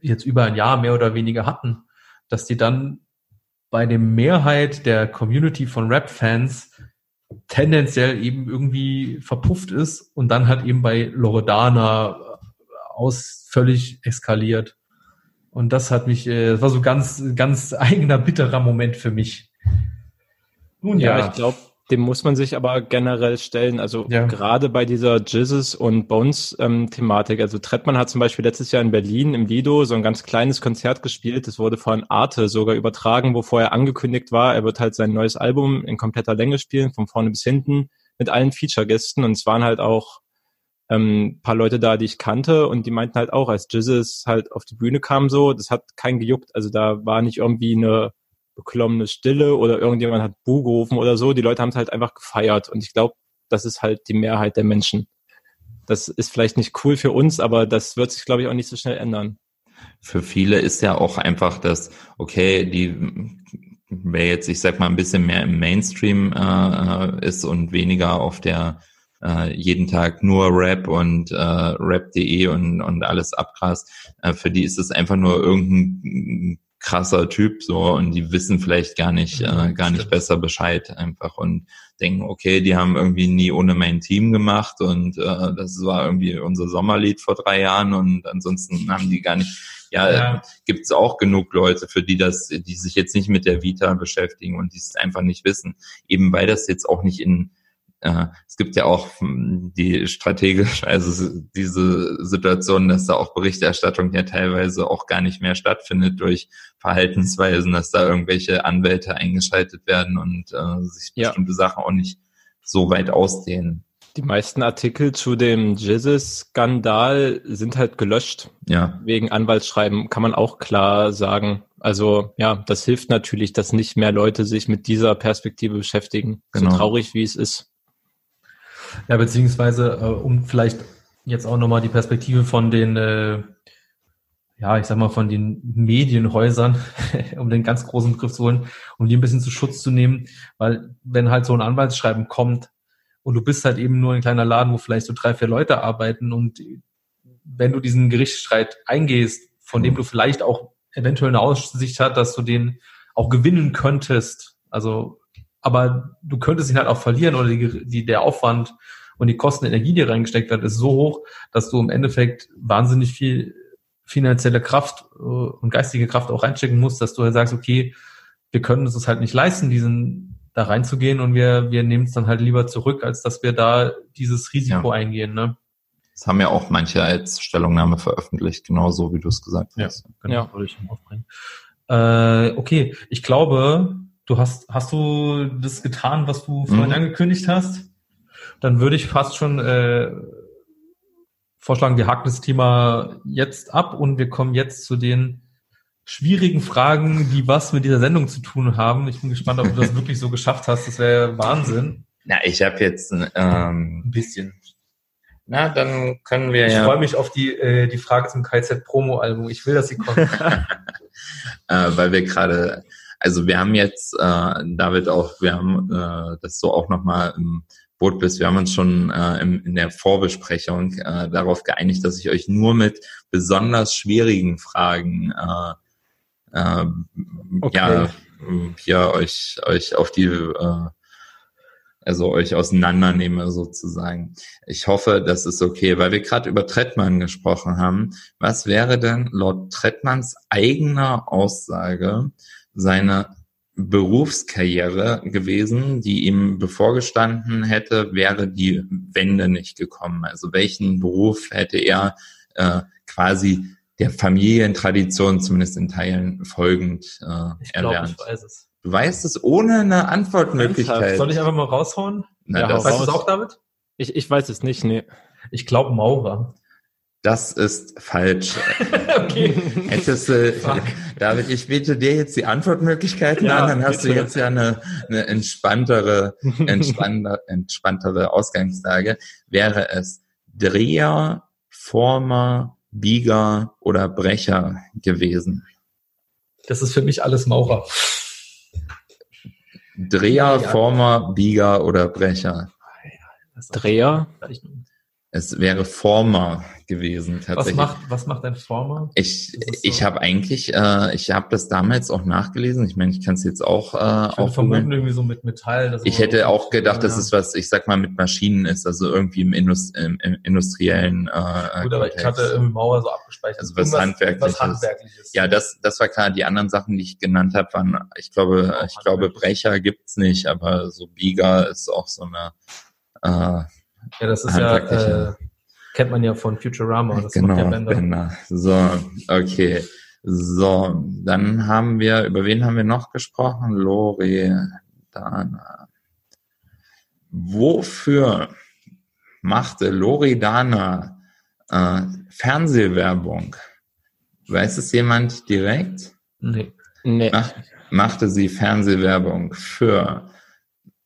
jetzt über ein Jahr mehr oder weniger hatten, dass die dann bei der Mehrheit der Community von Rap-Fans tendenziell eben irgendwie verpufft ist und dann hat eben bei Loredana aus völlig eskaliert. Und das hat mich, äh, das war so ganz, ganz eigener bitterer Moment für mich. Nun ja, ja ich glaube, dem muss man sich aber generell stellen. Also ja. gerade bei dieser Jizzes und Bones ähm. Also Trettmann hat zum Beispiel letztes Jahr in Berlin im Lido so ein ganz kleines Konzert gespielt. Das wurde von Arte sogar übertragen, wo vorher angekündigt war, er wird halt sein neues Album in kompletter Länge spielen, von vorne bis hinten, mit allen Feature-Gästen. Und es waren halt auch ähm, paar Leute da, die ich kannte und die meinten halt auch, als Jizzes halt auf die Bühne kam so, das hat keinen gejuckt. Also da war nicht irgendwie eine beklommene Stille oder irgendjemand hat Bu gerufen oder so. Die Leute haben es halt einfach gefeiert und ich glaube, das ist halt die Mehrheit der Menschen. Das ist vielleicht nicht cool für uns, aber das wird sich, glaube ich, auch nicht so schnell ändern. Für viele ist ja auch einfach das, okay, die wer jetzt, ich sag mal, ein bisschen mehr im Mainstream äh, ist und weniger auf der äh, jeden Tag nur Rap und äh, Rap.de und, und alles abgrast, äh, für die ist es einfach nur irgendein krasser Typ so und die wissen vielleicht gar nicht äh, gar nicht besser Bescheid einfach und denken okay die haben irgendwie nie ohne mein Team gemacht und äh, das war irgendwie unser Sommerlied vor drei Jahren und ansonsten haben die gar nicht ja, ja. gibt es auch genug Leute für die das die sich jetzt nicht mit der Vita beschäftigen und die es einfach nicht wissen eben weil das jetzt auch nicht in es gibt ja auch hm, die strategisch, also diese Situation, dass da auch Berichterstattung ja teilweise auch gar nicht mehr stattfindet durch Verhaltensweisen, dass da irgendwelche Anwälte eingeschaltet werden und äh, sich ja. bestimmte Sachen auch nicht so weit ausdehnen. Die meisten Artikel zu dem Jesus-Skandal sind halt gelöscht. Ja. Wegen Anwaltsschreiben kann man auch klar sagen. Also ja, das hilft natürlich, dass nicht mehr Leute sich mit dieser Perspektive beschäftigen. Genau. So traurig wie es ist. Ja, beziehungsweise äh, um vielleicht jetzt auch nochmal die Perspektive von den, äh, ja, ich sag mal, von den Medienhäusern, um den ganz großen Begriff zu holen, um die ein bisschen zu Schutz zu nehmen, weil wenn halt so ein Anwaltsschreiben kommt, und du bist halt eben nur ein kleiner Laden, wo vielleicht so drei, vier Leute arbeiten und wenn du diesen Gerichtsstreit eingehst, von dem du vielleicht auch eventuell eine Aussicht hat, dass du den auch gewinnen könntest, also aber du könntest ihn halt auch verlieren oder die, die, der Aufwand und die Kosten Energie, die reingesteckt wird, ist so hoch, dass du im Endeffekt wahnsinnig viel finanzielle Kraft äh, und geistige Kraft auch reinstecken musst, dass du halt sagst, okay, wir können uns das halt nicht leisten, diesen da reinzugehen und wir, wir nehmen es dann halt lieber zurück, als dass wir da dieses Risiko ja. eingehen. Ne? Das haben ja auch manche als Stellungnahme veröffentlicht, genauso wie du es gesagt hast. Ja, genau, ja. ich aufbringen. Äh, okay, ich glaube, du hast, hast du das getan, was du vorhin mhm. angekündigt hast? Dann würde ich fast schon äh, vorschlagen, wir haken das Thema jetzt ab und wir kommen jetzt zu den schwierigen Fragen, die was mit dieser Sendung zu tun haben. Ich bin gespannt, ob du das wirklich so geschafft hast. Das wäre Wahnsinn. Na, ich habe jetzt ähm, ein bisschen. Na, dann können wir ich ja. Ich freue mich auf die, äh, die Frage zum KZ Promo Album. Ich will, dass sie kommt. äh, weil wir gerade, also wir haben jetzt, äh, David auch, wir haben äh, das so auch nochmal im Boot bist. Wir haben uns schon äh, im, in der Vorbesprechung äh, darauf geeinigt, dass ich euch nur mit besonders schwierigen Fragen äh, äh, okay. ja, hier euch, euch auf die, äh, also euch auseinandernehme sozusagen. Ich hoffe, das ist okay, weil wir gerade über Trettmann gesprochen haben. Was wäre denn laut Trettmanns eigener Aussage seine Berufskarriere gewesen, die ihm bevorgestanden hätte, wäre die Wende nicht gekommen. Also welchen Beruf hätte er äh, quasi der Familientradition zumindest in Teilen folgend äh, ich erlernt. Glaub, ich weiß es. Du weißt es ohne eine Antwortmöglichkeit. Soll ich einfach mal raushauen? Na, ja, das weißt du es auch, David? Ich, ich weiß es nicht, nee. Ich glaube Maurer. Das ist falsch. okay. Hättest du, David, ich biete dir jetzt die Antwortmöglichkeiten ja, an, dann hast bitte. du jetzt ja eine, eine entspanntere, entspannter, entspanntere Ausgangslage. Wäre es Dreher, Former, Bieger oder Brecher gewesen? Das ist für mich alles Maurer. Dreher, Former, Bieger oder Brecher? Dreher? Es wäre Former gewesen tatsächlich. Was macht, was macht ein Former? Ich, so ich habe eigentlich, äh, ich habe das damals auch nachgelesen. Ich meine, ich kann es jetzt auch äh, auch vermuten irgendwie so mit Metall. ich hätte auch gedacht, ja. dass es was, ich sag mal, mit Maschinen ist, also irgendwie im, Indust im, im industriellen. Äh, Gut, aber Kontext. ich hatte irgendwie Mauer so abgespeichert. Also was handwerkliches. was handwerkliches. Ja, das, das war klar. Die anderen Sachen, die ich genannt habe, waren, ich glaube, ich glaube, Brecher gibt's nicht, aber so Bieger ist auch so eine. Äh, ja, das ist ja, äh, kennt man ja von Futurama. Das genau, Bender. Bender. So, okay. So, dann haben wir, über wen haben wir noch gesprochen? Lori, Dana. Wofür machte Lori Dana äh, Fernsehwerbung? Weiß es jemand direkt? Nee. nee. Mach, machte sie Fernsehwerbung für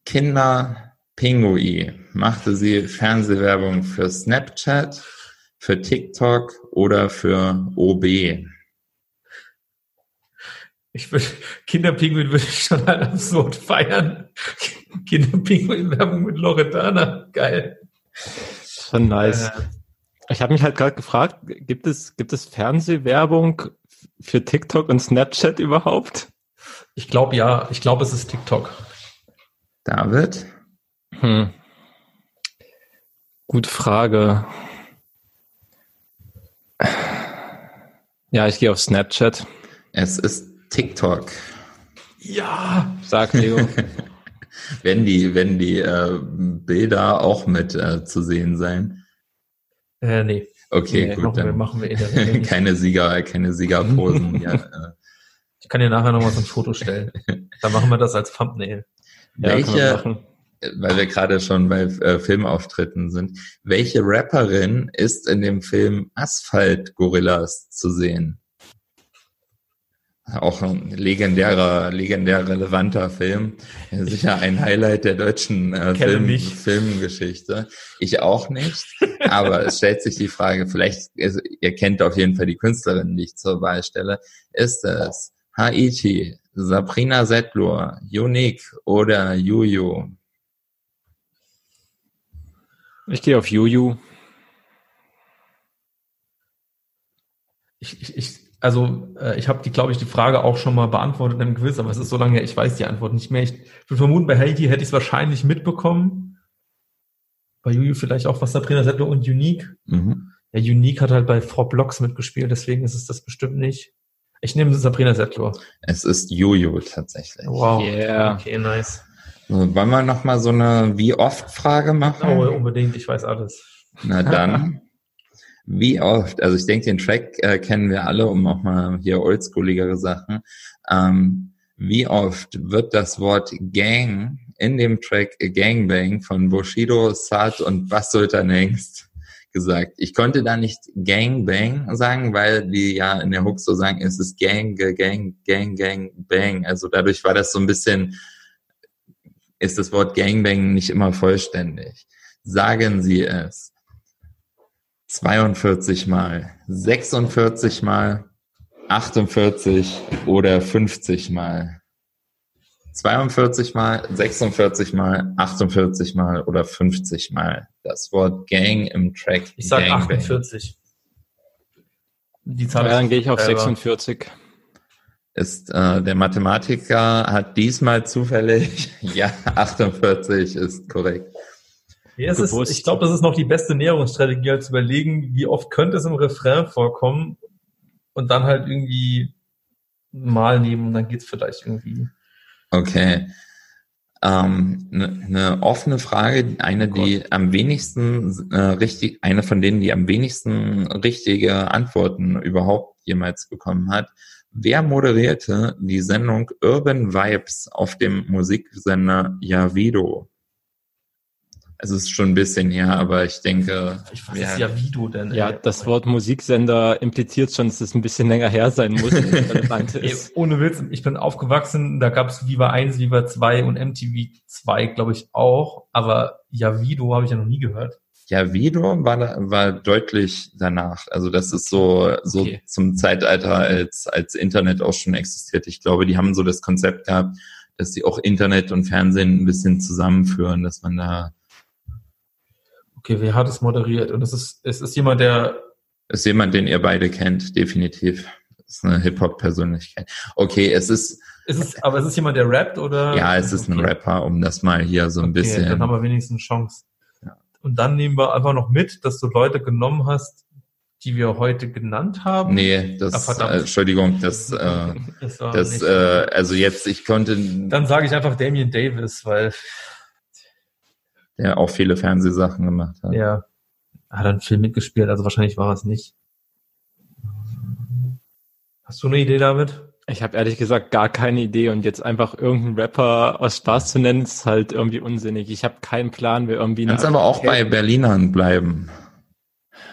Kinder, Pingui machte sie Fernsehwerbung für Snapchat, für TikTok oder für OB. Ich würde, Kinderpinguin würde ich schon halt absurd feiern. Kinderpinguin-Werbung mit Loredana. Geil. Schon nice. Äh, ich habe mich halt gerade gefragt, gibt es, gibt es Fernsehwerbung für TikTok und Snapchat überhaupt? Ich glaube ja. Ich glaube, es ist TikTok. David? Hm. Gute Frage. Ja, ich gehe auf Snapchat. Es ist TikTok. Ja, sagt Leo. Wenn die, wenn die äh, Bilder auch mit äh, zu sehen sein? Äh, nee. Okay, nee, gut. Machen dann wir, machen wir nicht. keine Sieger, keine Siegerposen. ja, äh. Ich kann dir nachher noch mal so ein Foto stellen. Dann machen wir das als Thumbnail. Ja, Welche. Weil wir gerade schon bei äh, Filmauftritten sind, welche Rapperin ist in dem Film Asphalt Gorillas zu sehen? Auch ein legendärer, legendär relevanter Film. Sicher ein Highlight der deutschen äh, Film. Filmgeschichte. Ich auch nicht, aber es stellt sich die Frage, vielleicht, also, ihr kennt auf jeden Fall die Künstlerin, die ich zur Wahl stelle. Ist es Haiti, Sabrina Setlur, Unique oder Juju? Ich gehe auf Juju. Ich, ich, ich, also äh, ich habe die, glaube ich, die Frage auch schon mal beantwortet im Quiz, aber es ist so lange her, ich weiß die Antwort nicht mehr. Ich würde vermuten, bei Haiti hätte ich es wahrscheinlich mitbekommen. Bei Juju vielleicht auch was Sabrina Settler und Unique. Mhm. Ja, Unique hat halt bei Frau Blocks mitgespielt, deswegen ist es das bestimmt nicht. Ich nehme Sabrina Settler. Es ist Juju tatsächlich. Wow. Yeah. Okay, nice. So, wollen wir noch mal so eine wie oft Frage machen? Oh, unbedingt, ich weiß alles. Na dann. Wie oft? Also ich denke, den Track äh, kennen wir alle, um auch mal hier oldschooligere Sachen. Ähm, wie oft wird das Wort Gang in dem Track Gangbang von Bushido, Sad und Was Sultan Hengst gesagt? Ich konnte da nicht Gangbang sagen, weil die ja in der Hook so sagen, es ist Gang, Gang, Gang, Gang, Bang. Also dadurch war das so ein bisschen, ist das Wort Gangbang nicht immer vollständig. Sagen Sie es. 42 mal, 46 mal, 48 oder 50 mal. 42 mal, 46 mal, 48 mal oder 50 mal. Das Wort Gang im Track. Ich sage Gangbang. 48. Die Ja, Zahl dann gehe ich auf selber. 46. Ist äh, der Mathematiker hat diesmal zufällig, ja, 48 ist korrekt. Ja, es ist, ich glaube, das ist noch die beste Näherungsstrategie, als zu überlegen, wie oft könnte es im Refrain vorkommen und dann halt irgendwie mal nehmen und dann geht's vielleicht irgendwie. Okay. Ähm, Eine ne offene Frage, eine, Oh die am wenigsten äh, richtig, eine von denen, die am wenigsten richtige Antworten überhaupt jemals bekommen hat. Wer moderierte die Sendung Urban Vibes auf dem Musiksender Javido? Es ist schon ein bisschen her, aber ich denke, Ich weiß Ja. es du denn. Ja, ey. das Wort Musiksender impliziert schon, dass es ein bisschen länger her sein muss, es relevant Ey, ist. ohne Witz, ich bin aufgewachsen, da gab's Viva 1, Viva 2 und MTV 2, glaube ich, auch. Aber Javido habe ich ja noch nie gehört. Javido war, da- war deutlich danach. Also das ist so, so Okay. zum Zeitalter, als, als Internet auch schon existiert. Ich glaube, die haben so das Konzept gehabt, dass sie auch Internet und Fernsehen ein bisschen zusammenführen, dass man da, Okay, wer hat es moderiert? Und es ist, es ist jemand, der, ist jemand, den ihr beide kennt, definitiv. Das ist eine Hip-Hop-Persönlichkeit. Okay, es ist, es ist, aber es ist jemand, der rappt oder? ja, es ist ein Okay. Rapper, um das mal hier so ein Okay, bisschen. dann haben wir wenigstens eine Chance. Ja. Und dann nehmen wir einfach noch mit, dass du Leute genommen hast, die wir heute genannt haben. Nee, das, Ah, äh, Entschuldigung, das, äh, Das war das, äh, also jetzt, ich konnte, dann sage ich einfach Damien Davis, weil der auch viele Fernsehsachen gemacht hat. er hat einen Film mitgespielt, also wahrscheinlich war es nicht. Hast du eine Idee, David? Ich habe ehrlich gesagt gar keine Idee und jetzt einfach irgendeinen Rapper aus Spaß zu nennen, ist halt irgendwie unsinnig. Ich habe keinen Plan, wer irgendwie... Kannst aber auch bei Berlinern bleiben.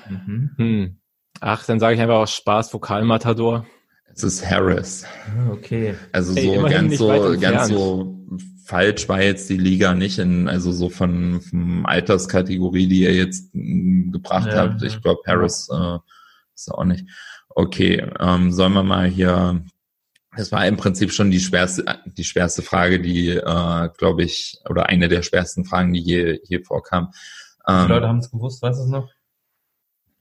Hm. Ach, dann sage ich einfach aus Spaß Vokalmatador. Es ist Harris. Ah, Okay. Also Ey, so ganz so ganz so falsch war jetzt die Liga nicht in also so von, von Alterskategorie, die ihr jetzt mm, gebracht Ja, habt. Ich glaube Harris äh, ist auch nicht. Okay, ähm, sollen wir mal hier. Das war im Prinzip schon die schwerste die schwerste Frage, die äh, glaube ich oder eine der schwersten Fragen, die hier hier vorkam. Die Ähm, Leute haben es gewusst, weißt du es noch?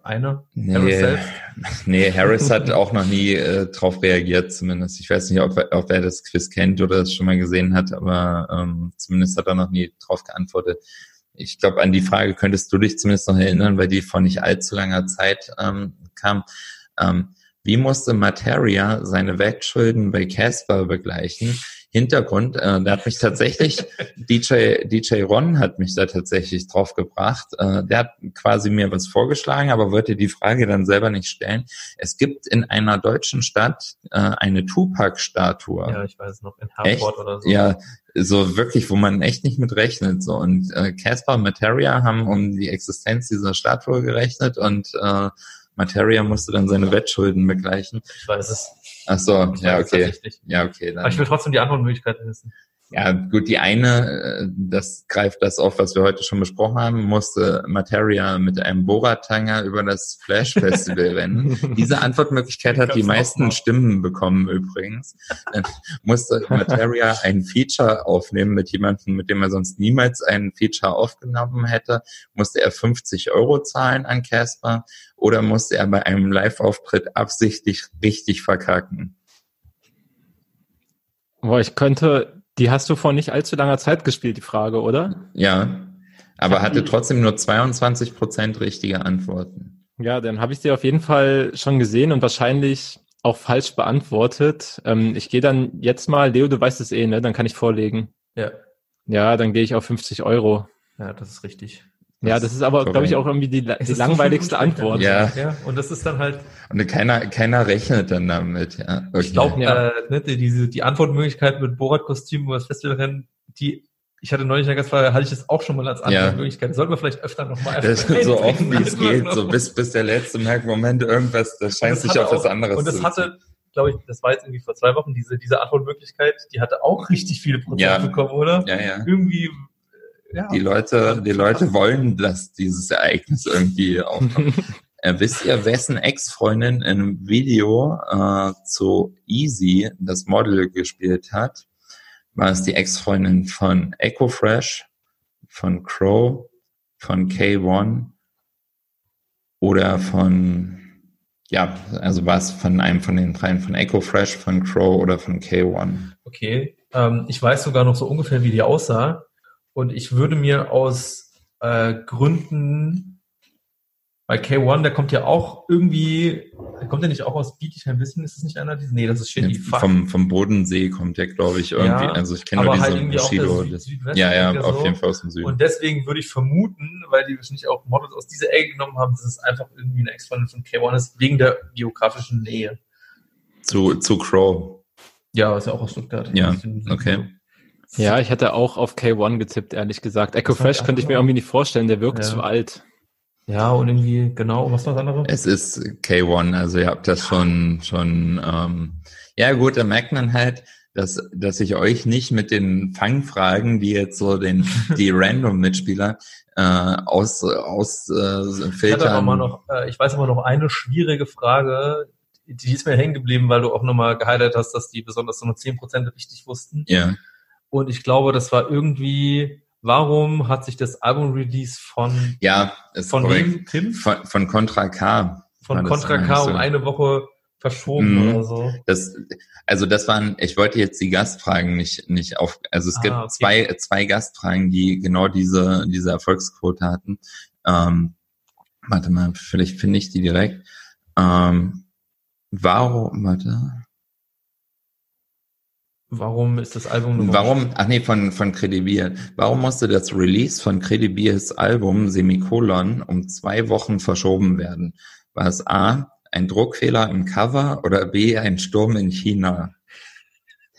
Einer? Nee, Harris selbst? nee, Harris hat auch noch nie äh, drauf reagiert, zumindest. Ich weiß nicht, ob, ob er das Quiz kennt oder es schon mal gesehen hat, aber ähm, zumindest hat er noch nie drauf geantwortet. Ich glaube, an die Frage könntest du dich zumindest noch erinnern, weil die vor nicht allzu langer Zeit ähm, kam. Ähm, Wie musste Materia seine Wettschulden bei Casper begleichen? Hintergrund, äh, da hat mich tatsächlich DJ, DJ Ron hat mich da tatsächlich drauf gebracht. Äh, der hat quasi mir was vorgeschlagen, aber wollte die Frage dann selber nicht stellen. Es gibt in einer deutschen Stadt äh, eine Tupac-Statue. Ja, ich weiß noch, in Herford oder so. Ja, so wirklich, wo man echt nicht mit rechnet. So. Und äh, Casper und Materia haben um die Existenz dieser Statue gerechnet und äh, Materia musste dann seine Wettschulden begleichen. Ich weiß es. Ach so, ja, okay. Ja, okay. Dann. Aber ich will trotzdem die Antwortmöglichkeiten wissen. Ja, gut, die eine, äh, das greift das auf, was wir heute schon besprochen haben, musste Materia mit einem Bohrertanger über das Flash Festival rennen. Diese Antwortmöglichkeit hat die meisten Stimmen bekommen übrigens. Dann musste Materia ein Feature aufnehmen mit jemandem, mit dem er sonst niemals ein Feature aufgenommen hätte. Musste er 50 Euro zahlen an Casper oder musste er bei einem Live-Auftritt absichtlich richtig verkacken? Boah, ich könnte die hast du vor nicht allzu langer Zeit gespielt, die Frage, oder? Ja, aber hatte trotzdem nur 22 Prozent richtige Antworten. Ja, dann habe ich sie auf jeden Fall schon gesehen und wahrscheinlich auch falsch beantwortet. Ähm, ich gehe dann jetzt mal, Leo, du weißt es eh, ne? Dann kann ich vorlegen. Ja. Ja, dann gehe ich auf 50 Euro. Ja, das ist richtig. Ja, das ist aber, glaube ich, auch irgendwie die, die langweiligste Antwort. Ja. ja. Und das ist dann halt. Und keiner, keiner rechnet dann damit, ja. Okay. Ich glaube, ja. äh, ne, diese, die Antwortmöglichkeit mit Borat-Kostüm über das Festivalrennen, die, ich hatte neulich eine Gastfrage, hatte ich das auch schon mal als Antwortmöglichkeit. Ja. Sollten wir vielleicht öfter nochmal Das ist so oft, wie es geht, so bis, bis der letzte merkt, Moment, irgendwas, das scheint sich auf was anderes zu Und das hatte, glaube ich, das war jetzt irgendwie vor zwei Wochen, diese, diese Antwortmöglichkeit, die hatte auch richtig viele Prozent ja. bekommen, oder? Ja, ja. Irgendwie ja, die Leute, die Leute wollen, dass dieses Ereignis irgendwie aufkommt. äh, wisst ihr, wessen Ex-Freundin in einem Video äh, zu Easy das Model gespielt hat? War es die Ex-Freundin von Echo Fresh, von Crow, von K1 oder von ja, also war es von einem von den dreien, von Echo Fresh, von Crow oder von K1? Okay, ähm, ich weiß sogar noch so ungefähr, wie die aussah. Und ich würde mir aus äh, Gründen, bei K1, der kommt ja auch irgendwie, kommt der nicht auch aus Bietigheim-Wissen? Ist das nicht einer dieser? Nee, das ist Shitty. Ja, vom, vom Bodensee kommt der, glaube ich, irgendwie. Ja, also ich kenne nur halt diese Bushido. Ja, ja, auf so. jeden Fall aus dem Süden. Und deswegen würde ich vermuten, weil die wahrscheinlich auch Models aus dieser Ecke genommen haben, dass es einfach irgendwie eine Ex-Freundin von K1 ist, wegen der geografischen Nähe. Zu, zu Crow. Ja, ist ja auch aus Stuttgart. Ja, okay. Ja, ich hätte auch auf K1 getippt, ehrlich gesagt. Echo Fresh könnte ich mir irgendwie nicht vorstellen, der wirkt ja. zu alt. Ja, und irgendwie, genau, was war das andere? Es ist K1, also ihr habt das schon, schon, ähm, ja gut, da merkt man halt, dass, dass ich euch nicht mit den Fangfragen, die jetzt so den, die Random-Mitspieler äh, aus, aus äh, filtern. Ich, aber noch, äh, ich weiß aber noch eine schwierige Frage, die ist mir hängen geblieben, weil du auch nochmal gehighlightet hast, dass die besonders so nur 10% richtig wussten. Ja. Und ich glaube, das war irgendwie, warum hat sich das Album-Release von, ja, von wem, Tim? Von, von Contra K. Von Contra K um eine Woche verschoben mhm. oder so. Das, also das waren, ich wollte jetzt die Gastfragen nicht, nicht auf, also es ah, gibt okay. zwei, zwei Gastfragen, die genau diese, diese Erfolgsquote hatten. Ähm, warte mal, vielleicht finde ich die direkt. Ähm, warum, warte, Warum ist das Album nur Warum, ach nee, von, von Credibier. Warum musste das Release von Credibiers Album Semikolon um zwei Wochen verschoben werden? War es A, ein Druckfehler im Cover oder B, ein Sturm in China?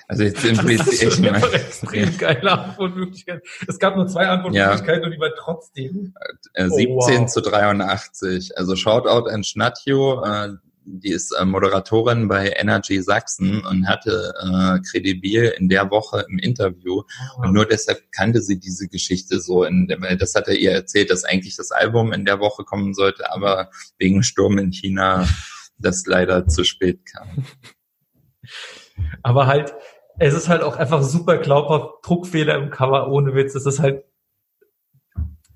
Also jetzt impliziert ich mal. extrem geile Antwortmöglichkeit. Es gab nur zwei Antwortmöglichkeiten ja. und die waren trotzdem. Äh, 17 oh, wow. zu 83. Also Shoutout an Schnatjo, äh, die ist äh, Moderatorin bei Energy Sachsen und hatte äh, Credibil in der Woche im Interview. Oh. Und nur deshalb kannte sie diese Geschichte so. In, weil das hat er ihr erzählt, dass eigentlich das Album in der Woche kommen sollte, aber wegen Sturm in China das leider zu spät kam. Aber halt, es ist halt auch einfach super glaubhaft, Druckfehler im Cover ohne Witz. Es ist halt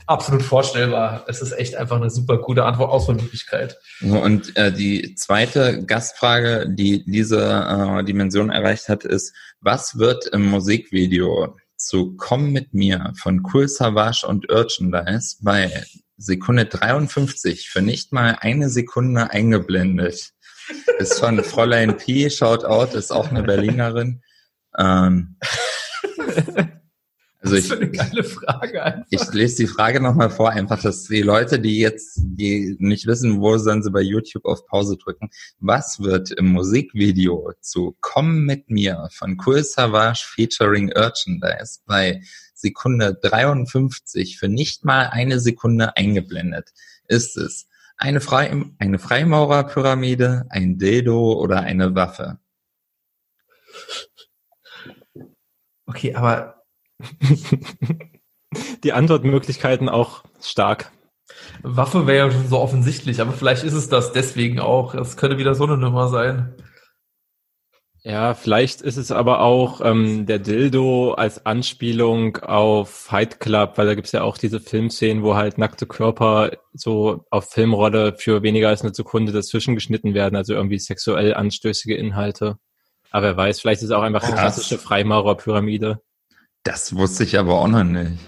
absolut vorstellbar. Es ist echt einfach eine super gute Antwort Auswahlmöglichkeit. Und äh, die zweite Gastfrage, die diese äh, Dimension erreicht hat, ist, was wird im Musikvideo zu Komm mit mir von Cool Savage und Urchandise bei Sekunde 53 für nicht mal eine Sekunde eingeblendet? ist von Fräulein P. Shoutout, ist auch eine Berlinerin. Ähm, also ich, eine geile Frage einfach. Ich lese die Frage nochmal vor, einfach, dass die Leute, die jetzt die nicht wissen, wo sollen sie bei YouTube auf Pause drücken. Was wird im Musikvideo zu Komm mit mir von Cool Savage featuring Urchandise bei Sekunde 53 für nicht mal eine Sekunde eingeblendet? Ist es eine, Frei eine Freimaurerpyramide, ein Dildo oder eine Waffe? Okay, aber die Antwortmöglichkeiten auch stark. Waffe wäre ja schon so offensichtlich, aber vielleicht ist es das deswegen auch. Es könnte wieder so eine Nummer sein. Ja, vielleicht ist es aber auch ähm, der Dildo als Anspielung auf Fight Club, weil da gibt's ja auch diese Filmszenen, wo halt nackte Körper so auf Filmrolle für weniger als eine Sekunde dazwischen geschnitten werden, also irgendwie sexuell anstößige Inhalte. Aber wer weiß, vielleicht ist es auch einfach eine klassische Freimaurerpyramide. Das wusste ich aber auch noch nicht.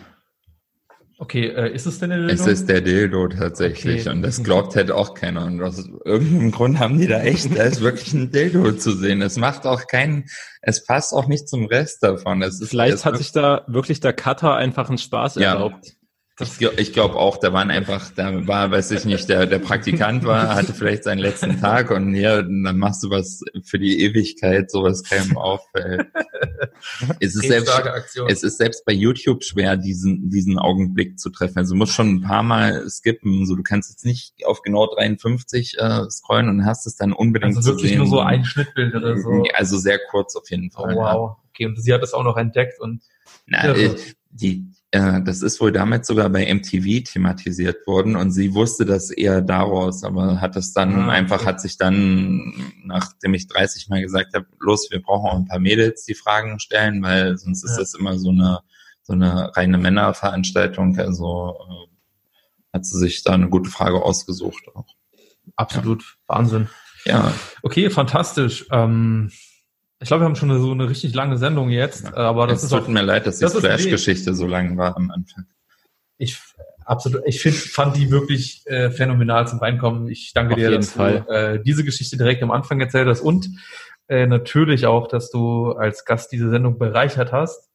Okay, äh, ist es denn der Dildo? Es ist der Dildo tatsächlich okay. und das glaubt halt auch keiner. Und aus irgendeinem Grund haben die da echt, da ist wirklich ein Dildo zu sehen. Es macht auch keinen, es passt auch nicht zum Rest davon. Es ist, Vielleicht es hat sich da wirklich der Cutter einfach einen Spaß ja. erlaubt. Ich, ich glaube auch, da waren einfach, da war, weiß ich nicht, der, der Praktikant war, hatte vielleicht seinen letzten Tag und ja, dann machst du was für die Ewigkeit, sowas keinem auffällt. es ist selbst, es ist selbst bei YouTube schwer, diesen, diesen Augenblick zu treffen. Also du musst schon ein paar Mal skippen, so du kannst jetzt nicht auf genau 53 äh, scrollen und hast es dann unbedingt also wirklich nur so ein Schnittbild oder so. Also sehr kurz auf jeden Fall. Oh, wow. Ja. Okay, und sie hat das auch noch entdeckt und Na, ja, die, äh, das ist wohl damit sogar bei MTV thematisiert worden und sie wusste das eher daraus, aber hat es dann ah, einfach, hat sich dann, nachdem ich 30 Mal gesagt habe, los, wir brauchen auch ein paar Mädels, die Fragen stellen, weil sonst ist ja. das immer so eine, so eine reine Männerveranstaltung, also äh, hat sie sich da eine gute Frage ausgesucht auch. Absolut, ja. Wahnsinn. Ja. Okay, fantastisch. Ähm ich glaube, wir haben schon eine, so eine richtig lange Sendung jetzt, ja. aber das es ist tut auch, mir leid, dass die Flash-Geschichte so lang war am Anfang. Ich absolut, ich find, fand die wirklich äh, phänomenal zum Reinkommen. Ich danke Auf dir, dass Fall. du äh, diese Geschichte direkt am Anfang erzählt hast und äh, natürlich auch, dass du als Gast diese Sendung bereichert hast.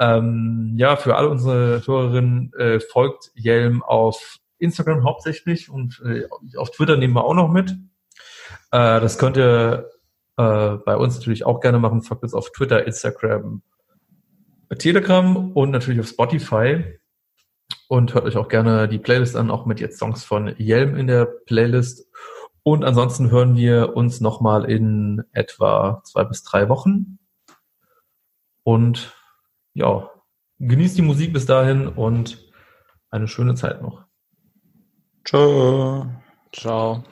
Ähm, ja, für alle unsere Hörerinnen äh, folgt Jelm auf Instagram hauptsächlich und äh, auf Twitter nehmen wir auch noch mit. Äh, das könnt ihr äh, bei uns natürlich auch gerne machen. Folgt uns auf Twitter, Instagram, Telegram und natürlich auf Spotify. Und hört euch auch gerne die Playlist an, auch mit jetzt Songs von Yelm in der Playlist. Und ansonsten hören wir uns nochmal in etwa zwei bis drei Wochen. Und ja, genießt die Musik bis dahin und eine schöne Zeit noch. Ciao. Ciao.